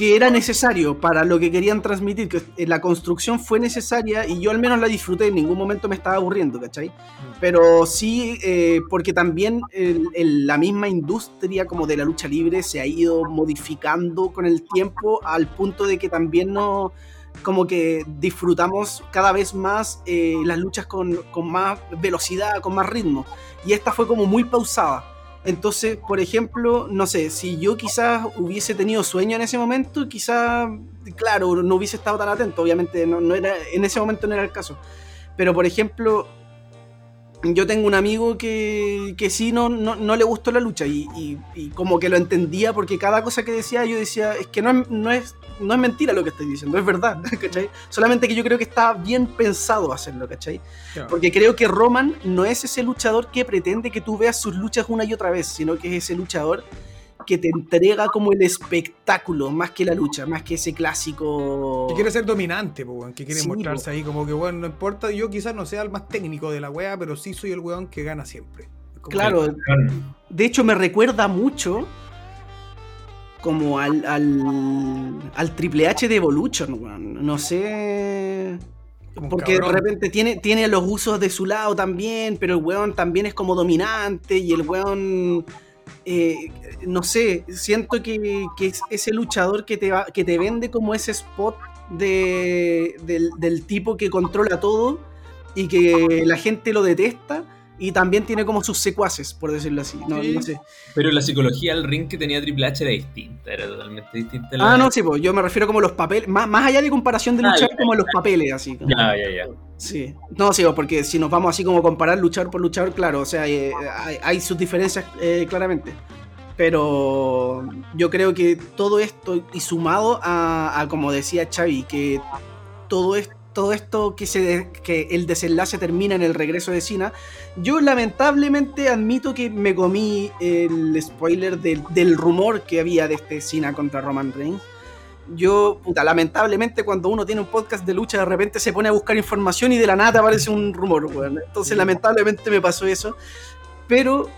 Speaker 2: que era necesario para lo que querían transmitir, que la construcción fue necesaria y yo al menos la disfruté, en ningún momento me estaba aburriendo, ¿cachai? Pero sí, eh, porque también el- el- la misma industria como de la lucha libre se ha ido modificando con el tiempo al punto de que también no como que disfrutamos cada vez más eh, las luchas con, con más velocidad, con más ritmo. Y esta fue como muy pausada. Entonces, por ejemplo, no sé, si yo quizás hubiese tenido sueño en ese momento, quizás, claro, no hubiese estado tan atento, obviamente no, era, en ese momento no era el caso. Pero, por ejemplo, yo tengo un amigo que, que sí no, no, no le gustó la lucha y, y- y como que lo entendía porque cada cosa que decía yo decía, es que no es, no es, no es mentira lo que estoy diciendo, es verdad, (laughs) ¿cachai? Solamente que yo creo que está bien pensado hacerlo, ¿cachai?
Speaker 3: Claro.
Speaker 2: Porque creo que Roman no es ese luchador que pretende que tú veas sus luchas una y otra vez, sino que es ese luchador que te entrega como el espectáculo, más que la lucha, más que ese clásico...
Speaker 3: Que quiere ser dominante, po, que quiere
Speaker 2: Sí,
Speaker 3: mostrarse
Speaker 2: po.
Speaker 3: ahí como que, bueno, no importa, yo quizás no sea el más técnico de la wea, pero sí soy el weón que gana siempre. Como
Speaker 2: Claro,
Speaker 3: que-
Speaker 2: de hecho me recuerda mucho como al, al, al Triple H de Evolution, weón. No sé. Porque de repente tiene, tiene los usos de su lado también, pero el weón también es como dominante y el weón, eh, no sé, siento que, que es ese luchador que te, va, que te vende como ese spot de, del, del tipo que controla todo y que la gente lo detesta y también tiene como sus secuaces, por decirlo así. No,
Speaker 3: Sí.
Speaker 2: no sé.
Speaker 4: Pero la psicología del ring que tenía Triple H era distinta, era totalmente distinta. la-
Speaker 2: Ah, no, sí, pues yo me refiero como los papeles, más, más allá de comparación de
Speaker 4: Ah,
Speaker 2: luchar,
Speaker 4: ya,
Speaker 2: como
Speaker 4: ya,
Speaker 2: los
Speaker 4: ya.
Speaker 2: papeles, así. como-
Speaker 4: Ya, ya, ya.
Speaker 2: Sí, no, sí, porque si nos vamos así como a comparar luchar por luchar, claro, o sea, eh, hay, hay sus diferencias eh, claramente. Pero yo creo que todo esto, y sumado a, a, como decía Xavi, que todo esto, todo esto que, se que el desenlace termina en el regreso de Cena, yo lamentablemente admito que me comí el spoiler del, del rumor que había de este Cena contra Roman Reigns. Yo, puta, lamentablemente cuando uno tiene un podcast de lucha de repente se pone a buscar información y de la nada aparece un rumor, weón. Entonces lamentablemente me pasó eso. Pero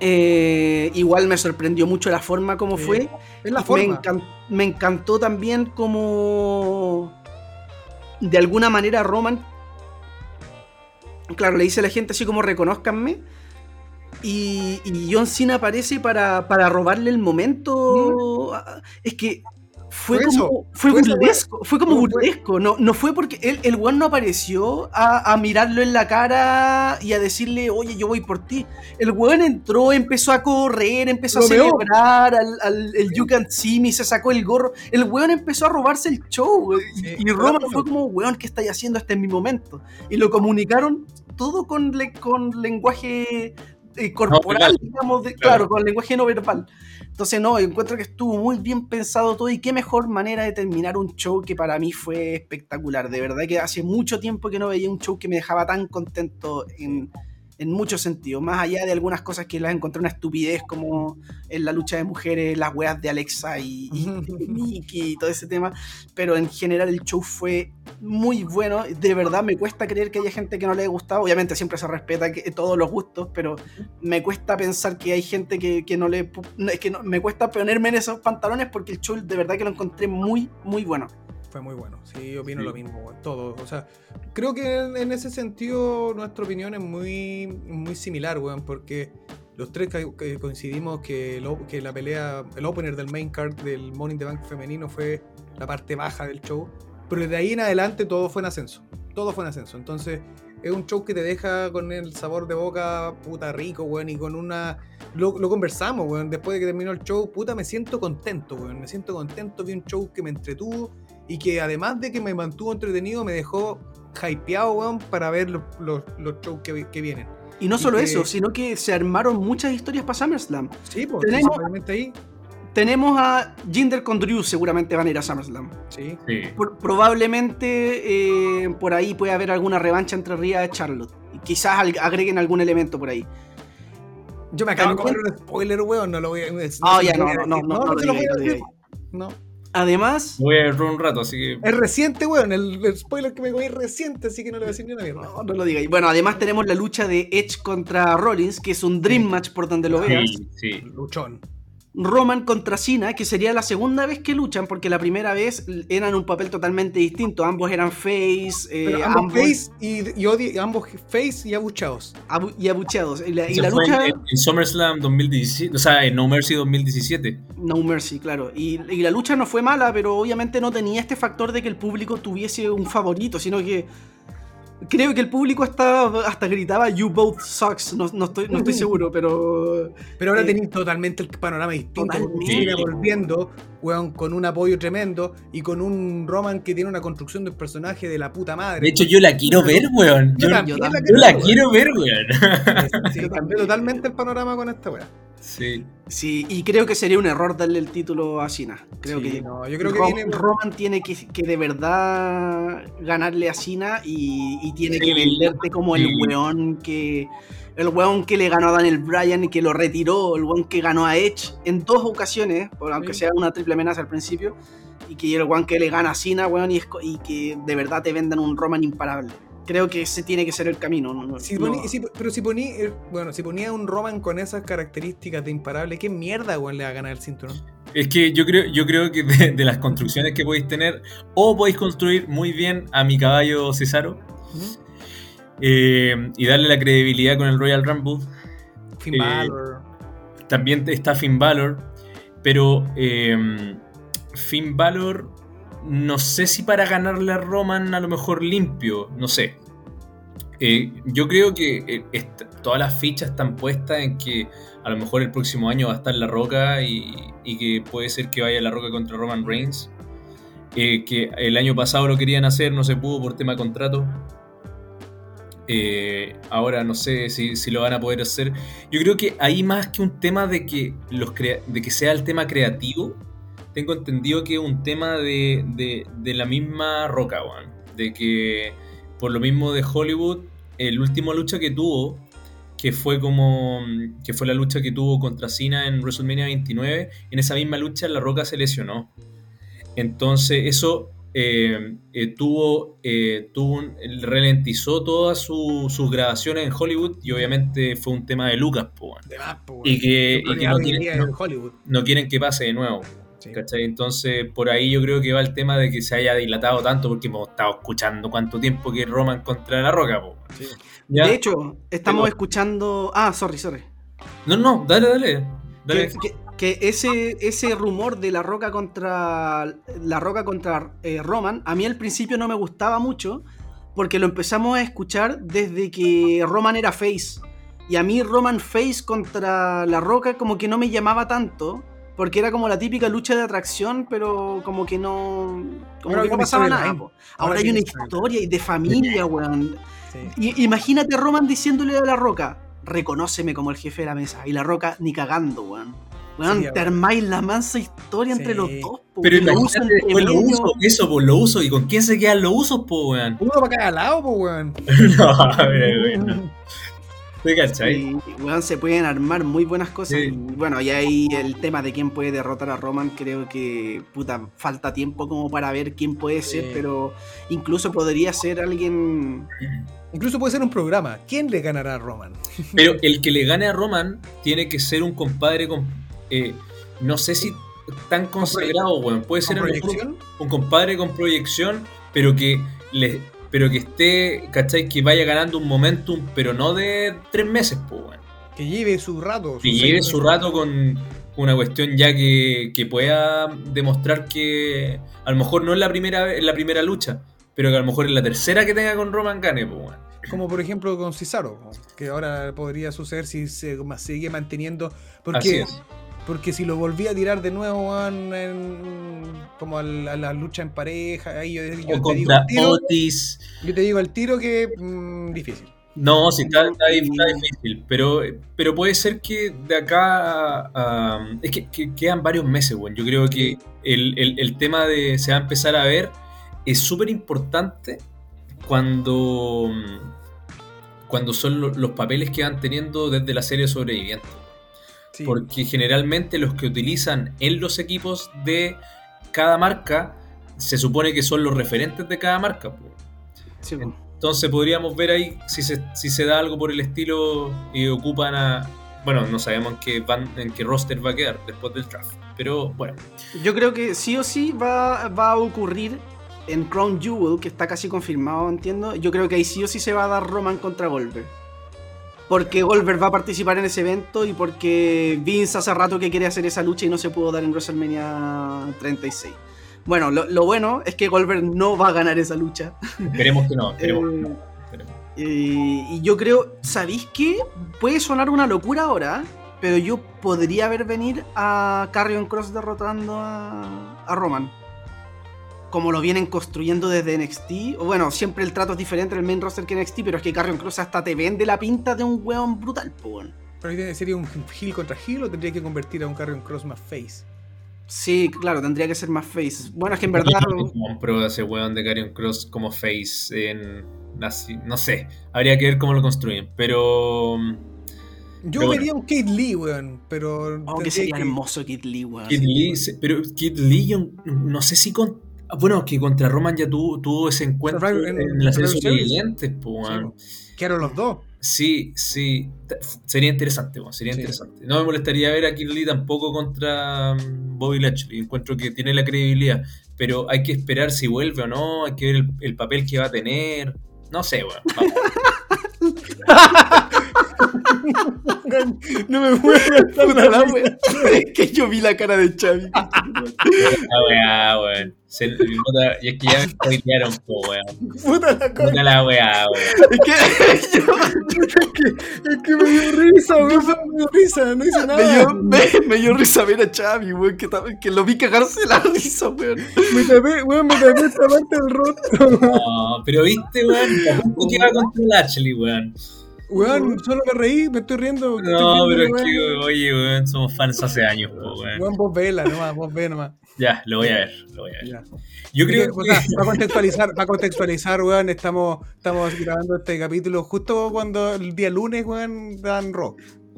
Speaker 2: eh, igual me sorprendió mucho la forma como
Speaker 3: Sí,
Speaker 2: fue.
Speaker 3: Es la
Speaker 2: Y
Speaker 3: forma.
Speaker 2: Me, encan- me encantó también como de alguna manera Roman, claro, le dice a la gente así como reconozcanme. Y, y John Cena aparece para, para robarle el momento. Ah, Es que fue,
Speaker 3: Fue
Speaker 2: como, fue
Speaker 3: fue
Speaker 2: burlesco, fue como
Speaker 3: No, fue-
Speaker 2: burlesco. No, no fue porque él, el weón no apareció a, a mirarlo en la cara y a decirle, oye, yo voy por ti. El weón entró, empezó a correr, empezó a
Speaker 3: Lo
Speaker 2: celebrar al, al- el You Can See Me, se sacó el gorro. El weón empezó a robarse el show. Y- y
Speaker 3: fue
Speaker 2: Roman fue como, weón, ¿qué estáis haciendo? Este es mi momento. Y lo comunicaron todo con, le- con lenguaje eh, corporal,
Speaker 4: verbal.
Speaker 2: digamos, de-
Speaker 4: Claro.
Speaker 2: claro, con lenguaje no verbal. Entonces, no, encuentro que estuvo muy bien pensado todo y qué mejor manera de terminar un show que para mí fue espectacular. De verdad que hace mucho tiempo que no veía un show que me dejaba tan contento en, en muchos sentidos. Más allá de algunas cosas que las encontré una estupidez, como en la lucha de mujeres, las weas de Alexa y, y Nikki y todo ese tema. Pero en general el show fue muy bueno. De verdad me cuesta creer que haya gente que no le haya gustado. Obviamente siempre se respeta que, todos los gustos, pero me cuesta pensar que hay gente que, que no le... no, es que no- me cuesta ponerme en esos pantalones porque el show de verdad que lo encontré muy, muy bueno.
Speaker 3: Fue muy bueno, sí, opino
Speaker 4: Sí.
Speaker 3: lo mismo, weón, todo. O sea, creo que en, en ese sentido nuestra opinión es muy, muy similar, weón, porque los tres que coincidimos que, que la pelea, el opener del main card del in the Bank femenino fue la parte baja del show, pero de ahí en adelante todo fue en ascenso, todo fue en ascenso. Entonces, es un show que te deja con el sabor de boca puta rico, weón, y con una... Lo, lo conversamos, weón, después de que terminó el show, puta, me siento contento, weón, me siento contento, vi un show que me entretuvo y que además de que me mantuvo entretenido, me dejó hypeado, weón, para ver los, los, los shows que, que vienen.
Speaker 2: Y no
Speaker 3: Y
Speaker 2: solo
Speaker 3: que-
Speaker 2: eso, sino que se armaron muchas historias para SummerSlam.
Speaker 3: Sí, pues,
Speaker 2: Tenemos-
Speaker 3: ahí.
Speaker 2: Tenemos a Jinder con Drew, seguramente van a ir a SummerSlam.
Speaker 3: Sí.
Speaker 4: Sí.
Speaker 2: Por- probablemente eh, por ahí puede haber alguna revancha entre Rhea y Charlotte. Y quizás agreguen algún elemento por ahí.
Speaker 3: Yo me acabo de comer un spoiler, weón, no lo voy a
Speaker 2: Ah,
Speaker 3: se
Speaker 2: ya, no, no, no, no, no
Speaker 3: te lo
Speaker 2: lo
Speaker 3: voy a
Speaker 2: digáis, no
Speaker 3: decir.
Speaker 2: lo
Speaker 3: No.
Speaker 2: Además,
Speaker 4: Voy a ver un rato, así que.
Speaker 3: Es reciente, weón, el, el spoiler que me comí es reciente, así que no le voy a decir ni una mierda.
Speaker 2: no, no lo digáis. Bueno, además tenemos la lucha de Edge contra Rollins, que es un Dream Match por donde lo veas.
Speaker 4: Sí, sí.
Speaker 3: Luchón.
Speaker 2: Roman contra Cena, que sería la segunda vez que luchan, porque la primera vez eran un papel totalmente distinto. Ambos eran face, eh,
Speaker 3: Pero ambos
Speaker 2: ambos
Speaker 3: face y, y odi- ambos face y abuchados.
Speaker 2: abu- y abucheados. Y la, y lucha.
Speaker 4: en, en SummerSlam 2017, o sea, en No Mercy 2017.
Speaker 2: No Mercy, claro. Y, y la lucha no fue mala, pero obviamente no tenía este factor de que el público tuviese un favorito, sino que creo que el público hasta, hasta gritaba You both sucks. No, no estoy, no estoy (laughs) seguro, pero
Speaker 3: Pero ahora
Speaker 2: Eh,
Speaker 3: tenéis totalmente el panorama distinto. volviendo, weón, con un apoyo tremendo y con un Roman que tiene una construcción del personaje de la puta madre.
Speaker 4: De hecho, yo la quiero ver, weón. Yo,
Speaker 3: Yo también
Speaker 2: yo
Speaker 3: la
Speaker 2: también.
Speaker 4: yo la
Speaker 3: weón.
Speaker 4: quiero ver, weón.
Speaker 3: Sí, cambió totalmente el panorama con esta weá.
Speaker 4: Sí.
Speaker 2: sí, y creo que sería un error darle el título a Cena. Creo
Speaker 3: Sí,
Speaker 2: que
Speaker 3: no, yo creo que
Speaker 2: Ro-
Speaker 3: viene.
Speaker 2: Roman tiene que, que de verdad ganarle a Cena y, y tiene que venderte como el weón que. El weón que le ganó a Daniel Bryan y que lo retiró, el weón que ganó a Edge en dos ocasiones, aunque sea una triple amenaza al principio, y que el weón que le gana a Cena, weón, y, es y que de verdad te vendan un Roman imparable. Creo que ese tiene que ser el camino. no-
Speaker 3: Si
Speaker 2: no-
Speaker 3: si- pero si ponía, eh, bueno, si ponía un Roman con esas características de imparable, ¿qué mierda, weón, le va a ganar el cinturón?
Speaker 4: Es que yo creo, yo creo que de, de las construcciones que podéis tener, o podéis construir muy bien a mi caballo Cesaro
Speaker 3: ¿Mm?
Speaker 4: eh, y darle la credibilidad con el Royal Rumble.
Speaker 3: Finn
Speaker 4: Eh,
Speaker 3: Balor.
Speaker 4: También está Finn Balor, pero eh, Finn Balor, no sé si para ganarle a Roman a lo mejor limpio, no sé. Eh, yo creo que eh, todas las fichas están puestas en que a lo mejor el próximo año va a estar La Roca y, que puede ser que vaya La Roca contra Roman Reigns. Eh, que el año pasado lo querían hacer, no se pudo por tema de contrato. Ahora no sé si, si lo van a poder hacer. Yo creo que ahí más que un tema de que, los de que sea el tema creativo, tengo entendido que es un tema de, de- de la misma roca, weón. De que por lo mismo de Hollywood, el último lucha que tuvo, que fue como que fue la lucha que tuvo contra Cena en WrestleMania 29, en esa misma lucha la roca se lesionó. Entonces eso eh, eh, tuvo, eh, tuvo un- ralentizó todas su- sus grabaciones en Hollywood y obviamente fue un tema de Lucas, po, weón.
Speaker 3: De más, po, weón.
Speaker 4: y que, y quieren, no quieren que pase de nuevo.
Speaker 3: Sí.
Speaker 4: ¿cachai? Entonces, por ahí yo creo que va el tema de que se haya dilatado tanto porque hemos estado escuchando cuánto tiempo que Roman contra la Roca. po.
Speaker 3: Sí.
Speaker 4: ¿Ya?
Speaker 2: De hecho, estamos
Speaker 4: Pero-
Speaker 2: escuchando. Ah, sorry, sorry.
Speaker 4: no, no, dale, dale. dale.
Speaker 2: Que, que- que ese, ese rumor de la roca contra. La roca contra eh, Roman, a mí al principio no me gustaba mucho. Porque lo empezamos a escuchar desde que Roman era face. Y a mí Roman face contra la roca como que no me llamaba tanto. Porque era como la típica lucha de atracción, pero como que no. Como
Speaker 3: Ahora
Speaker 2: que no pasaba nada.
Speaker 3: Ahora
Speaker 2: Ahora hay una historia y de familia, weón.
Speaker 3: Sí.
Speaker 2: I- imagínate a Roman diciéndole a la roca, reconóceme como el jefe de la mesa. Y la roca ni cagando, weón. Weón,
Speaker 3: Sí,
Speaker 2: te armáis la mansa historia
Speaker 3: Sí.
Speaker 2: entre los dos. po,
Speaker 4: Pero
Speaker 2: y lo usan
Speaker 4: lo
Speaker 2: medio.
Speaker 4: uso, eso, pues lo uso. ¿Y con quién se quedan los usos, po, weón?
Speaker 3: Uno para cada lado, po, weón. (laughs)
Speaker 4: no, a ver, weón.
Speaker 2: Weón, se pueden armar muy buenas cosas.
Speaker 4: Sí.
Speaker 2: Y bueno, y ahí el tema de quién puede derrotar a Roman, creo que puta, falta tiempo como para ver quién puede
Speaker 3: Sí.
Speaker 2: ser, pero incluso podría ser alguien.
Speaker 3: Incluso puede ser un programa. ¿Quién le ganará a Roman? (laughs)
Speaker 4: Pero el que le gane a Roman tiene que ser un compadre con. eh, no sé si tan consagrado, weón. Puede ser
Speaker 3: ¿Con proyección?
Speaker 4: un compadre con proyección, pero que le, pero que esté, ¿cachai? Que vaya ganando un momentum, pero no de tres meses, pues, weón.
Speaker 3: Que lleve su rato.
Speaker 4: Que lleve su rato con una cuestión ya que, que pueda demostrar que a lo mejor no es la primera vez- la primera lucha, pero que a lo mejor es la tercera que tenga con Roman gane, pues, weón.
Speaker 3: Como por ejemplo con Cesaro, que ahora podría suceder si se sigue manteniendo.
Speaker 4: Así
Speaker 3: Porque,
Speaker 4: es.
Speaker 3: Porque si lo volví a tirar de nuevo en- como a la, a la lucha en pareja, ahí yo, yo
Speaker 4: O
Speaker 3: te digo
Speaker 4: contra
Speaker 3: al tiro,
Speaker 4: Otis.
Speaker 3: yo te digo al tiro que mm, difícil.
Speaker 4: No, sí, está, está, está difícil, pero, pero puede ser que de acá a- a- es que, que quedan varios meses, bueno. Yo creo que el, el- el tema de se va a empezar a ver es súper importante cuando, cuando son lo- los papeles que van teniendo desde la serie sobreviviente.
Speaker 3: Sí.
Speaker 4: Porque generalmente los que utilizan en los equipos de cada marca se supone que son los referentes de cada marca.
Speaker 2: Sí.
Speaker 4: Entonces podríamos ver ahí si se, si se da algo por el estilo y ocupan a... Bueno, no sabemos en qué, van, en qué roster va a quedar después del draft. Pero bueno,
Speaker 2: Yo creo que sí o sí va, va a ocurrir en Crown Jewel, que está casi confirmado, entiendo. Yo creo que ahí sí o sí se va a dar Roman contra Goldberg. Porque Goldberg va a participar en ese evento y porque Vince hace rato que quiere hacer esa lucha y no se pudo dar en WrestleMania 36. Bueno, lo, lo bueno es que Goldberg no va a ganar esa lucha.
Speaker 4: esperemos que no. (laughs) Esperemos
Speaker 2: Eh,
Speaker 4: esperemos.
Speaker 2: Eh, y yo creo, ¿sabéis qué? Puede sonar una locura ahora, pero yo podría ver venir a Carrion Cross derrotando a, a Roman. Como lo vienen construyendo desde NXT. O Bueno, siempre el trato es diferente en el main roster que NXT, pero es que Carrion Cross hasta te vende la pinta de un weón brutal, po, weón.
Speaker 3: Pero ahí sería un heel contra heel o tendría que convertir a un Carrion Cross más face.
Speaker 2: Sí, claro, tendría que ser más face. Bueno, es que en verdad.
Speaker 4: compro a ese weón de Karrion Cross como face en... así, no sé, habría que ver cómo lo construyen. Pero...
Speaker 3: Yo
Speaker 4: Pero
Speaker 3: vería un Kate Lee, weón, pero.
Speaker 2: Oh, que
Speaker 3: tendría
Speaker 2: sería hermoso Kid Lee, weón.
Speaker 4: Kid Lee, pero Kid Lee, yo no sé si con. Ah, Bueno, que contra Roman ya tuvo, tuvo ese encuentro en,
Speaker 3: en
Speaker 4: la serie sobrevivientes, weón.
Speaker 3: Quedaron los dos.
Speaker 4: Sí, sí. Sería interesante, weón, sería
Speaker 3: Sí.
Speaker 4: interesante. No me molestaría ver a Kirli tampoco contra mm, Bobby Lashley. Encuentro que tiene la credibilidad. Pero hay que esperar si vuelve o no. Hay que ver el, el papel que va a tener. No sé, weón. Vamos. (laughs)
Speaker 3: No me puedo
Speaker 2: Puta la wea. Es que yo vi la cara de Chavi.
Speaker 4: La weá, weón. Se- puta, y es que ya me spoilearon, po, weón.
Speaker 3: Puta la cosa.
Speaker 4: Puta la weá, weón.
Speaker 2: Es que yo-
Speaker 3: Es que me dio risa, weón. Me dio risa, no hice
Speaker 2: me,
Speaker 3: nada.
Speaker 2: dio, me, me dio risa ver a Chavi, weón, que, que lo vi cagarse la risa, weón.
Speaker 3: Me tapé, weón, me tapé esta parte del rostro.
Speaker 4: No, pero viste, weón. Tampoco que va contra Lashley, weón.
Speaker 3: Weón, solo me reí, me estoy riendo.
Speaker 4: No,
Speaker 3: estoy
Speaker 4: pero es que, oye, weón, somos fans hace años, po, weón.
Speaker 3: Weón, vos vela nomás, vos ve nomás.
Speaker 4: Ya, lo voy a ver, lo voy a ver.
Speaker 3: Ya.
Speaker 4: Yo creo
Speaker 3: o sea,
Speaker 4: que.
Speaker 3: para (laughs) contextualizar, para contextualizar, weón, estamos, estamos grabando este capítulo justo cuando el día lunes, weón, dan Raw.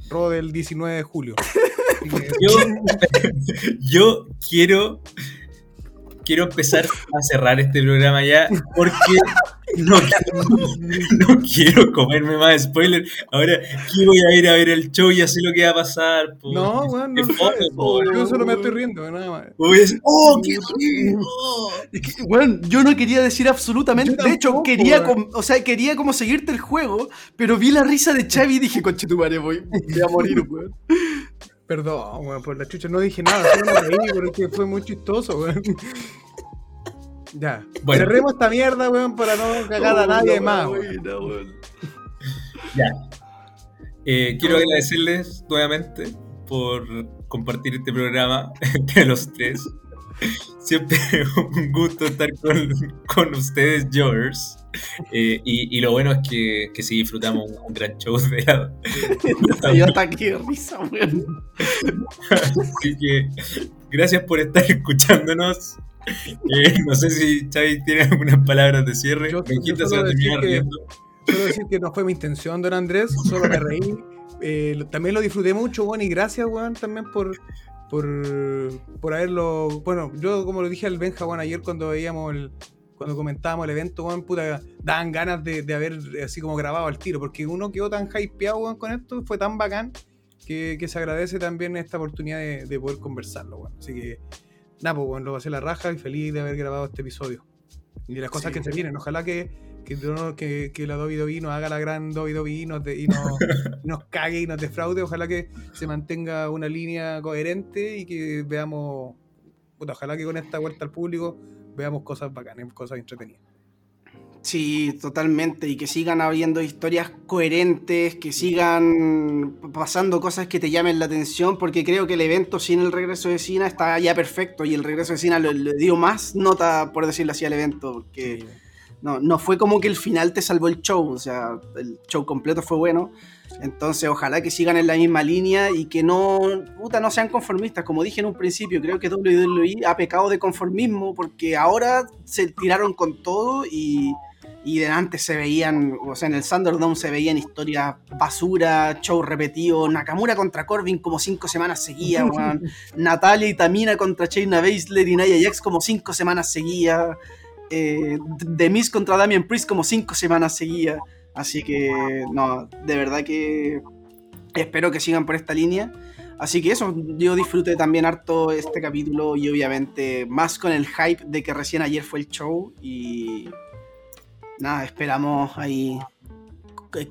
Speaker 3: Raw del 19 de julio. (laughs)
Speaker 4: Yo, (laughs) yo quiero. Quiero empezar a cerrar este programa ya porque no, (laughs) no quiero comerme más spoiler. Ahora, ¿qué voy a ir a ver el show? Ya sé lo que va a pasar. po.
Speaker 3: No, weón, no. Yo solo me estoy riendo, nada más.
Speaker 4: Voy a decir, ¡Oh, qué rico!
Speaker 2: Es que, weón, yo no quería decir absolutamente. De hecho, quería, com- o sea, quería como seguirte el juego, pero vi la risa de Chavi y dije, conche tu madre, voy, voy a morir, (laughs) weón.
Speaker 3: Perdón, weón, por la chucha no dije nada, solo me reí porque fue muy chistoso, weón. Ya.
Speaker 4: Bueno.
Speaker 3: Cerremos esta mierda, weón, para no cagar a nadie más.
Speaker 2: Buena, weón.
Speaker 4: Ya. Eh, quiero agradecerles nuevamente por compartir este programa (laughs) entre los tres. Siempre (laughs) un gusto estar con, con ustedes, Jovers. Eh, y, y lo bueno es que, que sí disfrutamos un, un gran show de la,
Speaker 2: Me dio ataque de risa, weón.
Speaker 4: Así que gracias por estar escuchándonos. Eh, no sé si Xavi tiene algunas palabras de cierre.
Speaker 3: Yo- yo
Speaker 4: se va a
Speaker 3: solo decir
Speaker 4: terminar
Speaker 3: que-
Speaker 4: riendo.
Speaker 3: Solo decir que no fue mi intención, don Andrés, solo me reí. Eh, lo- también lo disfruté mucho, weón, y gracias, weón, también por, por, por haberlo. Bueno, yo, como lo dije al Benja, weón, ayer cuando veíamos el. Cuando comentábamos el evento, weón, puta, daban ganas de, de haber así como grabado al tiro, porque uno quedó tan hypeado, weón, con esto, fue tan bacán, que, que se agradece también esta oportunidad de, de poder conversarlo, weón. Así que, nada, pues, weón, lo pasé la raja y feliz de haber grabado este episodio. Y de las cosas
Speaker 2: Sí.
Speaker 3: que se vienen, ojalá que, que, que, que la WWE nos haga la gran WWE y nos, de- y nos, (laughs) y nos cague y nos defraude. Ojalá que se mantenga una línea coherente y que veamos, puta, ojalá que con esta vuelta al público veamos cosas bacanas, cosas entretenidas.
Speaker 2: Sí, totalmente. Y que sigan habiendo historias coherentes, que sigan pasando cosas que te llamen la atención, porque creo que el evento sin el regreso de Cena está ya perfecto. Y el regreso de Cena le, le dio más nota, por decirlo así, al evento, porque no, no fue como que el final te salvó el show. O sea, el show completo fue bueno. Entonces, ojalá que sigan en la misma línea y que no, puta, no sean conformistas. Como dije en un principio, creo que WWE ha pecado de conformismo porque ahora se tiraron con todo y, y de antes se veían, o sea, en el Thunderdome se veían historias basura, show repetido, Nakamura contra Corbin como cinco semanas seguidas, (laughs) weón. Natalia y Tamina contra Shayna Baszler y Nia Jax como cinco semanas seguidas. Eh, The Miz contra Damian Priest como cinco semanas seguidas. Así que, no, de verdad que espero que sigan por esta línea. Así que eso, yo disfruté también harto este capítulo y obviamente más con el hype de que recién ayer fue el show y nada, esperamos ahí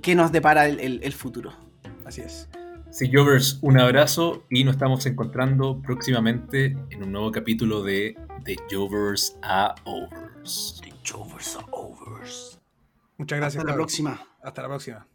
Speaker 2: qué nos depara el, el- el futuro.
Speaker 3: Así es.
Speaker 4: Sí, Jovers, un abrazo y nos estamos encontrando próximamente en un nuevo capítulo de The Jovers a Overs.
Speaker 2: The Jovers are overs.
Speaker 3: Muchas gracias.
Speaker 2: Hasta la próxima.
Speaker 3: Hasta la próxima.